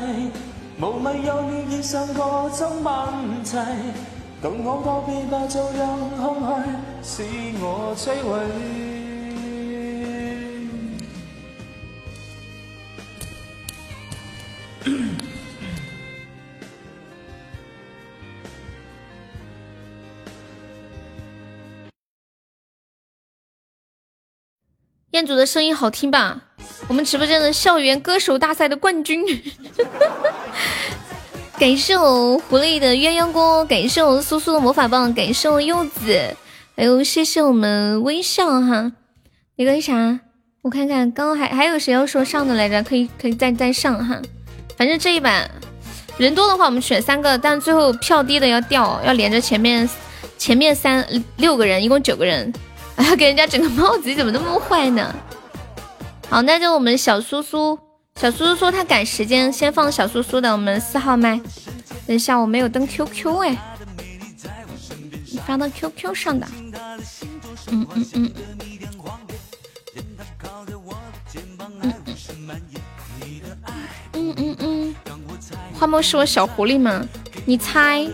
无谓有你已上各种问题，共我告别吧，就让空虚使我摧毁。彦祖的声音好听吧？我们直播间的校园歌手大赛的冠军。感谢我狐狸的鸳鸯锅，感谢我苏苏的魔法棒，感谢我柚子，还有谢谢我们微笑哈。那个啥，我看看，刚刚还还有谁要说上的来着？可以可以再再上哈。反正这一版人多的话，我们选三个，但最后票低的要掉，要连着前面前面三六个人，一共九个人。还 要给人家整个帽子，你怎么那么坏呢？好，那就我们小苏苏，小苏苏说他赶时间，先放小苏苏的，我们四号麦。等一下，我没有登 QQ 哎，你发到 QQ 上的。嗯嗯。嗯花猫是我小狐狸吗？你猜？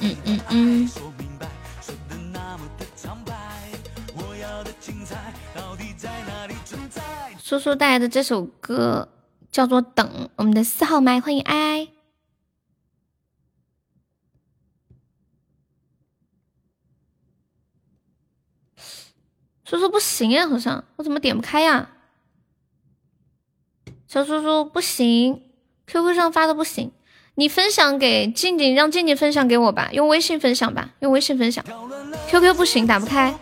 嗯嗯嗯。叔叔带来的这首歌叫做《等》，我们的四号麦，欢迎哀哀。叔叔不行呀，好像我怎么点不开呀？小苏苏不行，QQ 上发的不行，你分享给静静，让静静分享给我吧，用微信分享吧，用微信分享。QQ 不行，打不开。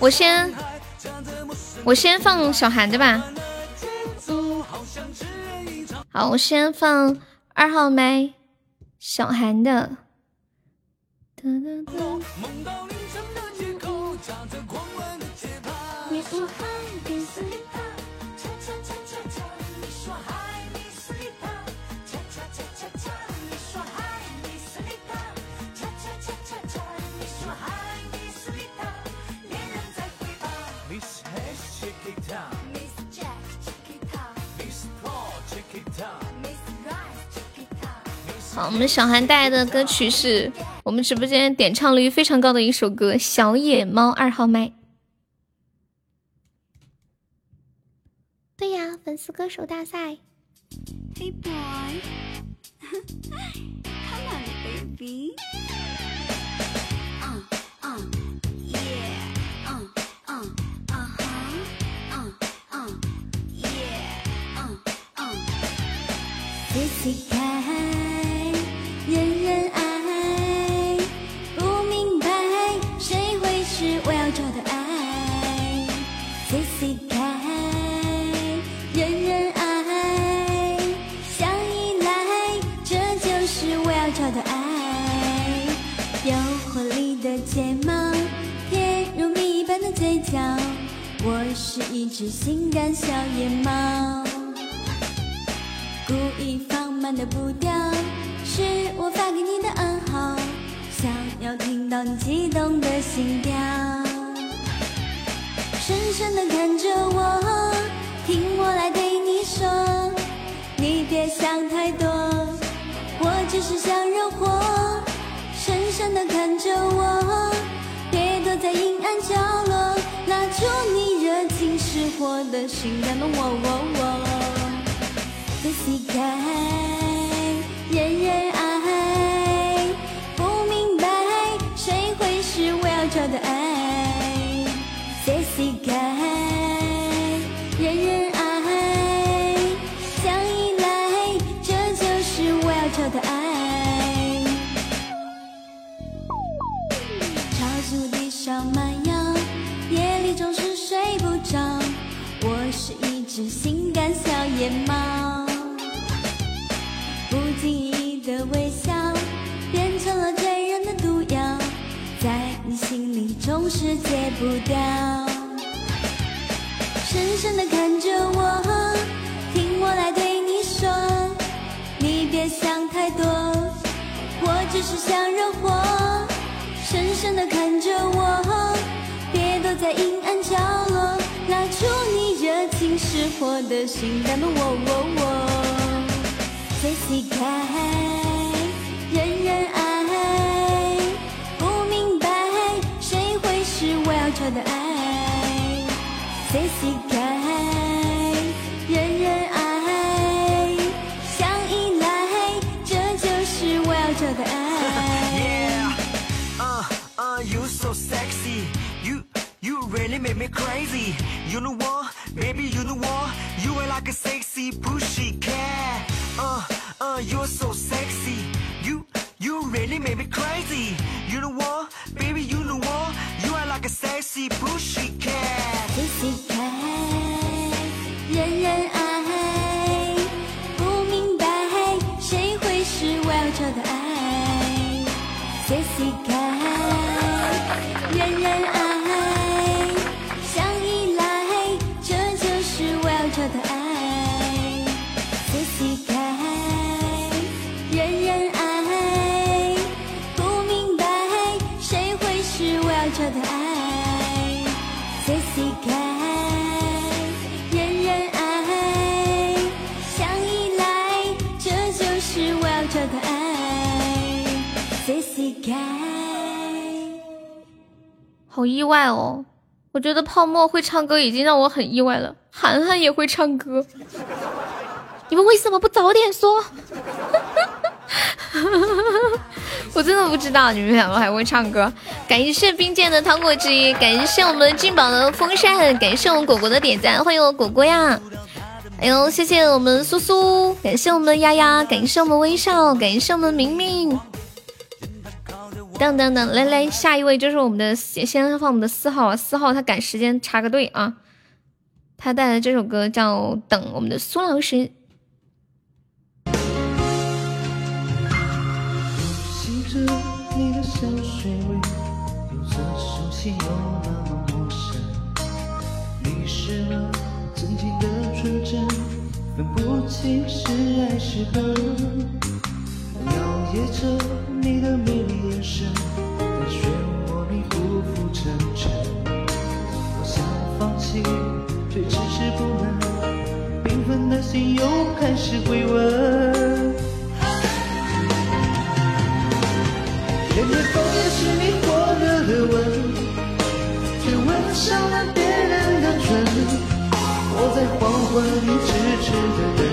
我先。我先放小韩的吧，好，我先放二号麦，小韩的。好，我们小韩带来的歌曲是我们直播间点唱率非常高的一首歌《小野猫二号麦》。对呀，粉丝歌手大赛。Hey boy, come on, baby. Uh, uh, yeah. 一只性感小野猫。故意放慢的步调，是我发给你的暗号，想要听到你激动的心跳。深深的看着我，听我来对你说，你别想太多，我只是想惹火。深深的看着我，躲在阴暗角落，拿出你热情似火的心，感动我我我，The Sky。戒不掉。深深的看着我，听我来对你说，你别想太多，我只是想惹火。深深的看着我，别躲在阴暗角落，拿出你热情似火的心感的我我我。仔细看，是我要找的爱。仔细看，人人爱，相依赖，这就是我要找的爱。Uh, uh, you so sexy. You, you really make me crazy. You know what, baby, you know what? You are like a sexy pushy cat. Uh, uh, you're so sexy. You, you really make me crazy. Sexy pushy cat. 仔细看，人人爱，不明白谁会是我要找的爱。仔细看，人人爱，想依赖，这就是我要找的爱。仔细看，人人爱，不明白谁会是我要找的爱。好意外哦！我觉得泡沫会唱歌已经让我很意外了，涵涵也会唱歌，你们为什么不早点说？我真的不知道你们两个还会唱歌。感谢冰剑的糖果汁，感谢我们金宝的风扇，感谢我们果果的点赞，欢迎我果果呀！哎呦，谢谢我们苏苏，感谢我们丫丫，感谢我们微笑，感谢我们明明。等等等，来来，下一位就是我们的先先放我们的四号啊，四号他赶时间插个队啊，他带来这首歌叫《等》，我们的苏老师。分不清是爱是恨。了解着你的美心又开始回温。天边枫叶是你火热的吻，却吻上了别人的唇。我在黄昏里痴痴的等。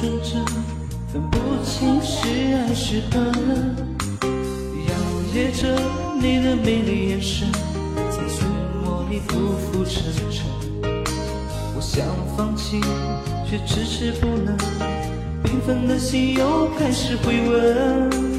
纯真，分不清是爱是恨。摇曳着你的美丽眼神，在漩涡里浮浮沉沉。我想放弃，却迟迟不能，缤纷的心又开始回温。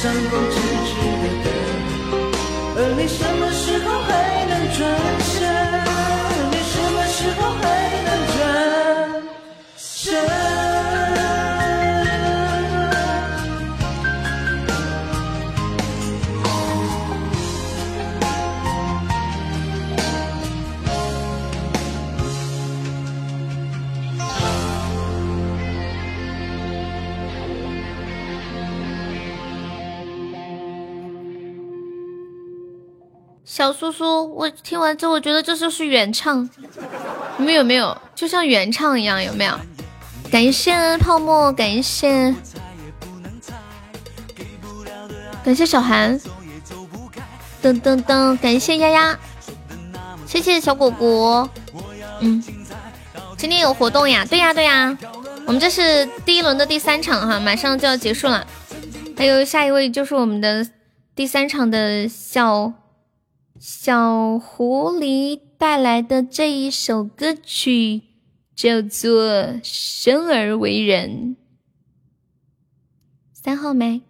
伤口痴痴的等，而你什么时候还能转身？小苏苏，我听完之后，我觉得这就是原唱，你们有没有？就像原唱一样，有没有？感谢泡沫，感谢感谢小韩，噔噔噔，感谢丫丫，谢谢小果果，嗯，今天有活动呀？对呀对呀，我们这是第一轮的第三场哈，马上就要结束了，还有下一位就是我们的第三场的小。小狐狸带来的这一首歌曲叫做《生而为人》，三号麦。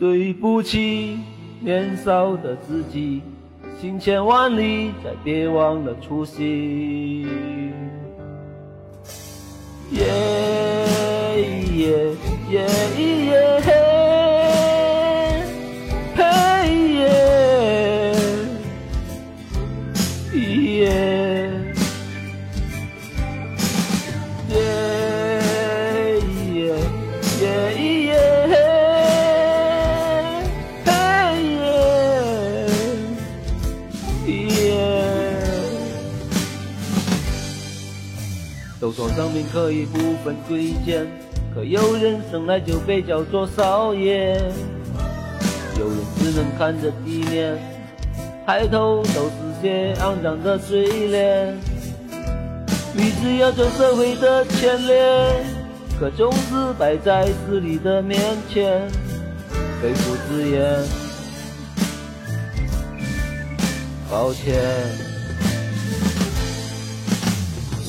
对不起，年少的自己，行千万里，再别忘了初心。耶耶耶耶可以不分贵贱，可有人生来就被叫做少爷，有人只能看着地面，抬头都是些肮脏的嘴脸。立志要走社会的前列，可总是摆在势力的面前，肺腑之言，抱歉。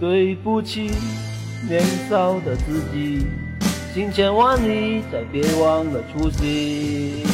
对不起，年少的自己，行千万里，再别忘了初心。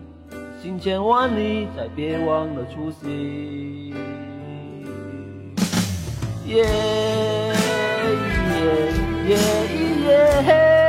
行千万里，再别忘了初心。耶耶耶耶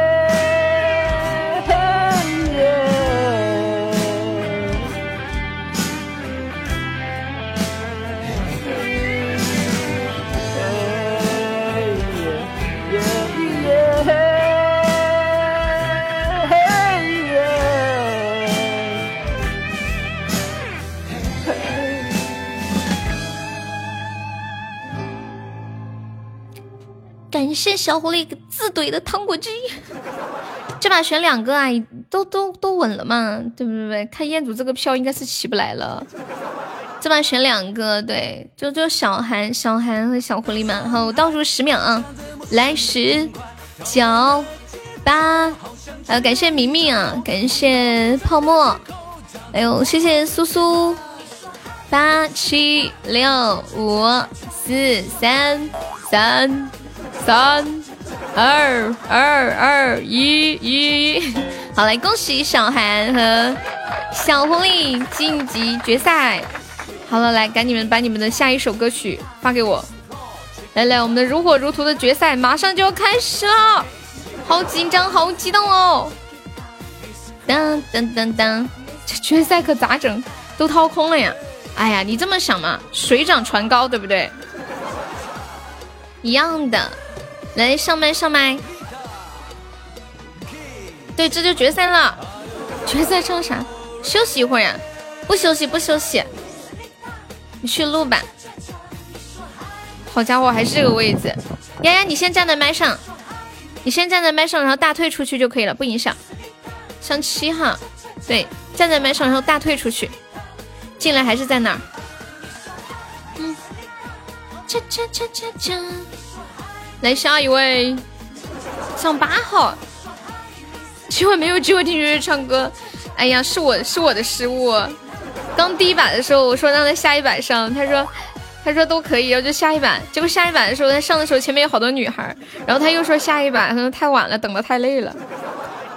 谢小狐狸自怼的糖果机，这把选两个啊，都都都稳了嘛，对不对？看彦祖这个票应该是起不来了，这把选两个，对，就就小韩、小韩和小狐狸嘛。好，我倒数十秒啊，来十、九、八，还有感谢明明啊，感谢泡沫，还有谢谢苏苏，八七六五四三三。三二二二一一，好来，恭喜小韩和小狐狸晋级决赛。好了，来，赶紧们把你们的下一首歌曲发给我。来来，我们的如火如荼的决赛马上就要开始了，好紧张，好激动哦！当当当当，这决赛可咋整？都掏空了呀！哎呀，你这么想嘛，水涨船高，对不对？一样的。来上麦上麦，对，这就决赛了。决赛唱啥？休息一会儿呀？不休息不休息，你去录吧。好家伙，还是这个位置。丫丫，你先站在麦上，你先站在麦上，然后大退出去就可以了，不影响。上七哈，对，站在麦上，然后大退出去，进来还是在那儿。来下一位，上八号，今晚没有机会听月月唱歌，哎呀，是我是我的失误。刚第一把的时候，我说让他下一把上，他说他说都可以，然后就下一把。结果下一把的时候，他上的时候前面有好多女孩，然后他又说下一把，他说太晚了，等的太累了。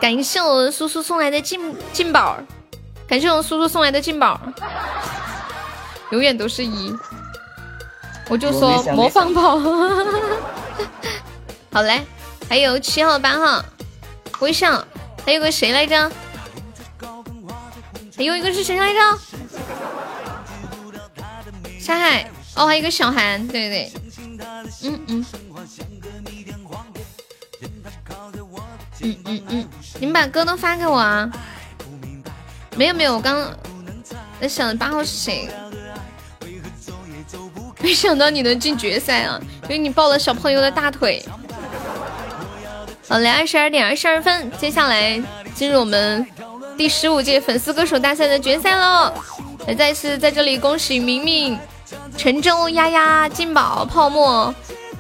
感谢我苏苏送来的进进宝，感谢我苏苏送来的进宝，永远都是一。我就说模仿宝。好嘞，还有七号八号，微笑，还有个谁来着？还有一个是谁来着？沙海，哦，还有一个小韩，对对对，嗯嗯，嗯嗯嗯，你们把歌都发给我啊！没有没有，我刚在想八号是谁，没想到你能进决赛啊！因为你抱了小朋友的大腿。好嘞，二十二点二十二分，接下来进入我们第十五届粉丝歌手大赛的决赛喽！来，再次在这里恭喜明明。陈州、丫丫、金宝、泡沫，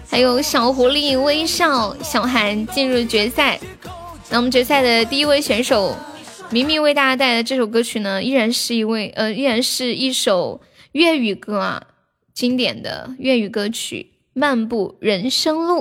还有小狐狸、微笑、小韩进入决赛。那我们决赛的第一位选手，明明为大家带来的这首歌曲呢，依然是一位呃，依然是一首粤语歌啊，经典的粤语歌曲《漫步人生路》。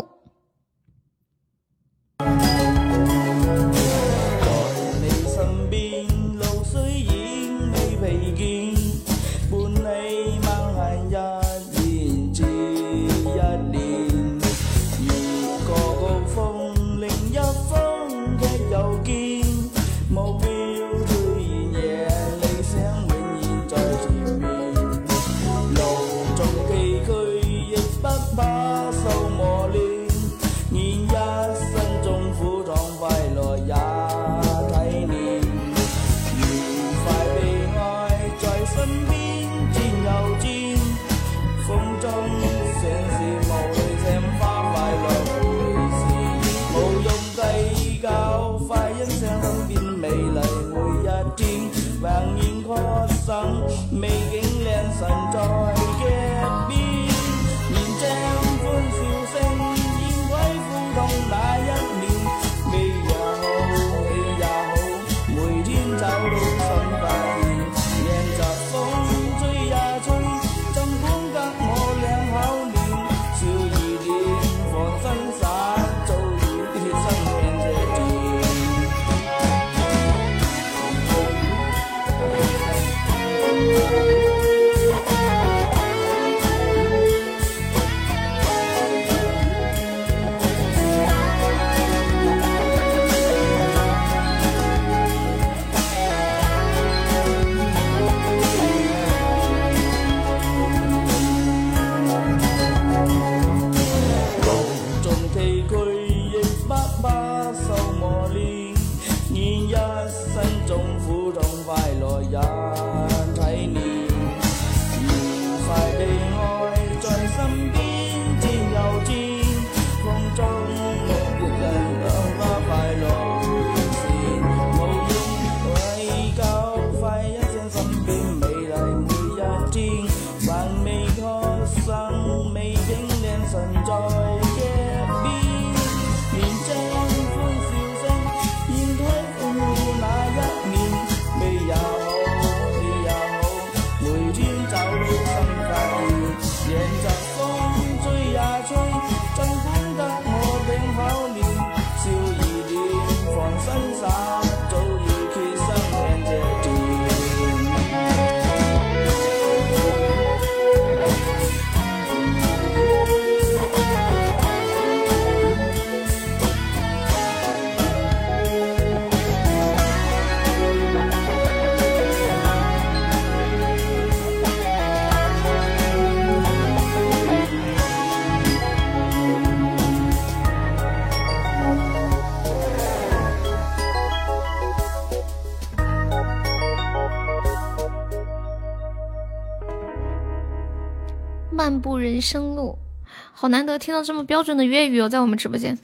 难得听到这么标准的粤语哦，在我们直播间。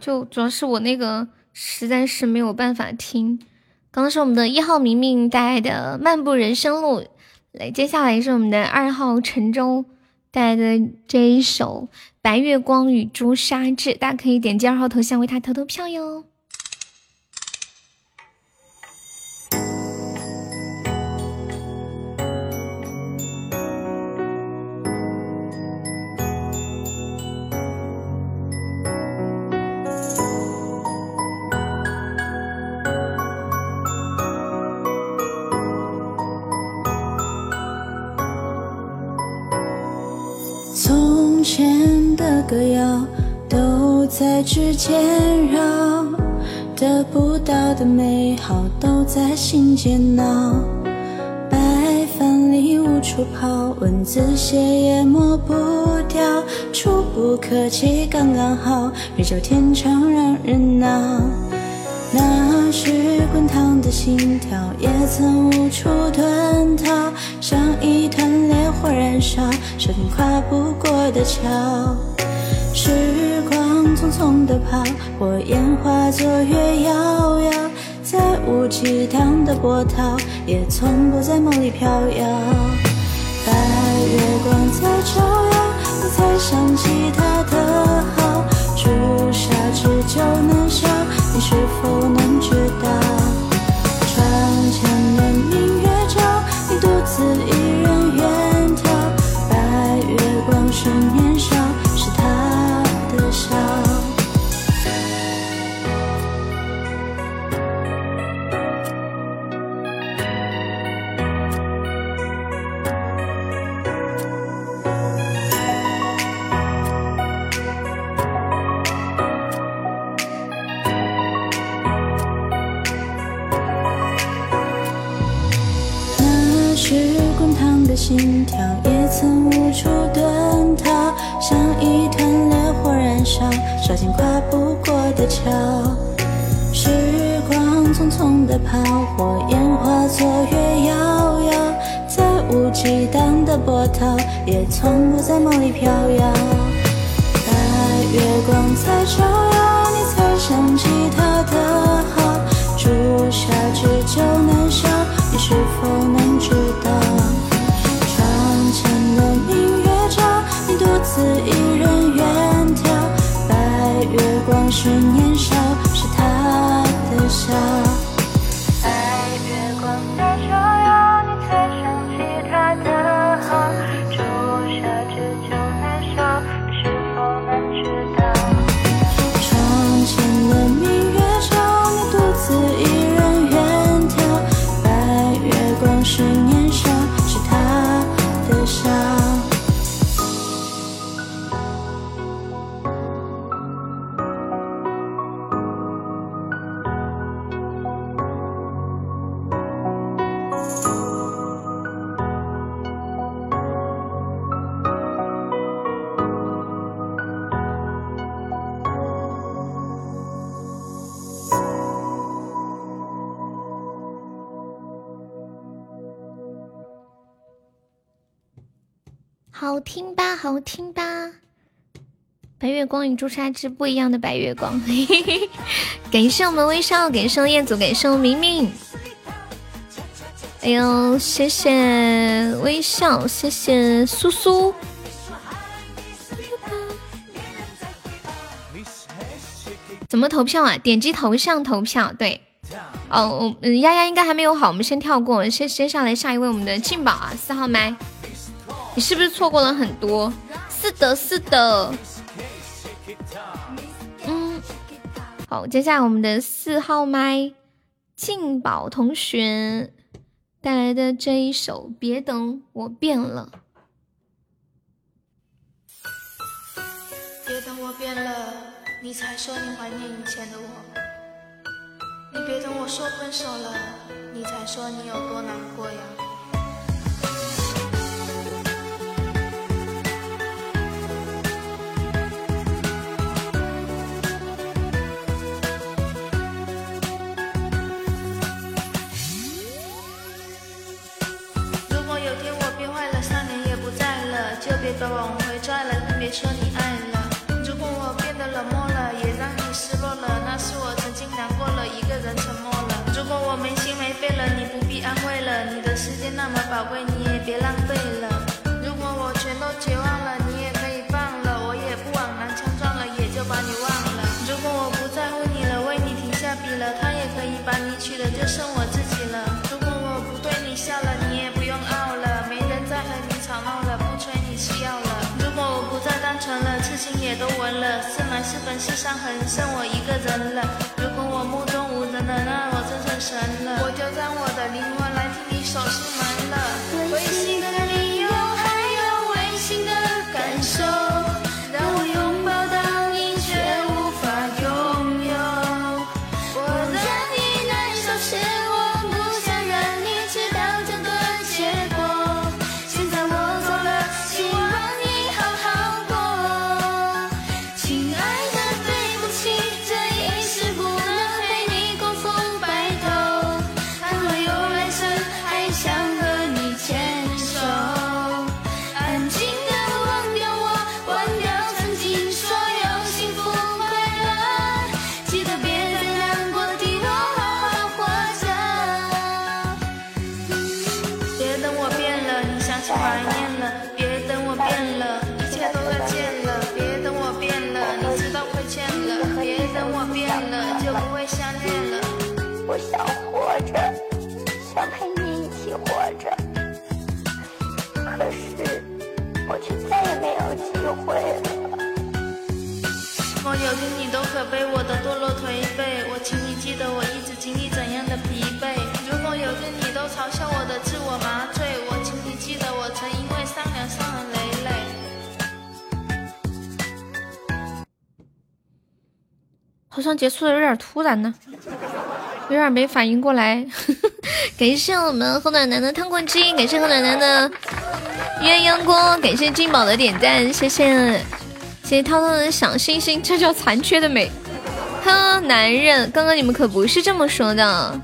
就主要是我那个实在是没有办法听。刚刚是我们的一号明明带来的《漫步人生路》，来，接下来是我们的二号陈州带来的这一首《白月光与朱砂痣》，大家可以点击二号头像为他投投票哟。在指尖绕，得不到的美好都在心间闹。白饭里无处跑，文字写也抹不掉，触不可及刚刚好，日久天长让人恼。那时滚烫的心跳，也曾无处遁逃，像一团烈火燃烧，设定跨不过的桥。时光匆匆地跑，火焰化作月遥遥，再无激荡的波涛，也从不在梦里飘摇。白月光在照耀，你才想起他的好，朱砂痣就难消，你是否能知道？窗前的明月照，你独自一在梦里飘好听吧。白月光与朱砂痣不一样的白月光，嘿嘿嘿。感谢我们微笑，感谢我彦祖，感谢我明明。哎呦，谢谢微笑，谢谢苏苏。怎么投票啊？点击头像投票。对，哦，嗯，丫丫应该还没有好，我们先跳过，先接下来下一位我们的静宝啊，四号麦。你是不是错过了很多？是的，是的。嗯，好，接下来我们的四号麦静宝同学带来的这一首《别等我变了》。别等我变了，你才说你怀念以前的我。你别等我说分手了，你才说你有多难过呀。别把我变坏了，三年也不在了，就别把往回拽了。说你爱了。如果我变得冷漠了，也让你失落了，那是我曾经难过了，一个人沉默了。如果我没心没肺了，你不必安慰了，你的时间那么宝贵，你也别浪本是伤痕，剩我一个人了。如果我目中无人了，那我真成神了，我就让我的灵魂来替你守心好像结束的有点突然呢，有点没反应过来。感谢我们后奶奶的糖果机，感谢后奶奶的鸳鸯锅，感谢金宝的点赞，谢谢谢谢涛涛的小星星，这叫残缺的美。呵，男人，刚刚你们可不是这么说的，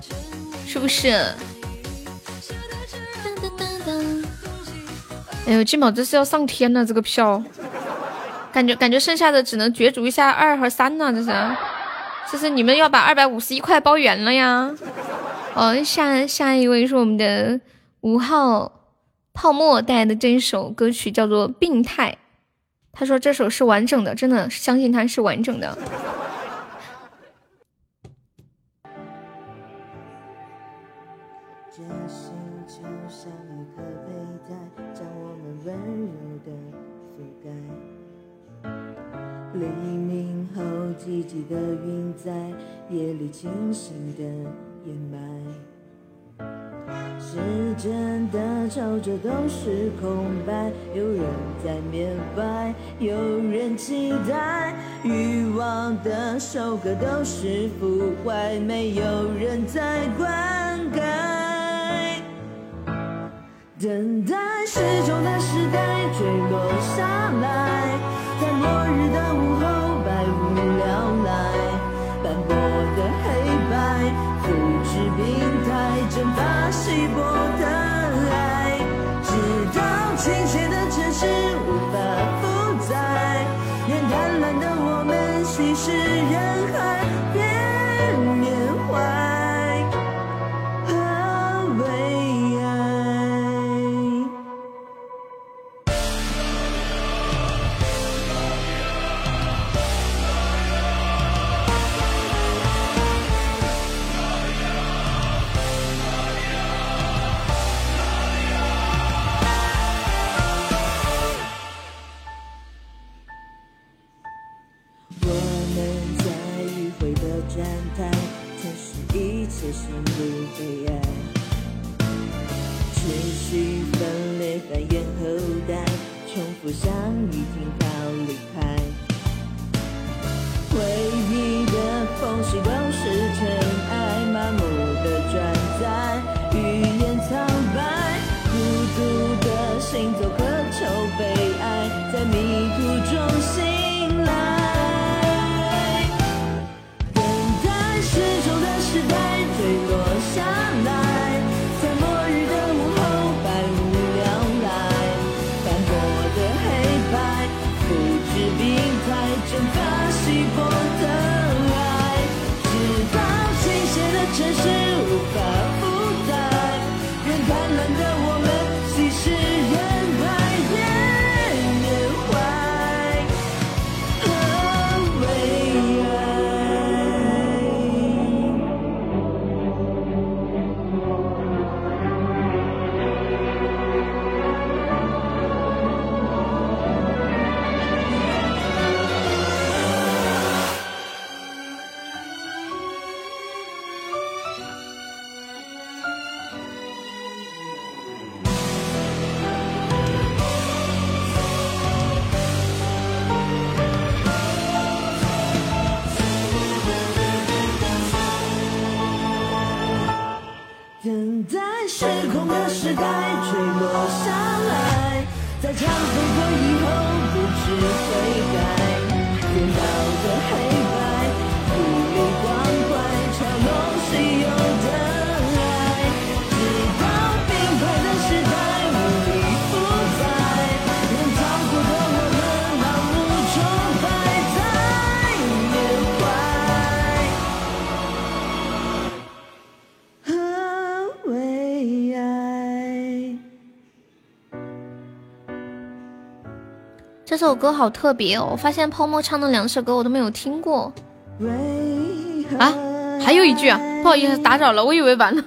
是不是？哎呦，金宝这是要上天了，这个票，感觉感觉剩下的只能角逐一下二和三了，这是，就是你们要把二百五十一块包圆了呀。哦，下下一位是我们的五号泡沫带来的这一首歌曲叫做《病态》，他说这首是完整的，真的相信他是完整的。寂寂的云在夜里清醒的掩埋。时间的皱褶都是空白，有人在缅怀，有人期待。欲望的收割都是腐坏，没有人在灌溉。等待时钟的时代坠落下来，在末日的午后，聊来，斑驳的黑白，复制病态，蒸发稀薄的爱，直到倾斜的城市无法负载，愿贪婪的我们稀释人。时代坠落下来，在忏悔过以后不知悔改，颠倒的黑。首歌好特别哦！我发现泡沫唱的两首歌我都没有听过啊，还有一句啊，不好意思打扰了，我以为完了，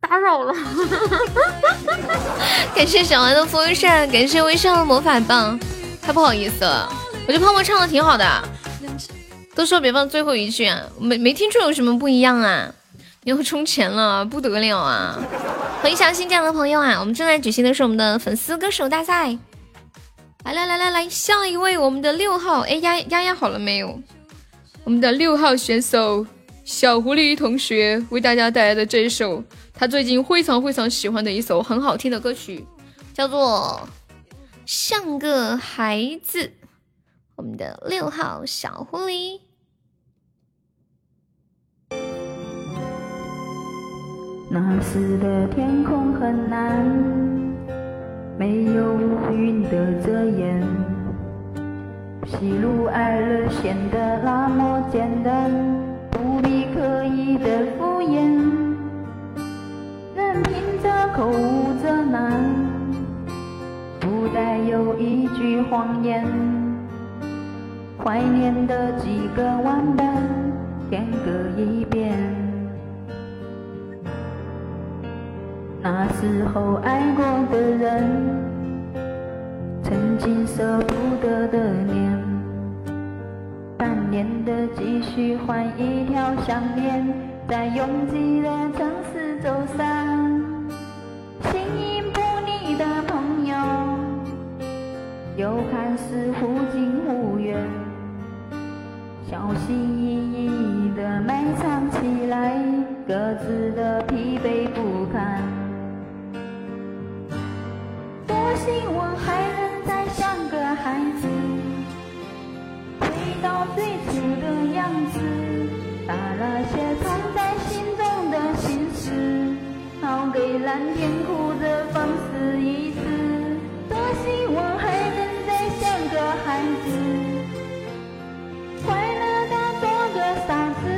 打扰了。感谢小丸的风扇，感谢微笑的魔法棒，太不好意思了。我觉得泡沫唱的挺好的，都说别放最后一句啊，没没听出有什么不一样啊？又充钱了，不得了啊！欢迎小新进来的朋友啊！我们正在举行的是我们的粉丝歌手大赛，来来来来来，下一位我们的六号，哎丫丫丫好了没有？我们的六号选手小狐狸同学为大家带来的这一首他最近非常非常喜欢的一首很好听的歌曲，叫做《像个孩子》。我们的六号小狐狸。那时的天空很蓝，没有乌云的遮掩，喜怒哀乐显得那么简单，不必刻意的敷衍，任凭着口无遮拦，不带有一句谎言，怀念的几个晚班，天各一边。那时候爱过的人，曾经舍不得的脸，半年的积蓄换一条项链，在拥挤的城市走散。形影不离的朋友，又看似忽近忽远，小心翼翼的埋藏起来，各自的疲惫不堪。多希望还能再像个孩子，回到最初的样子，把那些藏在心中的心事，抛给蓝天哭着放肆一次。多希望还能再像个孩子，快乐的做个傻子，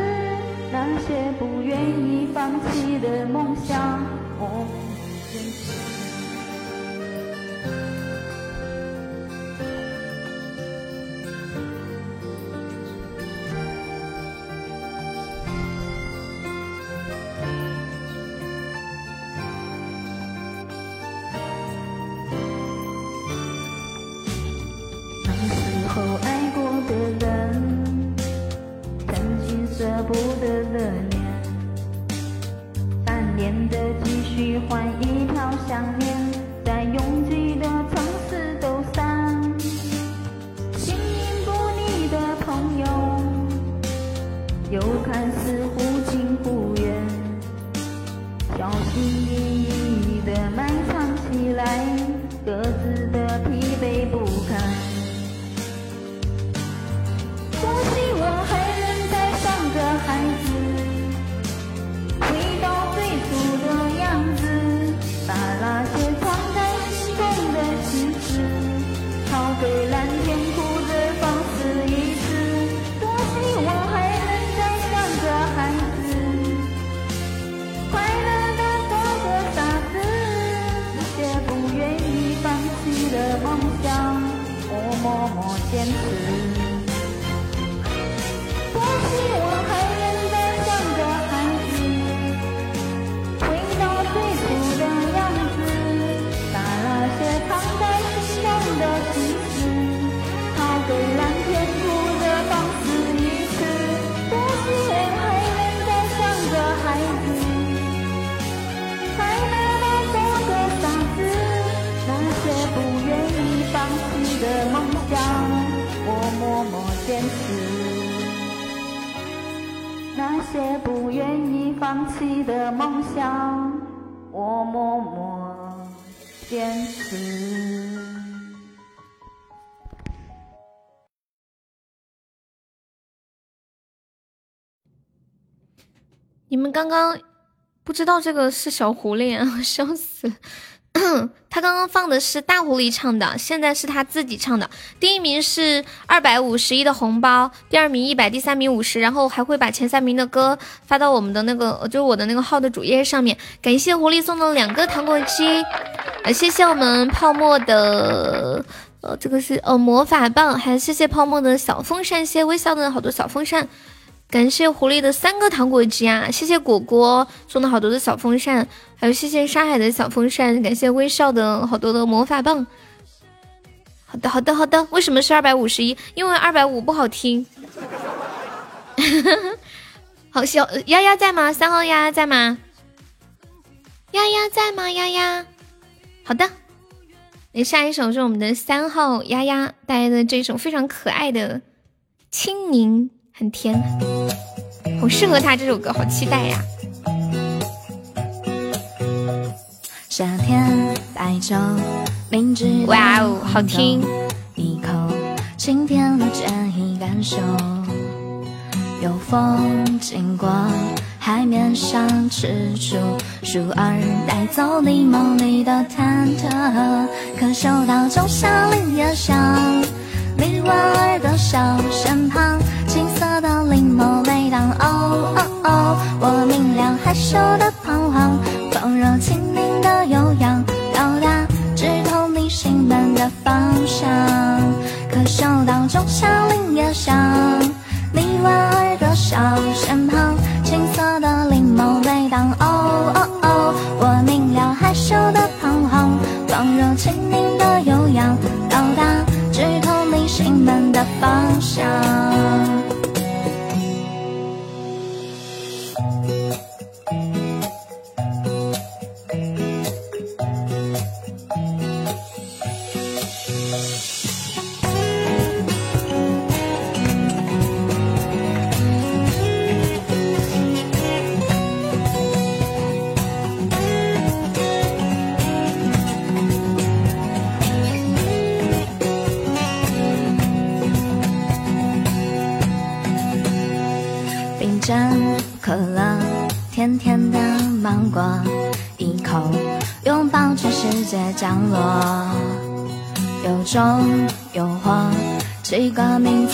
那些不愿意放弃的梦想，我不得的脸，半年的积蓄换一条项链，在拥挤的城市走散。形影不离的朋友，又看放弃的梦想，我默默坚持。你们刚刚不知道这个是小狐狸啊，笑死！他刚刚放的是大狐狸唱的，现在是他自己唱的。第一名是二百五十一的红包，第二名一百，第三名五十，然后还会把前三名的歌发到我们的那个，就是我的那个号的主页上面。感谢狐狸送的两个糖果机，呃，谢谢我们泡沫的，呃，这个是呃魔法棒，还谢谢泡沫的小风扇，谢谢微笑的好多小风扇。感谢狐狸的三个糖果机啊！谢谢果果送的好多的小风扇，还有谢谢沙海的小风扇，感谢微笑的好多的魔法棒。好的，好的，好的。为什么是二百五十一？因为二百五不好听。好，小丫丫在吗？三号丫丫在吗？丫丫在吗？丫丫。好的，那下一首是我们的三号丫丫带来的这首非常可爱的《青柠》。很甜，好适合他这首歌，好期待呀！夏天白昼，明知哇哦，好听！一口清甜的建议感受，有风经过海面上踟蹰树儿带走你梦里的忐忑，可嗅到仲夏林叶香，你莞尔的笑身旁。青色的柠檬味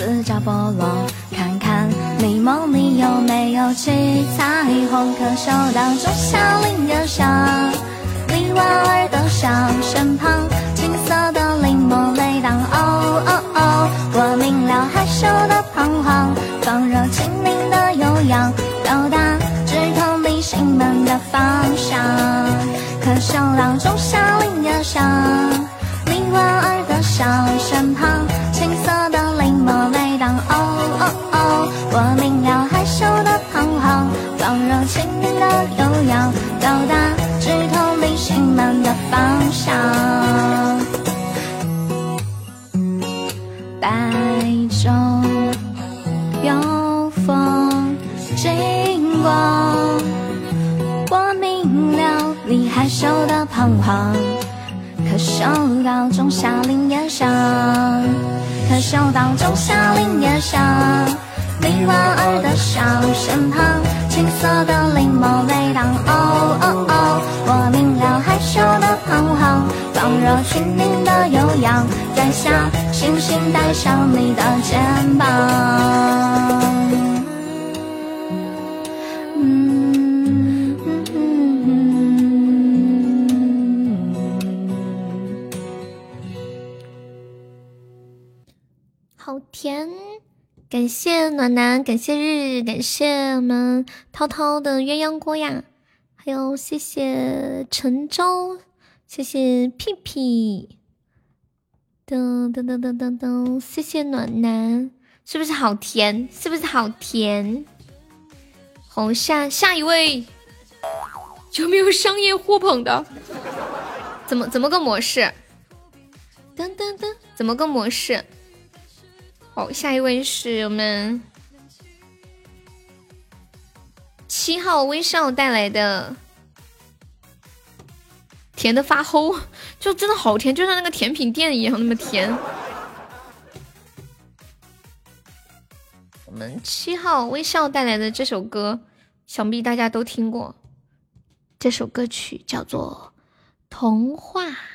自家宝感谢我们涛涛的鸳鸯锅呀，还有谢谢陈州，谢谢屁屁，噔噔噔噔噔噔，谢谢暖男，是不是好甜？是不是好甜？好，下下一位，有没有商业互捧的？怎么怎么个模式？噔噔噔，怎么个模式？好，下一位是我们七号微笑带来的甜的发齁就真的好甜就像那个甜品店一样那么甜。我们七号微笑带来的这首歌想必大家都听过。这首歌曲叫做童话。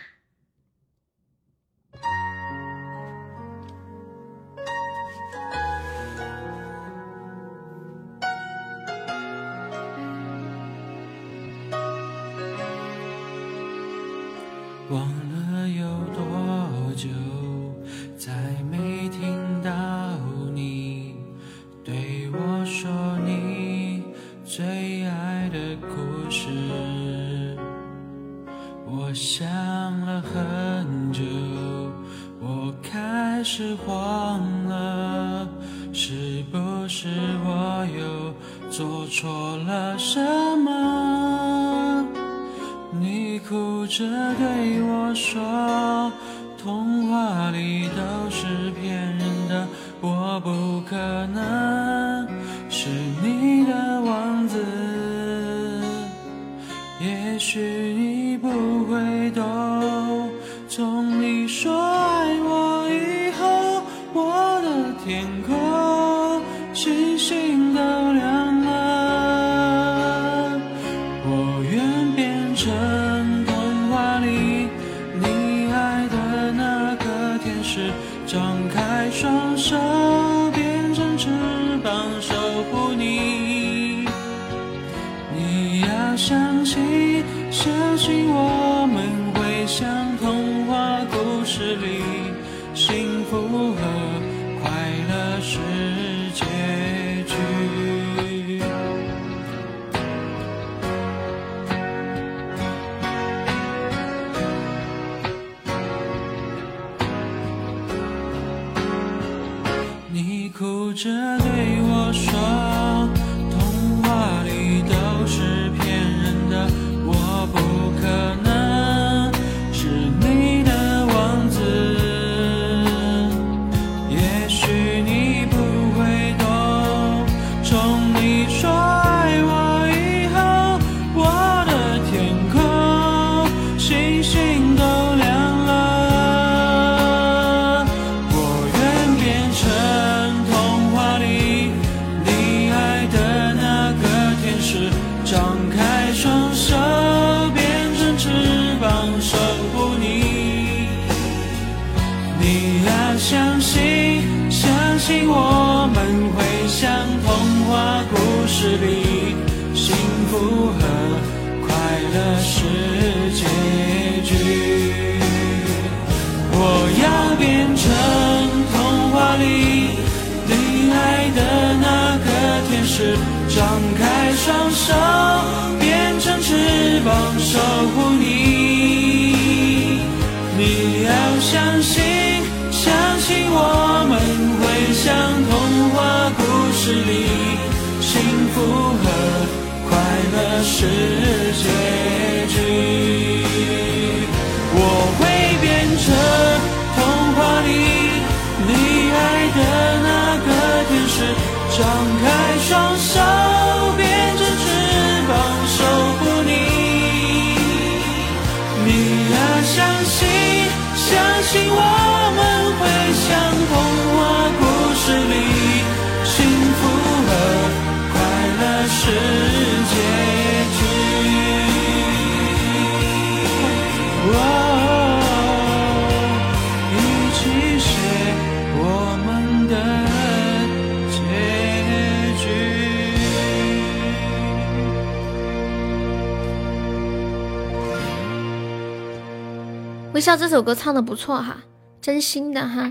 这首歌唱的不错哈，真心的哈。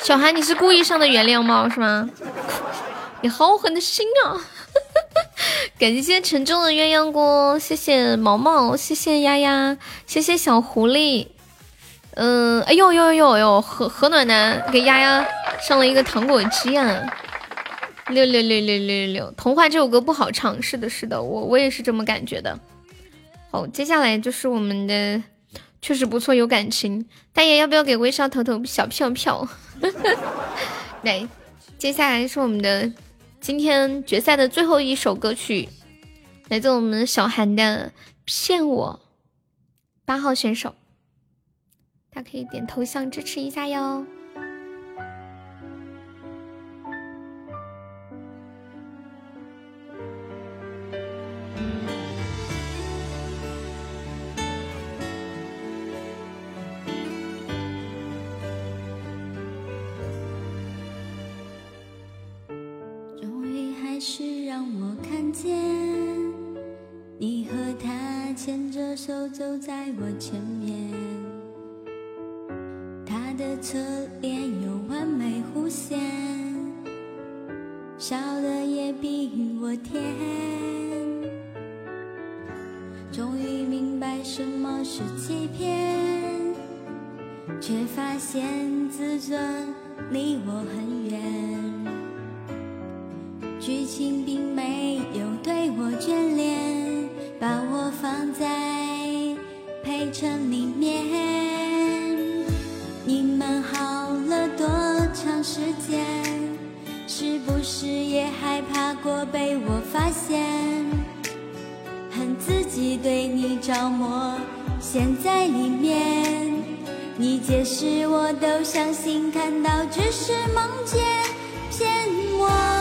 小韩，你是故意上的原谅猫是吗？你好狠的心啊！感谢沉重的鸳鸯锅，谢谢毛毛，谢谢丫丫，谢谢小狐狸。嗯，哎呦呦呦呦，何何暖男给丫丫上了一个糖果机啊。六六六六六六六，童话这首歌不好唱。是的，是的，我我也是这么感觉的。好，接下来就是我们的。确实不错有感情。大爷要不要给微笑投投小票票？来接下来是我们的今天决赛的最后一首歌曲来自我们小韩的骗我八号选手。大家可以点头像支持一下哟。牵着手走在我前面，他的侧脸有完美弧线，笑的也比我甜。终于明白什么是欺骗，却发现自尊离我很远。剧情并没有对我眷恋，把我放在陪衬里面。你们好了多长时间？是不是也害怕过被我发现？恨自己对你着魔，陷在里面。你解释我都相信，看到只是梦见，骗我。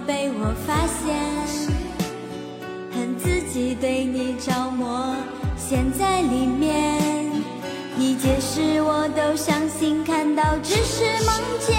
被我发现？恨自己对你着魔，陷在里面。你解释我都相信，看到只是梦见，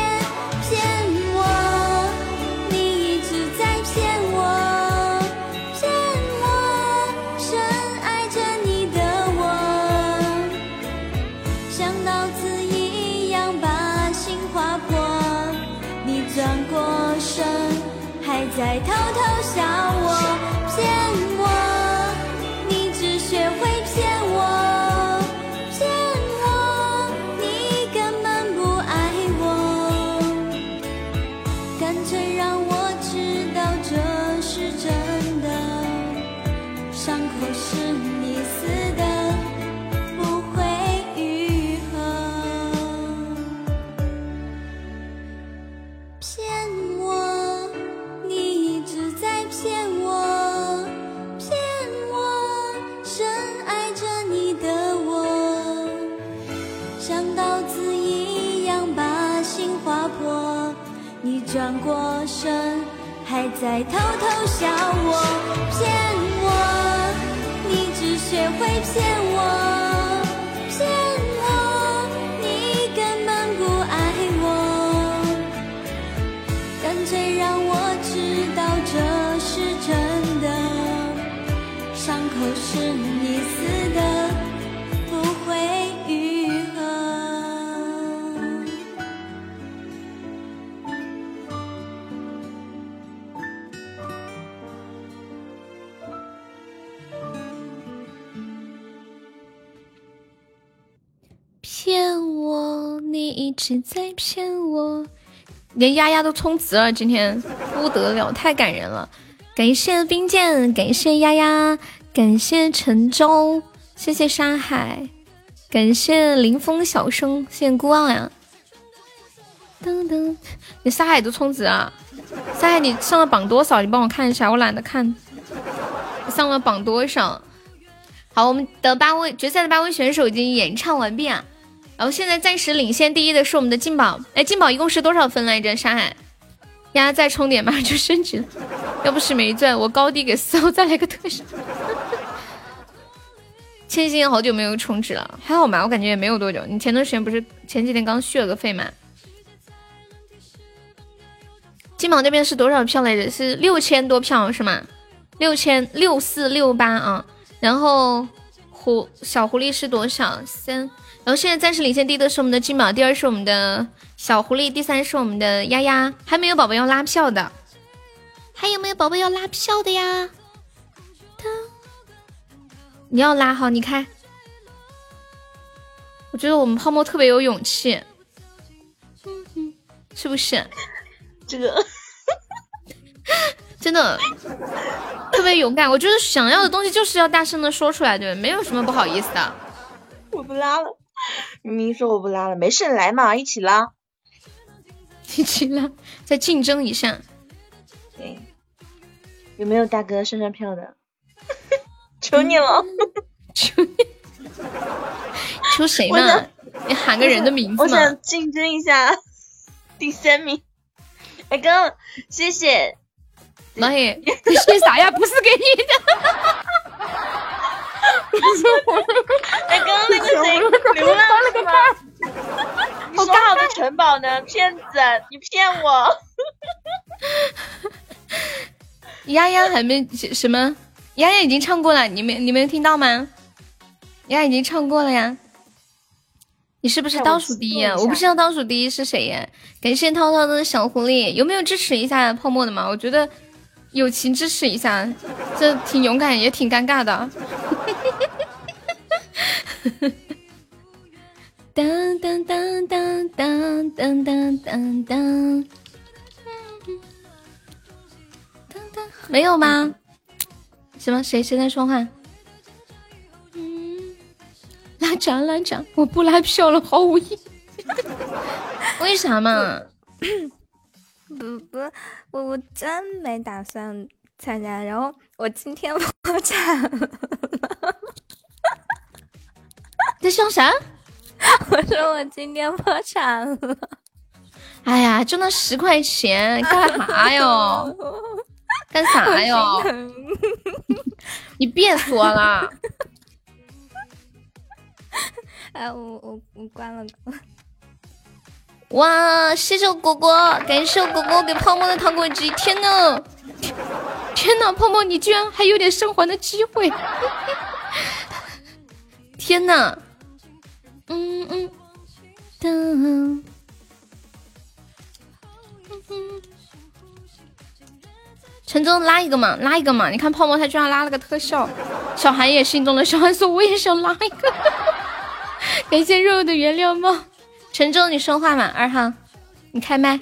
在偷偷笑我，骗我，你只学会骗我。你一直在骗我。连丫丫都充值了，今天不得了，太感人了！感谢冰剑，感谢丫丫，感谢陈州，谢谢沙海，感谢林峰小生，谢谢孤傲呀。噔噔，你沙海都充值啊？沙海你上了榜多少？你帮我看一下，我懒得看。你上了榜多少？好，我们的八位决赛的八位选手已经演唱完毕啊。然后现在暂时领先第一的是我们的金宝，哎，金宝一共是多少分来着？沙海，丫再充点马上就升级了，要不是没钻，我高低给四号再来个特效。千心好久没有充值了，还好吧？我感觉也没有多久。你前段时间不是前几天刚续了个费吗？金宝那边是多少票来着？是六千多票是吗？六千六四六八啊。然后狐小狐狸是多少？三。然后现在暂时领先第一的是我们的金宝，第二是我们的小狐狸，第三是我们的丫丫。还没有宝宝要拉票的，还有没有宝宝要拉票的呀？你要拉好，你看。我觉得我们泡沫特别有勇气，是不是？这个 真的特别勇敢。我觉得想要的东西就是要大声的说出来，对没有什么不好意思的。我不拉了，明明说我不拉了，没事，来嘛，一起拉，一起拉，再竞争一下。对，有没有大哥上上票的？求你了，求你，求谁嘛？你喊个人的名字我想竞争一下第三名。哎哥，谢谢。妈耶，你谢啥呀？不是给你的。哎，刚刚那个谁流浪是吗？你说好的城堡呢？骗子，你骗我！丫丫还没什么，丫丫已经唱过了，你没你没有听到吗？丫丫已经唱过了呀。你是不是倒数第一啊？我不知道倒数第一是谁呀。感谢涛涛的小狐狸，有没有支持一下泡沫的嘛？我觉得友情支持一下，这挺勇敢也挺尴尬的。当当当当当当当当当，没有吗？什么？谁谁在说话？拉闸拉闸，我不拉票了，毫无意义。为啥嘛？不不，我我真没打算参加，然后我今天破产了。在笑啥？我说我今天破产了。哎呀，就那十块钱，干 啥哟？干啥哟？你别说了。哎，我我我关了。哇！谢谢果果，感谢果果给泡沫的糖果机。天呐，天呐，泡沫你居然还有点生还的机会！天呐！嗯嗯，噔。陈忠拉一个嘛，拉一个嘛！你看泡沫他居然拉了个特效，小韩也心动了。小韩说我也想拉一个。感谢肉肉的原谅吗？陈忠你说话嘛，二号，你开麦。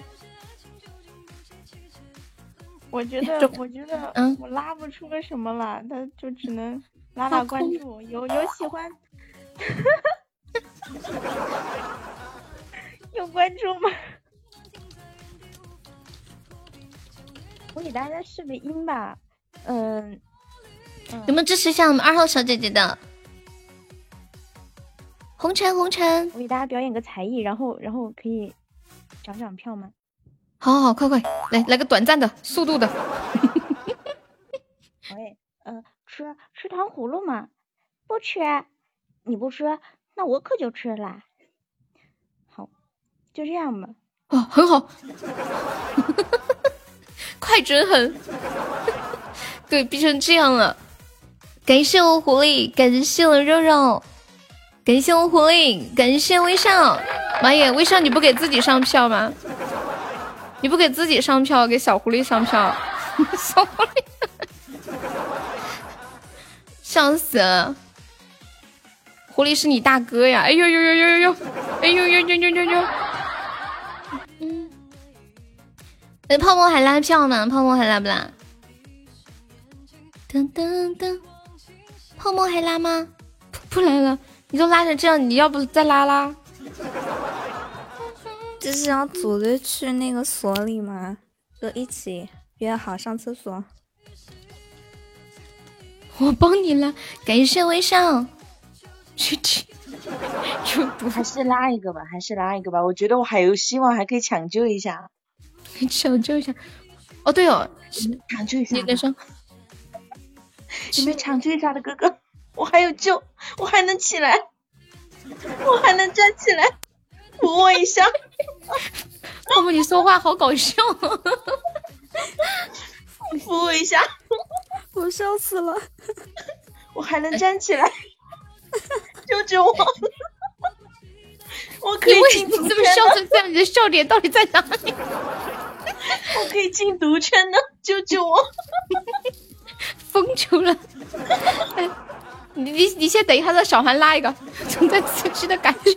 我觉得，我觉得，嗯，我拉不出个什么了，他就只能拉拉关注，有有喜欢。有关注吗？我给大家试个音吧，嗯，有没有支持一下我们二号小姐姐的？红尘，红尘，我给大家表演个才艺，然后，然后可以涨涨票吗？好好好，快快来，来个短暂的、速度的。喂，呃，吃吃糖葫芦吗？不吃，你不吃，那我可就吃啦。好，就这样吧。哦，很好，快准狠。对，逼成这样了。感谢我狐狸，感谢我肉肉。感谢我狐狸，感谢微笑。妈耶，微笑你不给自己上票吗？你不给自己上票，给小狐狸上票。小狐狸，笑死了。狐狸是你大哥呀！哎呦呦呦呦呦呦！哎呦呦呦呦呦呦！嗯，那泡沫还拉票吗？泡沫还拉不拉？噔噔噔！泡沫还拉吗？不不来了，你都拉成这样，你要不再拉拉？就是要组队去那个所里吗？就一起约好上厕所。我帮你拉，感谢微笑。去去，有毒，还是拉一个吧，还是拉一个吧。我觉得我还有希望，还可以抢救一下。抢救一下。哦，对哦，抢救一下。你跟说，你们抢救一下的哥哥？我还有救，我还能起来，我还能站起来，扶我一下。要不，你说话好搞笑。扶我一下，我笑死了。我还能站起来，救救我！我可以进毒你怎么笑成这样？你的笑点到底在哪里？我可以进毒圈呢，救救我！疯球了！哎，你你你先等一下，让小韩拉一个，总在持续的感觉。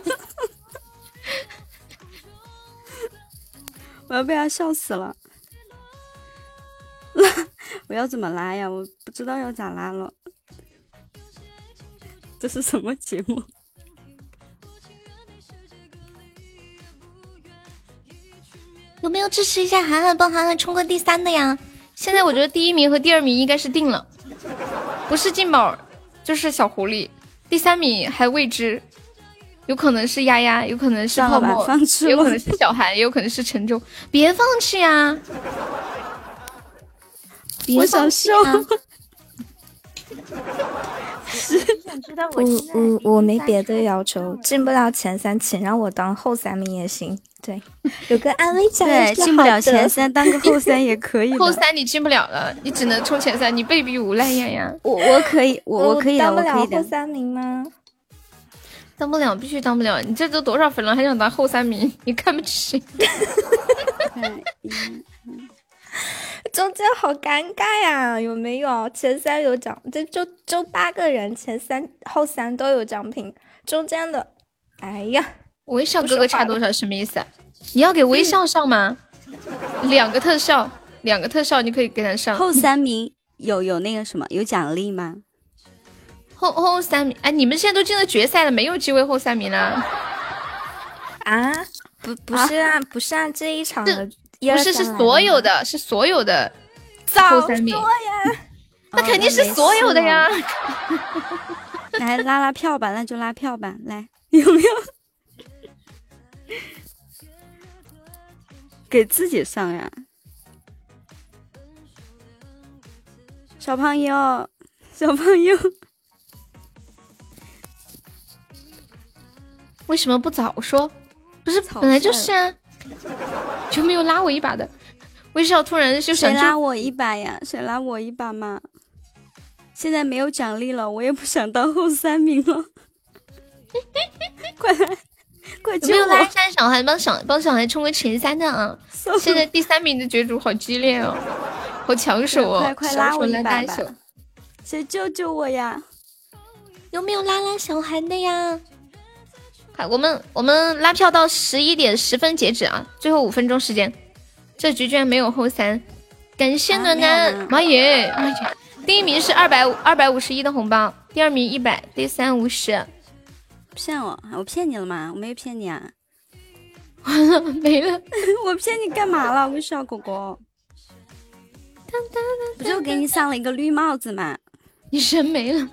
我要被他笑死了。拉，我要怎么拉呀？我不知道要咋拉了。这是什么节目？有没有支持一下涵涵，帮涵涵冲个第三的呀？现在我觉得第一名和第二名应该是定了，不是静宝就是小狐狸，第三名还未知，有可能是丫丫，有可能是泡沫，有可能是小韩，也有可能是陈州。别放弃呀！别放弃啊！我我我没别的要求，进不了前三，请让我当后三名也行。对，有个安慰奖对，进不了前三，当个后 三也可以。后三你进不了了，你只能冲前三，你被逼无奈呀呀！我我可以，我我可以的，当不我可以的。了后三名吗？当不了，必须当不了！你这都多少分了，还想当后三名？你看不起？中间好尴尬呀，有没有？前三有奖，这就就八个人，前三后三都有奖品，中间的，哎呀，微笑哥哥差多少？什么意思？你要给微笑上吗？两个特效，两个特效，你可以给他上。后三名有有那个什么有奖励吗？后后三名，哎，你们现在都进了决赛了，没有机会后三名了。啊？不不是啊，不是啊这一场的，不是是所有的，是所有的后三名。那肯定是所有的呀。来拉拉票吧，那就拉票吧，来 有没有？给自己上呀，小朋友，小朋友，为什么不早说？不是本来就是啊，就没有拉我一把的。微笑突然就想谁拉我一把呀？谁拉我一把嘛？现在没有奖励了，我也不想当后三名了。快来，快有没有救我！拉下小孩帮小帮小孩冲个前三的啊？现在第三名的角逐好激烈哦，好抢手哦！快快拉我一把吧，谁救救我呀？有没有拉拉小孩的呀？快，我们我们拉票到十一点十分截止啊，最后五分钟时间。这局居然没有后三，感谢暖暖，妈耶！哎呀，第一名是二百二百五十一的红包，第二名一百，第三五十。骗我？我骗你了吗？我没有骗你啊！完了，没了！我骗你干嘛了，微笑狗狗？不就给你上了一个绿帽子吗？你人没了。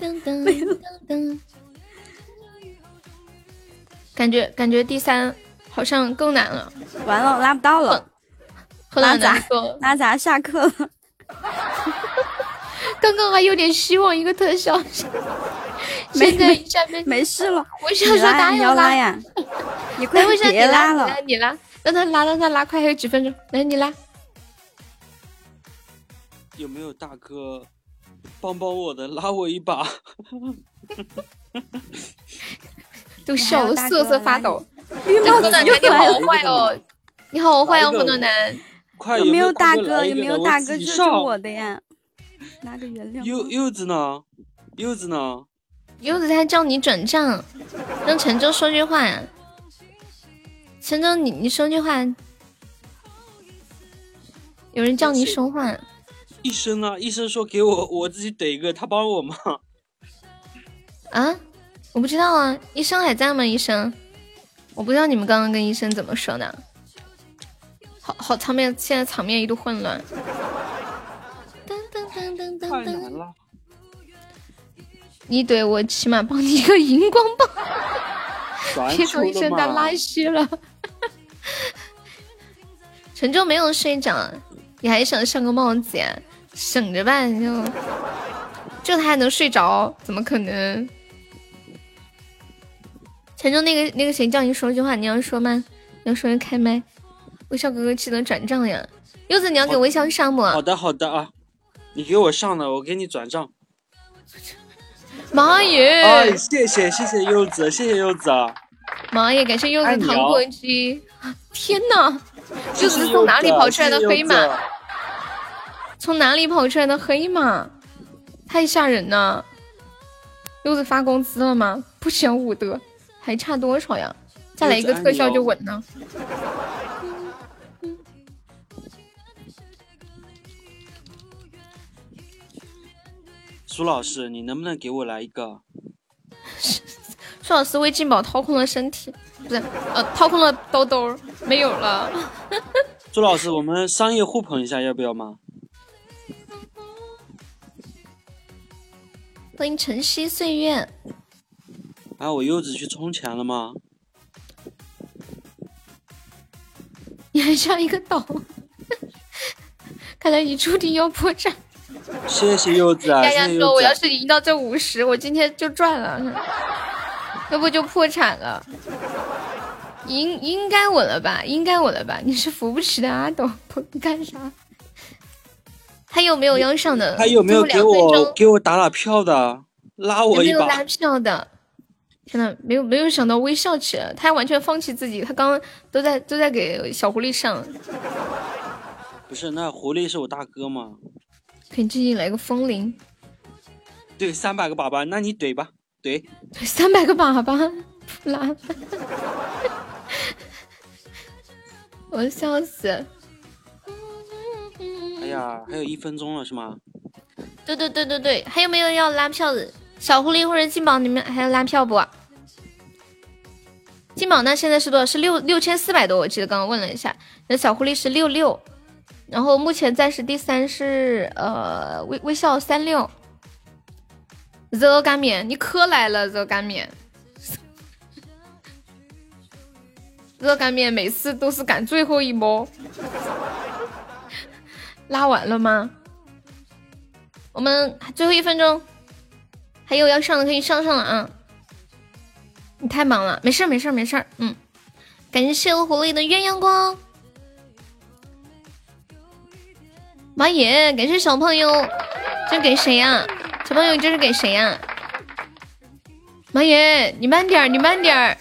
噔噔噔噔，感觉感觉第三好像更难了。完了，拉不到了。拉杂，拉杂下课了。刚刚还有点希望，一个特效。现在一下没没事了。我想说打你有要拉呀？你快别拉了来，你拉，让他拉，让他拉，快还有几分钟，来你拉。有没有大哥帮帮我的，拉我一把？都笑得瑟瑟发抖。你好坏哦，你好坏哦，火暖男。快有没有大大哥？有没有大哥救救我的？的呀？拿个原谅。柚柚子呢？柚子呢？柚子他叫你转账，让陈州说句话。陈州，你你说句话。有人叫你说话。医生啊，医生说给我我自己怼一个，他帮我吗？啊，我不知道啊，医生还在吗？医生，我不知道你们刚刚跟医生怎么说的。好好，场面现在场面一度混乱。太难了。你怼我，起码帮你一个荧光棒。转别说医生他拉稀了。陈州没有睡着，你还想上个帽子呀？省着吧，你就这他还能睡着？怎么可能？陈州那个那个谁叫你说句话，你要说吗？你要说就开麦。微笑哥哥记得转账呀。柚子，你要给微笑上不？好的好的啊，你给我上了，我给你转账。妈耶！哎，谢谢谢谢柚子，谢谢柚子啊！妈耶！感谢柚子糖哦果机。天哪！谢谢柚子从哪里跑出来的黑马谢谢？从哪里跑出来的黑马？太吓人了！柚子发工资了吗？不想武德，还差多少呀？再来一个特效就稳了。苏老师，你能不能给我来一个？苏老师为进宝掏空了身体，不是呃掏空了兜兜，没有了。朱老师，我们商业互捧一下，要不要吗？欢迎晨曦岁月，啊，我柚子去充钱了吗？你还像一个岛，看来你注定要破产。谢谢柚子啊，丫丫说：“谢谢柚子。我要是赢到这五十，我今天就赚了，要不就破产了。应应该稳了吧？应该稳了吧？你是扶不起的阿斗，你干啥？还有没有要上的？还有没有给我给我打打票的？拉我一把没有拉。票的？天呐，没有没有想到微笑起来，他还完全放弃自己，他刚刚都在都在给小狐狸上，不是，那狐狸是我大哥嘛？可以继续来个风铃，对，三百个粑粑，那你怼吧，怼。三百个粑粑，拉，我笑死。哎呀，还有一分钟了是吗？对对对对对，还有没有要拉票的？小狐狸或者金宝，你们还要拉票不？金宝呢？现在是多少？是六六千四百多，我记得刚刚问了一下。那小狐狸是六六，然后目前暂时第三是呃微微笑三六。热干面，你可来了，热干面。热干面每次都是赶最后一波。拉完了吗？我们最后一分钟，还有要上的可以上上了啊！你太忙了，没事儿没事儿没事儿，嗯，感谢我狐狸的鸳鸯光，妈耶！感谢小朋友，这给谁呀、小朋友这是给谁呀、妈耶！你慢点儿，你慢点儿，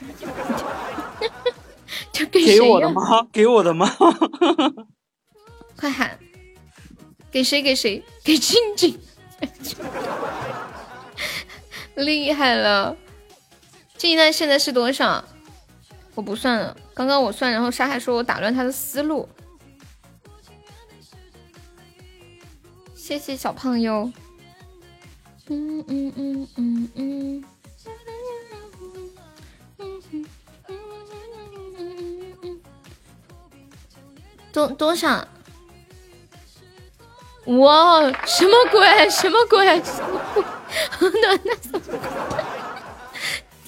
这给谁给我的吗？给我的吗？快喊！给谁？给谁？给静静！厉害了！静静蛋现在是多少？我不算了，刚刚我算，然后沙海说我打乱他的思路。谢谢小胖友。嗯嗯嗯嗯嗯。多多少？哇，什么鬼？什么鬼？那那？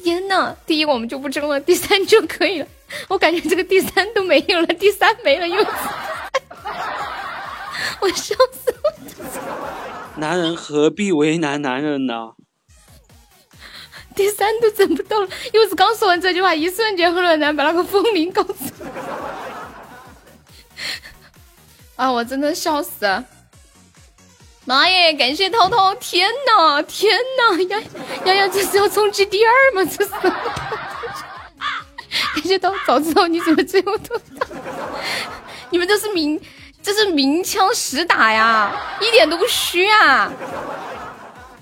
天呐，第一我们就不争了，第三就可以了。我感觉这个第三都没有了，第三没了又，我笑死了。男 人何必为难男人呢？第三都整不到了。柚子刚说完这句话，一瞬间，贺暖男把那个风铃搞走。啊！我真的笑死了。妈耶！感谢涛涛！天呐，天呐！丫丫丫，这是要冲击第二吗？这是。感谢涛，早知道你怎么最后脱单？你们这是明，这是明枪实打呀，一点都不虚啊！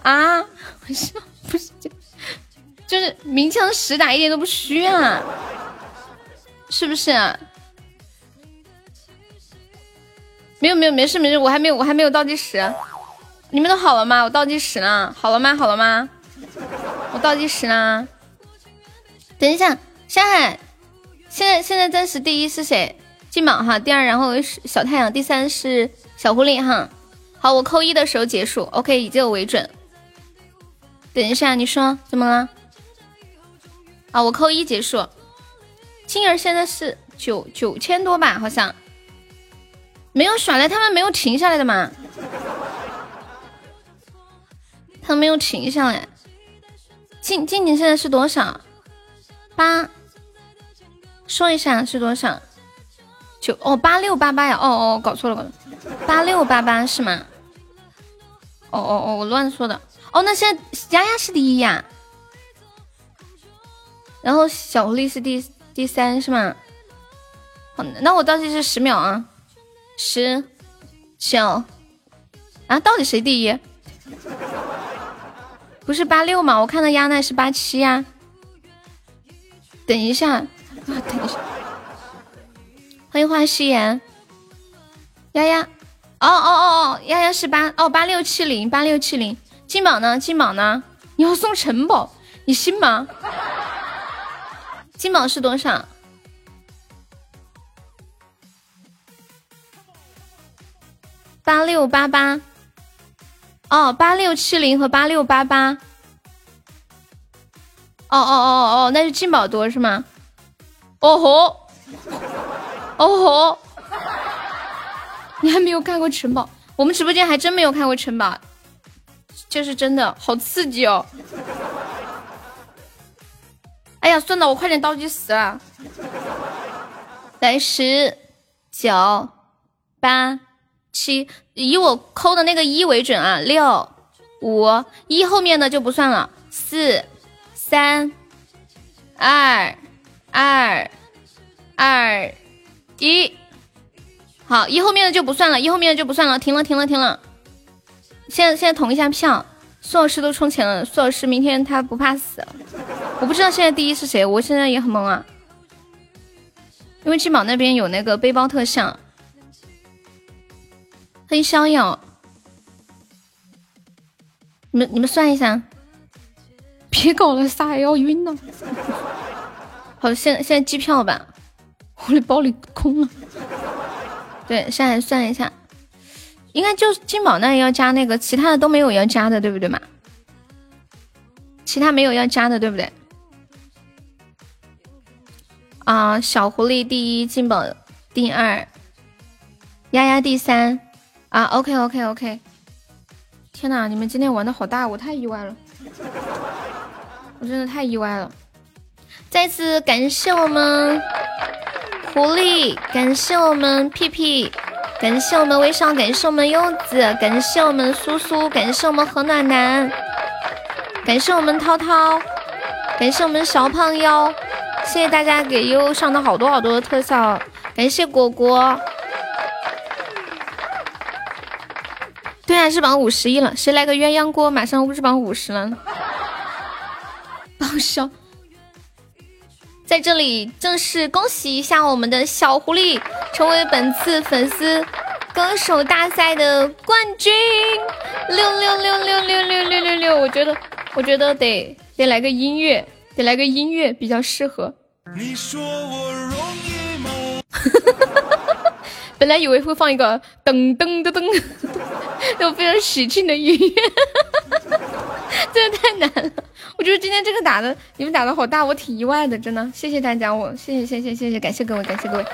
啊！我笑，不是，就是明枪实打，一点都不虚啊，是不是、没有没有没事没事，我还没有我还没有倒计时，你们都好了吗？我倒计时呢，好了吗？好了吗？我倒计时呢。等一下，山海，现在现在暂时第一是谁？金宝哈，第二然后是小太阳，第三是小狐狸哈。好，我扣一的时候结束，OK，以这个为准。等一下，你说怎么了？啊，我扣一结束。青儿现在是九九千多吧，好像没有耍赖，他们没有停下来的嘛？他没有停下来。静静静现在是多少？八，说一下是多少？九哦，八六八八呀！哦哦，搞错了，搞错了，八六八八是吗？哦哦哦，我乱说的。哦，那现在丫丫是第一呀，然后小狐狸是第第三是吗？好，那我倒计时十秒啊，十九啊，到底谁第一？不是八六吗？我看到丫奈是八七呀。等一下啊，等一下，欢迎花夕颜，丫丫，哦哦哦哦，丫丫是八哦八六七零八六七零，金宝呢？金宝呢？你要送城堡，你信吗？金宝是多少？八六八八，哦，八六七零和八六八八。哦哦哦哦，那是进宝多是吗？哦吼，哦吼，你还没有看过城堡？我们直播间还真没有看过城堡，这是真的，好刺激哦！哎呀，算了，我快点倒计时了，来十九八七，以我扣的那个一为准啊，六五一后面的就不算了，四。三二二二一，好，一后面的就不算了，一后面的就不算了，停了，停了，停了。现在现在统一下票，苏老师都充钱了，苏老师明天他不怕死。我不知道现在第一是谁，我现在也很懵啊，因为金宝那边有那个背包特效。欢迎逍遥，你们你们算一下。别搞了，啥要晕呢。好，现现在机票吧，我的包里空了。对，现在算一下，应该就金宝那要加那个，其他的都没有要加的，对不对嘛？其他没有要加的，对不对？啊，小狐狸第一，金宝第二，丫丫第三。啊，OK OK OK。天哪，你们今天玩的好大，我太意外了。我真的太意外了！再次感谢我们狐狸，感谢我们屁屁，感谢我们微笑，感谢我们柚子，感谢我们苏苏，感谢我们何暖男，感谢我们涛涛，感谢我们小胖妖，谢谢大家给优上的好多好多的特效，感谢果果。对啊，是榜五十一了，谁来个鸳鸯锅，马上日榜五十了。好笑，在这里正式恭喜一下我们的小狐狸成为本次粉丝歌手大赛的冠军！六六六六六六六六六，我觉得，我觉得得得来个音乐，得来个音乐比较适合。你说我容易吗？本来以为会放一个噔噔噔噔，那种非常喜庆的音乐，真的太难了。我觉得今天这个打的，你们打的好大，我挺意外的，真的。谢谢大家，我谢谢谢谢谢谢，感谢各位，感谢各位，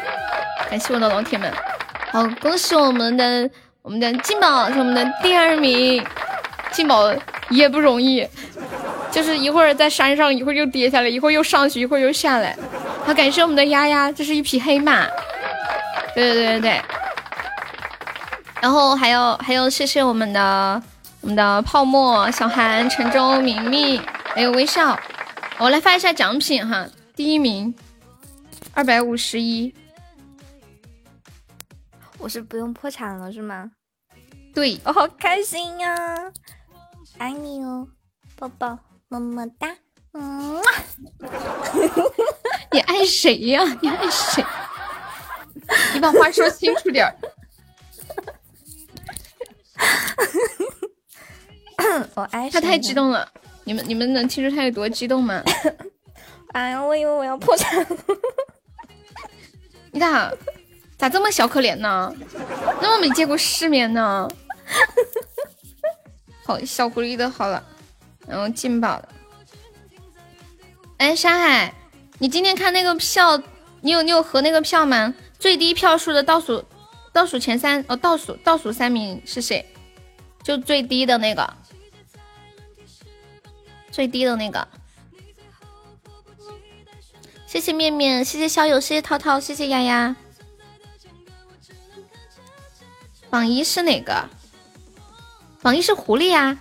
感谢我的老铁们。好，恭喜我们的我们的金宝是我们的第二名，金宝也不容易，就是一会儿在山上，一会儿又跌下来，一会儿又上去，一会儿又下来。好，感谢我们的丫丫，这是一匹黑马。对对对对对。然后还有还有，谢谢我们的我们的泡沫、小韩、陈州、明明。还有微笑，我来发一下奖品哈。第一名二百五十一，我是不用破产了是吗？对，我好开心呀！爱你哦，抱抱，么么哒，嗯，你爱谁呀？你爱谁？你把话说清楚点儿 他太激动了你们你们能听出他有多激动吗？哎呀我以为我要破产了你看咋这么小可怜呢？那么没见过世面呢？好小狐狸的好了然后进宝的哎山海你今天看那个票你有你有合那个票吗？最低票数的倒数倒数前三哦，倒数倒数三名是谁？就最低的那个，最低的那个。谢谢面面，谢谢小友，谢谢涛涛，谢谢丫丫。榜一是哪个？榜一是狐狸呀。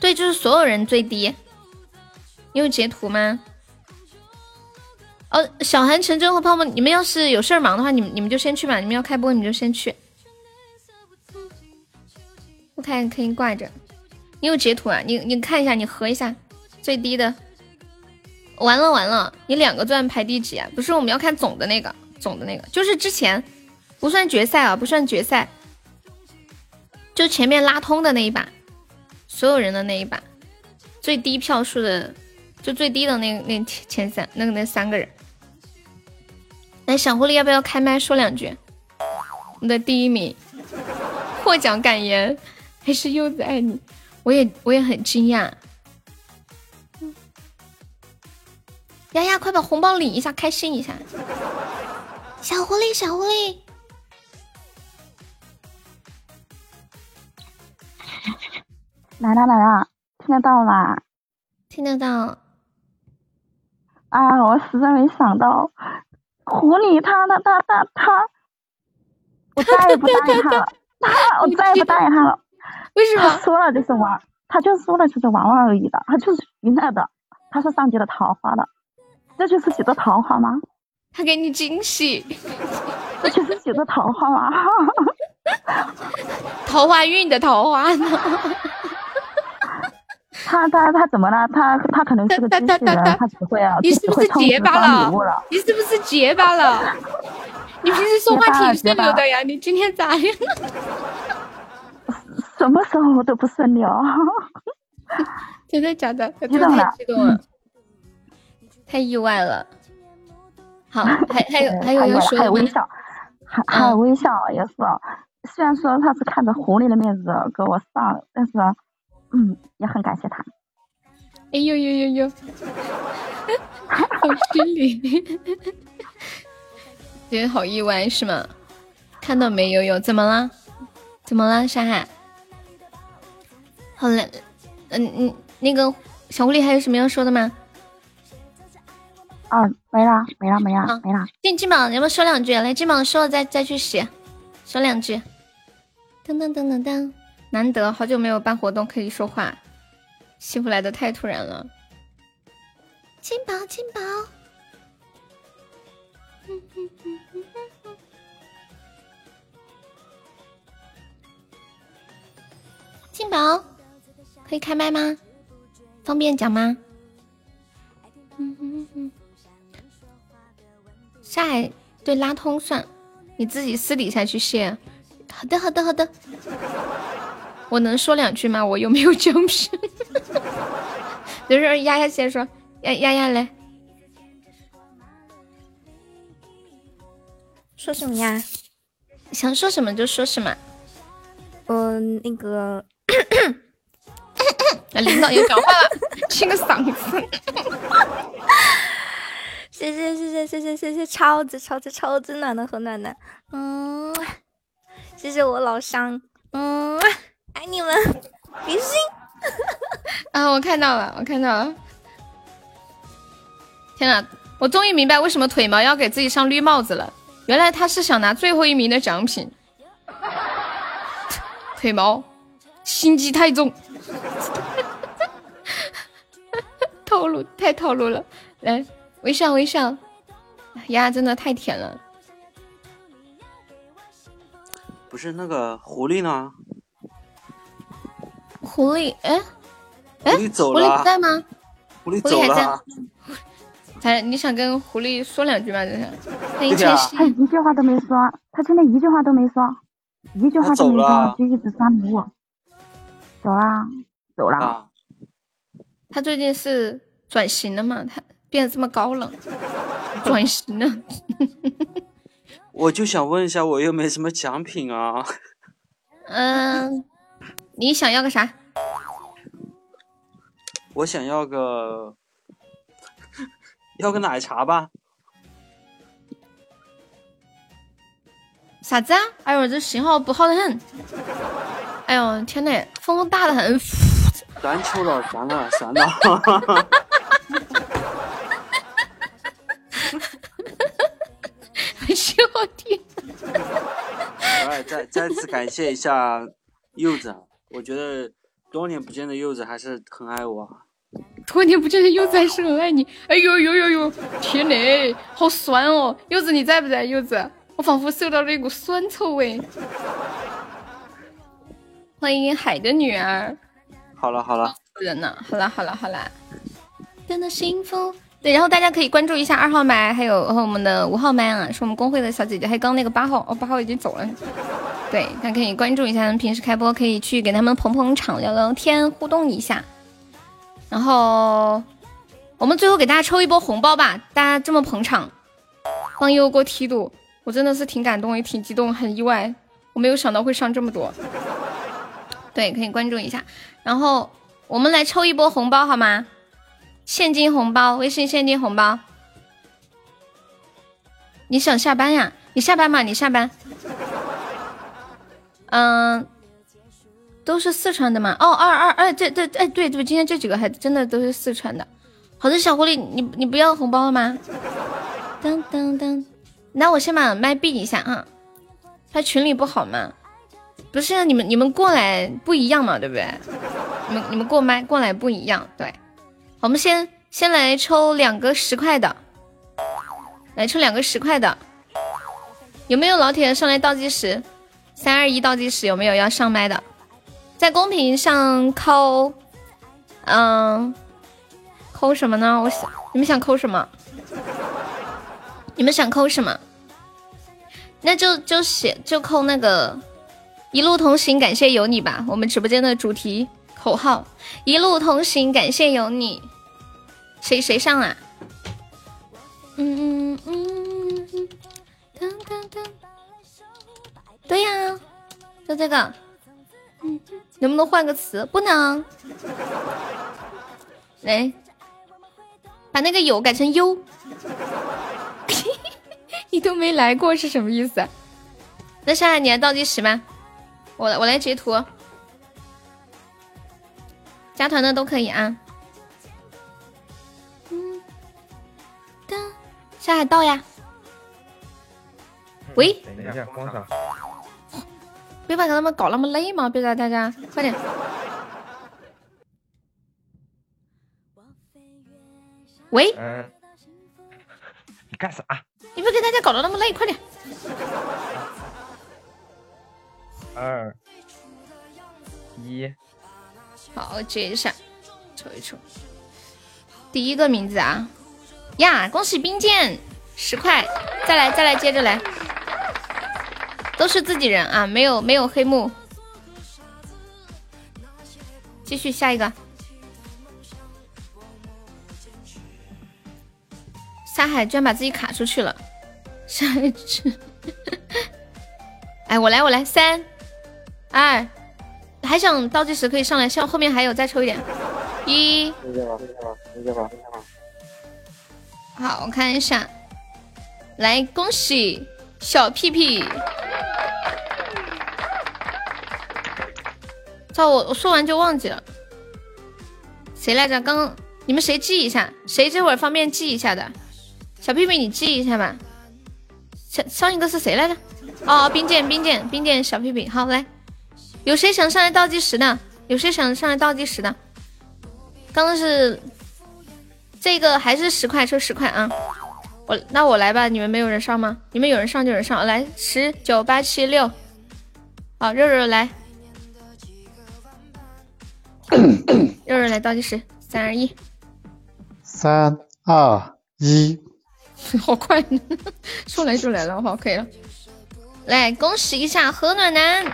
对，就是所有人最低。你有截图吗？哦，小韩、陈真和泡沫，你们要是有事儿忙的话，你们你们就先去吧。你们要开播，你们就先去。不开可以挂着。你有截图啊？你你看一下，你合一下最低的。完了完了，你两个钻排第几啊？不是，我们要看总的那个，总的那个就是之前不算决赛啊，不算决赛，就前面拉通的那一把，所有人的那一把，最低票数的，就最低的那那前三那个那三个人。来，小狐狸要不要开麦说两句？我们的第一名获奖感言还是柚子爱你，我也我也很惊讶。丫丫，快把红包领一下，开心一下！小狐狸，小狐狸，来了来了，听得到吗？听得到。啊，我实在没想到，狐狸他他他他他，我再也不答应他了，他我再也不答应他了。为什么？说了就是玩，他就说了就是玩玩而已的，他就是娱乐的，他是上级的桃花的。这就是几个桃花吗？他给你惊喜，这就是几个桃花吗？桃花运的桃花呢？他他他怎么了？他他可能是个机器人，他只会啊，你是不是结巴了？你是不是结巴了？你平时说话挺顺溜的呀，你今天咋样？什么时候都不顺溜？真的假的？激动了，激动了。太意外了，好，还 还有还有要说还有微笑，还还有微笑也是。虽然说他是看着狐狸的面子给我上，但是嗯，也很感谢他。哎呦呦呦呦，好失礼，觉得好意外是吗？看到没，悠悠怎么了？怎么了，山海？好嘞，嗯嗯，那个小狐狸还有什么要说的吗？啊，没了，没了，没了，没了。进金宝，要不要说两句？来，金宝说了再再去洗，说两句。噔噔噔噔噔，难得好久没有办活动可以说话，幸福来的太突然了。金宝，金宝。金宝，可以开麦吗？方便讲吗？嗯嗯嗯。下海对拉通算，你自己私底下去谢。好的好的好的，我能说两句吗？我又没有奖品。就是丫丫先说，丫丫丫来，说什么呀？想说什么就说什么。嗯，那个，领导又讲话了，清个嗓子。谢谢谢谢谢谢谢谢超级超级超级暖的和暖暖，嗯，谢谢我老乡，嗯，爱你们，比心。啊，我看到了，我看到了。天呐，我终于明白为什么腿毛要给自己上绿帽子了，原来他是想拿最后一名的奖品。腿毛，心机太重，套路太套路了，来。微笑微笑，呀，真的太甜了。不是那个狐狸呢？狐狸，哎，哎狐狸走了。狐狸在吗？狐狸走了。哎，你想跟狐狸说两句吗？这是。他一句话都没说，他真的一句话都没说。一句话都没说，就一直刷礼物。走啦，走啦。啊，他最近是转型了嘛？他变得这么高冷，转型了。我就想问一下，我又没什么奖品啊。嗯，你想要个啥？我想要个，要个奶茶吧。啥子啊？哎呦，这信号不好的很。哎呦，天呐，风大的很。算球了，算了，算了。笑天！哎，再再次感谢一下柚子，我觉得多年不见的柚子还是很爱我。多年不见的柚子还是很爱你。哎呦呦呦呦！天嘞，好酸哦！柚子你在不在？柚子，我仿佛嗅到了一股酸臭味。欢迎海的女儿，好了好了，人呢？好了好了好了，真的幸福。对，然后大家可以关注一下二号麦，还有和我们的五号麦啊，是我们公会的小姐姐，还有刚那个八号，哦，八号已经走了。对，大家可以关注一下，他们平时开播可以去给他们捧捧场、聊聊天、互动一下。然后我们最后给大家抽一波红包吧，大家这么捧场，帮悠悠过梯度，我真的是挺感动，也挺激动，很意外，我没有想到会上这么多。对，可以关注一下。然后我们来抽一波红包好吗？现金红包，微信现金红包。你想下班呀？你下班吗？你下班。嗯，都是四川的吗？哦，二二二，这这哎，对对，今天这几个还真的都是四川的。好的，小狐狸，你你不要红包了吗？噔噔噔，那我先把麦闭一下啊。他群里不好吗？不是、你们你们过来不一样嘛，对不对？你们你们过麦过来不一样，对。我们先先来抽两个十块的，来抽两个十块的，有没有老铁上来倒计时？三二一倒计时，有没有要上麦的？在公屏上扣，嗯，扣什么呢？我想你们想扣什么？你们想扣什么？那就就写就扣那个一路同行，感谢有你吧。我们直播间的主题口号：一路同行，感谢有你。谁谁上啊？嗯嗯嗯嗯，噔噔噔，对呀，就这个。嗯，能不能换个词？不能。来，把那个有改成优。你都没来过是什么意思？那上来你来倒计时吧，我我来截图，加团的都可以啊。下海到呀！喂，等一下，光上。别把他们搞那么累嘛！别让大家快点。喂，嗯，你干啥？你别给大家搞得那么累，快点。二一，好，接一下，抽一抽。第一个名字啊。呀，恭喜冰剑十块，再来再来，接着来，都是自己人啊，没有没有黑幕，继续下一个，沙海居然把自己卡出去了，下一只，哎，我来我来，三二，还想倒计时可以上来，希望后面还有再抽一点，一。好，我看一下，来恭喜小屁屁。操，我我说完就忘记了，谁来着？刚刚你们谁记一下？谁这会儿方便记一下的？小屁屁，你记一下吧。上上一个是谁来着？哦，冰剑，冰剑，冰剑，小屁屁。好，来，有谁想上来倒计时的？有谁想上来倒计时的？刚刚是。这个还是十块，抽十块啊！我那我来吧，你们没有人上吗？你们有人上就有人上，来十九八七六，好，肉肉来，肉肉来倒计时，三二一，三二一，好快，说来就来了，好，可以了。来恭喜一下何暖男。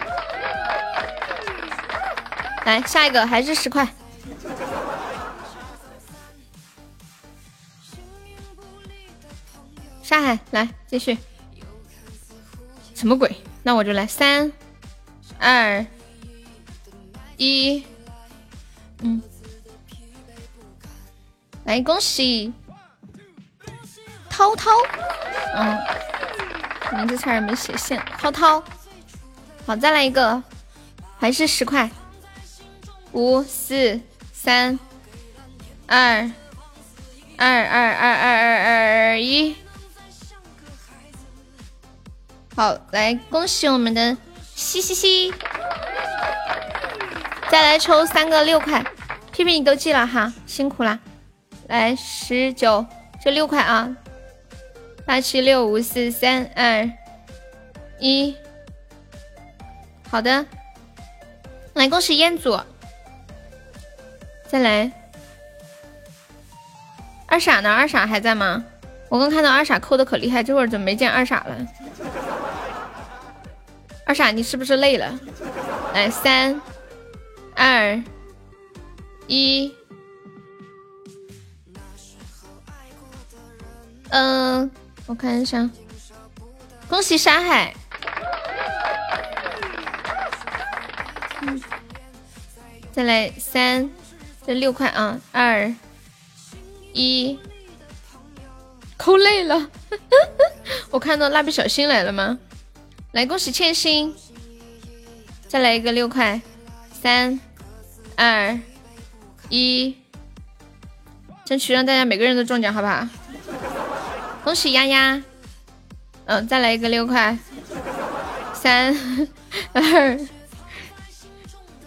来下一个还是十块。沙海来继续。什么鬼？那我就来三二一，嗯，来恭喜。涛涛，嗯，名字差点没写现，涛涛，好，再来一个，还是十块，五四三。二二二二二二二一。好，来恭喜我们的嘻嘻嘻，再来抽三个六块，屁屁你都记了哈，辛苦啦！来十九，这六块啊，八七六五四三二一，好的，来恭喜彦祖，再来二傻呢？二傻还在吗？我刚看到二傻扣的可厉害，这会儿怎么没见二傻了？二傻，你是不是累了？来，三、二、一，嗯，我看一下，恭喜沙海，再来三，这六块啊，二、一，扣累了，我看到蜡笔小新来了吗？来，恭喜欠薪，再来一个六块，三、二、一，争取让大家每个人都中奖，好不好？恭喜丫丫，嗯，再来一个六块，三、二、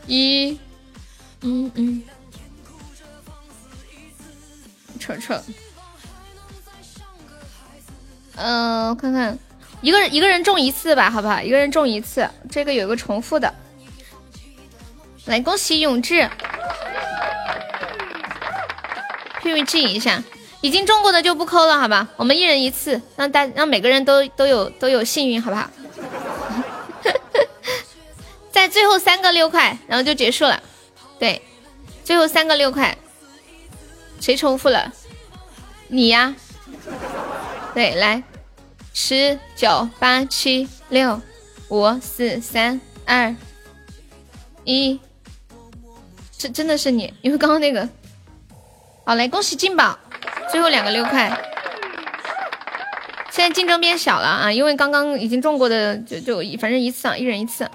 一，嗯嗯，瞅瞅，嗯，我看看。一个人一个人中一次吧，好不好？一个人中一次，这个有个重复的。来，恭喜永志，屁屁记一下，已经中过的就不扣了，好吧？我们一人一次，让大让每个人都都有都有幸运，好不好？在最后三个六块，然后就结束了。对，最后三个六块，谁重复了？你呀。对，来。十九八七六五四三二一，这真的是你，因为刚刚那个，好来恭喜金宝，最后两个六块，现在竞争变小了啊，因为刚刚已经中过的就就反正一次啊，一人一次，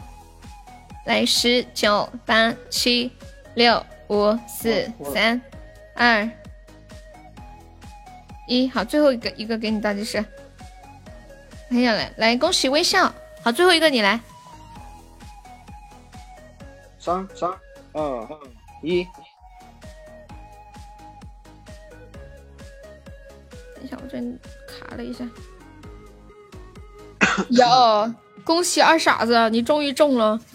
来十九八七六五四三二一，好，最后一个一个给你倒计时。看下来，来恭喜微笑，好，最后一个你来，三三二一，等一下，我这卡了一下，哟，恭喜二傻子，你终于中了，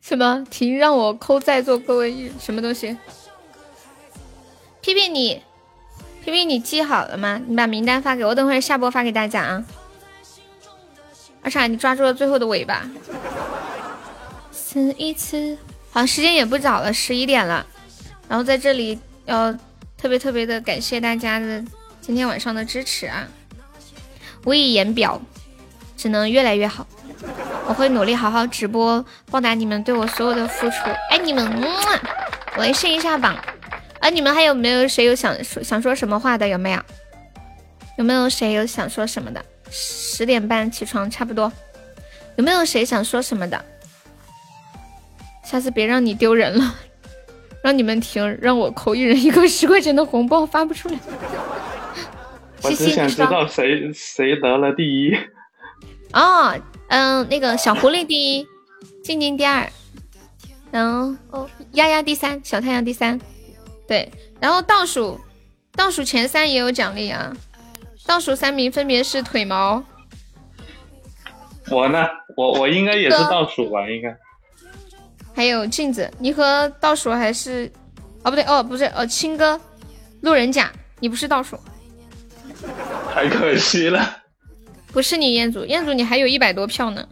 什么？停，让我扣在座各位什么东西？批评你。皮皮，你记好了吗？你把名单发给我，等会儿下播发给大家啊。二傻，你抓住了最后的尾巴。死一次，好，时间也不早了，十一点了。然后在这里要特别特别的感谢大家的今天晚上的支持啊，无以言表，只能越来越好。我会努力好好直播，报答你们对我所有的付出。爱你们，我来试一下榜。啊！你们还有没有谁有想说想说什么话的？有没有？有没有谁有想说什么的？十点半起床差不多。有没有谁想说什么的？下次别让你丢人了，让你们停，让我扣一人一个十块钱的红包发不出来。我只想知道谁谁得了第一。哦，嗯，那个小狐狸第一，静静第二，然后丫丫第三，小太阳第三。对，然后倒数倒数前三也有奖励啊，倒数三名分别是腿毛。我呢？我我应该也是倒数吧？应该。还有镜子，你和倒数还是？哦，不对，哦，不是，哦，青哥，路人甲，你不是倒数。太可惜了。不是你彦祖，彦祖你还有一百多票呢。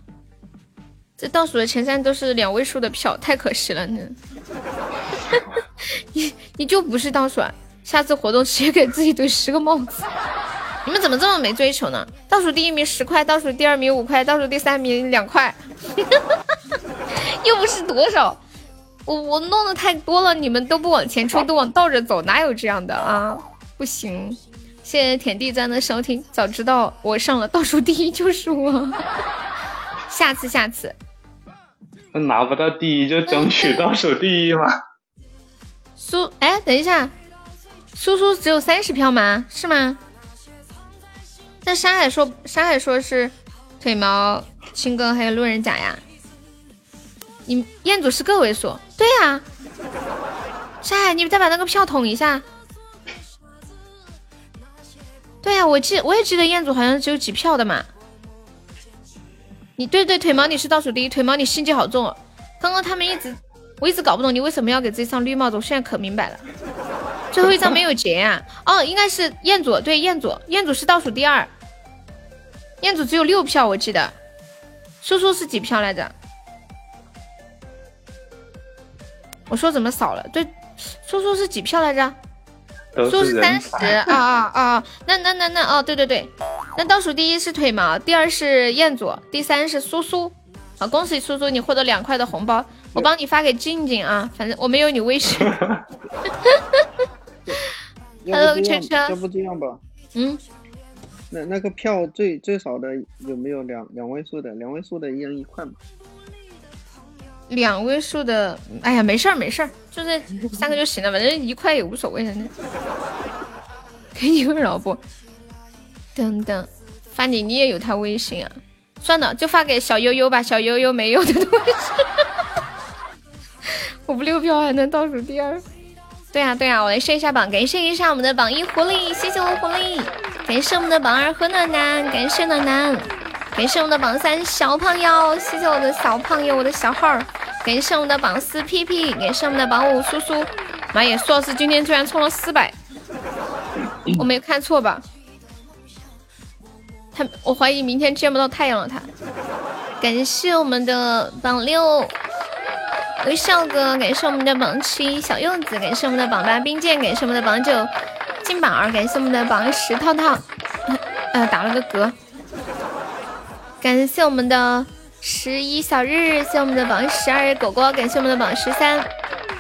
这倒数的前三都是两位数的票，太可惜了呢。你你就不是倒数啊？下次活动直接给自己怼十个帽子。你们怎么这么没追求呢？倒数第一名十块，倒数第二名五块，倒数第三名两块，又不是多少。我我弄的太多了，你们都不往前冲，都往倒着走，哪有这样的啊？不行！谢谢田地钻的收听，早知道我上了倒数第一就是我。下次下次，那拿不到第一就争取倒数第一嘛。苏哎，等一下，苏苏只有三十票吗？是吗？但山海说山海说是腿毛、青哥还有路人甲呀。你彦祖是个位数，对呀、山海，你再把那个票统一下。对呀、我记我也记得彦祖好像只有几票的嘛。你对对腿毛你是倒数第一，腿毛你心机好重。刚刚他们一直我一直搞不懂你为什么要给自己上绿帽子，我现在可明白了。最后一张没有结啊、哦，应该是彦祖，对彦祖，彦祖是倒数第二，彦祖只有六票，我记得。苏苏是几票来着？我说怎么少了？对，苏苏是几票来着？都苏是三十啊啊啊！那那那那哦，对对对，那倒数第一是腿毛，第二是彦祖，第三是苏苏。好，恭喜苏苏，你获得两块的红包，我帮你发给静静啊，反正我没有你微信。要 Hello，不这样圈圈要不这样吧，嗯，那那个票最最少的有没有两两位数的？两位数的一人一块嘛。两位数的，哎呀，没事儿没事儿，就这三个就行了，反正一块也无所谓的。给你个老婆，等等，发你你也有他微信啊？算了，就发给小悠悠吧，小悠悠没有的东西。我不六票还能倒数第二。对呀、对呀、我来试一下榜，感谢一下我们的榜一狐狸，谢谢我狐狸，感谢我们的榜二何暖男，感谢暖男，感谢我们的榜三小胖友，谢谢我的小胖友，我的小号儿，感谢我们的榜四屁屁，感谢我们的榜五苏苏，妈耶，苏老师今天居然充了四百，我没看错吧？他，我怀疑明天见不到太阳了他。感谢我们的榜六微笑哥，感谢我们的榜七小柚子，感谢我们的榜八冰剑，感谢我们的榜九金宝儿，感谢我们的榜十套套，呃打了个嗝。感谢我们的十一小日，谢我们的榜十二狗狗，感谢我们的榜十三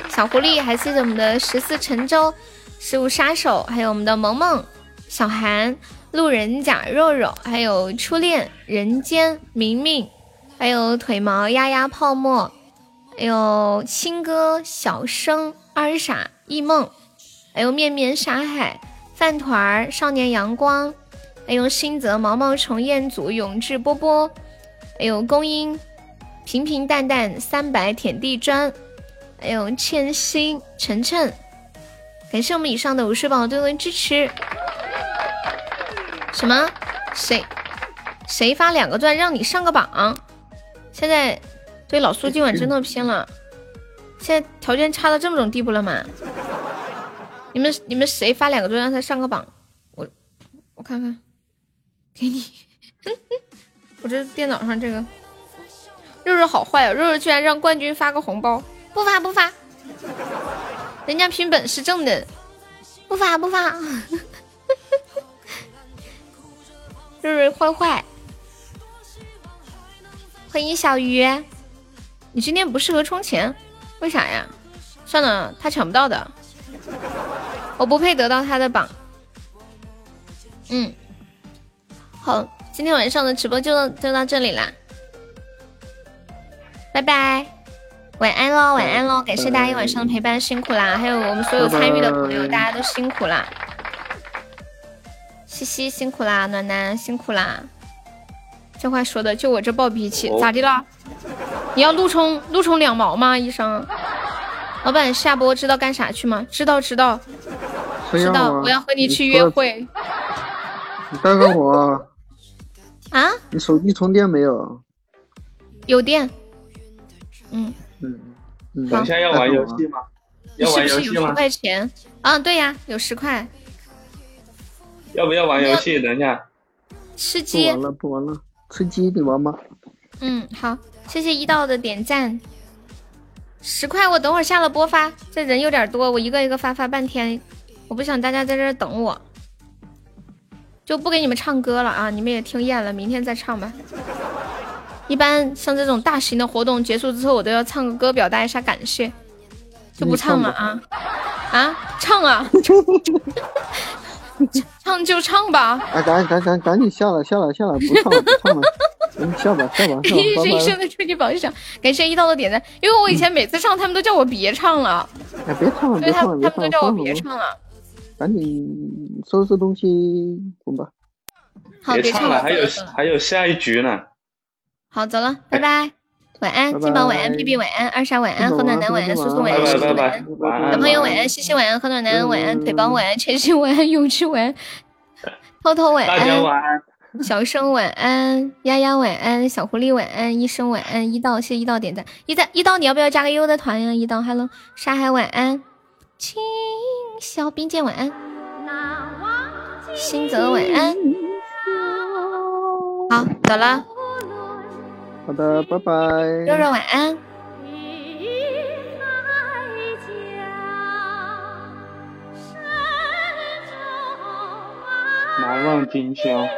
小狐狸，还谢谢我们的十四陈州、十五杀手，还有我们的萌萌、小韩、路人甲、肉肉，还有初恋、人间、明明，还有腿毛、丫丫、泡沫，还有青哥、小生、二傻、一梦，还有面面、沙海、饭团儿、少年阳光，还有新泽、毛毛虫、彦祖、永志、波波，还有公英、平平淡淡、三百、舔地砖，还有欠薪、晨晨。感谢我们以上的五十宝对我的支持。什么？谁谁发两个钻让你上个榜？现在对老苏今晚真的拼了，现在条件差到这么种地步了吗？你们你们谁发两个钻让他上个榜？我我看看，给你。我这电脑上这个。肉肉好坏哦，肉肉居然让冠军发个红包，不发不发，人家凭本事挣的，不发不发。肉肉坏坏，欢迎小鱼，你今天不适合充钱，为啥呀？算了，他抢不到的，我不配得到他的榜。嗯，好，今天晚上的直播就就到这里啦，拜拜，晚安喽，晚安喽，感谢大家一晚上的陪伴，辛苦啦！还有我们所有参与的朋友，大家都辛苦啦。西西辛苦啦，暖暖辛苦啦。这话说的，就我这暴脾气，哦咋的啦？你要怒充怒充两毛吗，医生？老板下播知道干啥去吗？知道知道知道，我要和你去约会你带个我，啊！你手机充电没有？有电，嗯，嗯，嗯等一下要玩游戏吗？你要是不是有十玩游戏吗？块钱？嗯，对呀，有十块。要不要玩游戏？等一下，吃鸡不玩。了，不玩了，吃鸡你玩吗？嗯，好，谢谢一道的点赞，十块，我等会儿下了播发。这人有点多，我一个一个发发半天，我不想大家在这儿等我，就不给你们唱歌了啊！你们也听厌了，明天再唱吧。一般像这种大型的活动结束之后，我都要唱个歌表达一下感谢，就不唱了啊啊！唱啊，唱就唱吧。哎，赶赶赶赶紧下了下了下了，不唱了不唱了，嗯，下吧下吧 一拜拜生一生的出去保佑，感谢一刀的点赞，因为我以前每次唱，他们都叫我别唱了，哎，别唱了他别唱了别唱了，们他们都叫我别唱了。赶紧收拾东西滚吧。好，别唱了，还有还有下一局呢。好，走了，拜拜，晚安，金宝晚安，B B 晚安，二傻晚安，何暖男晚安，苏苏晚安，拜西西晚安，晚安。小朋友晚安，西西晚安，何暖男晚安，腿包晚安，千玺晚安，勇气晚安，偷偷晚安，小生晚安，丫丫晚安，小狐狸晚安，医生晚安，一道谢谢一道点赞，一道一道你要不要加个优的团呀？一道，Hello，沙海晚安，青小冰剑晚安，新泽晚安，好，走了，好的，拜拜。肉肉晚安。难忘今宵。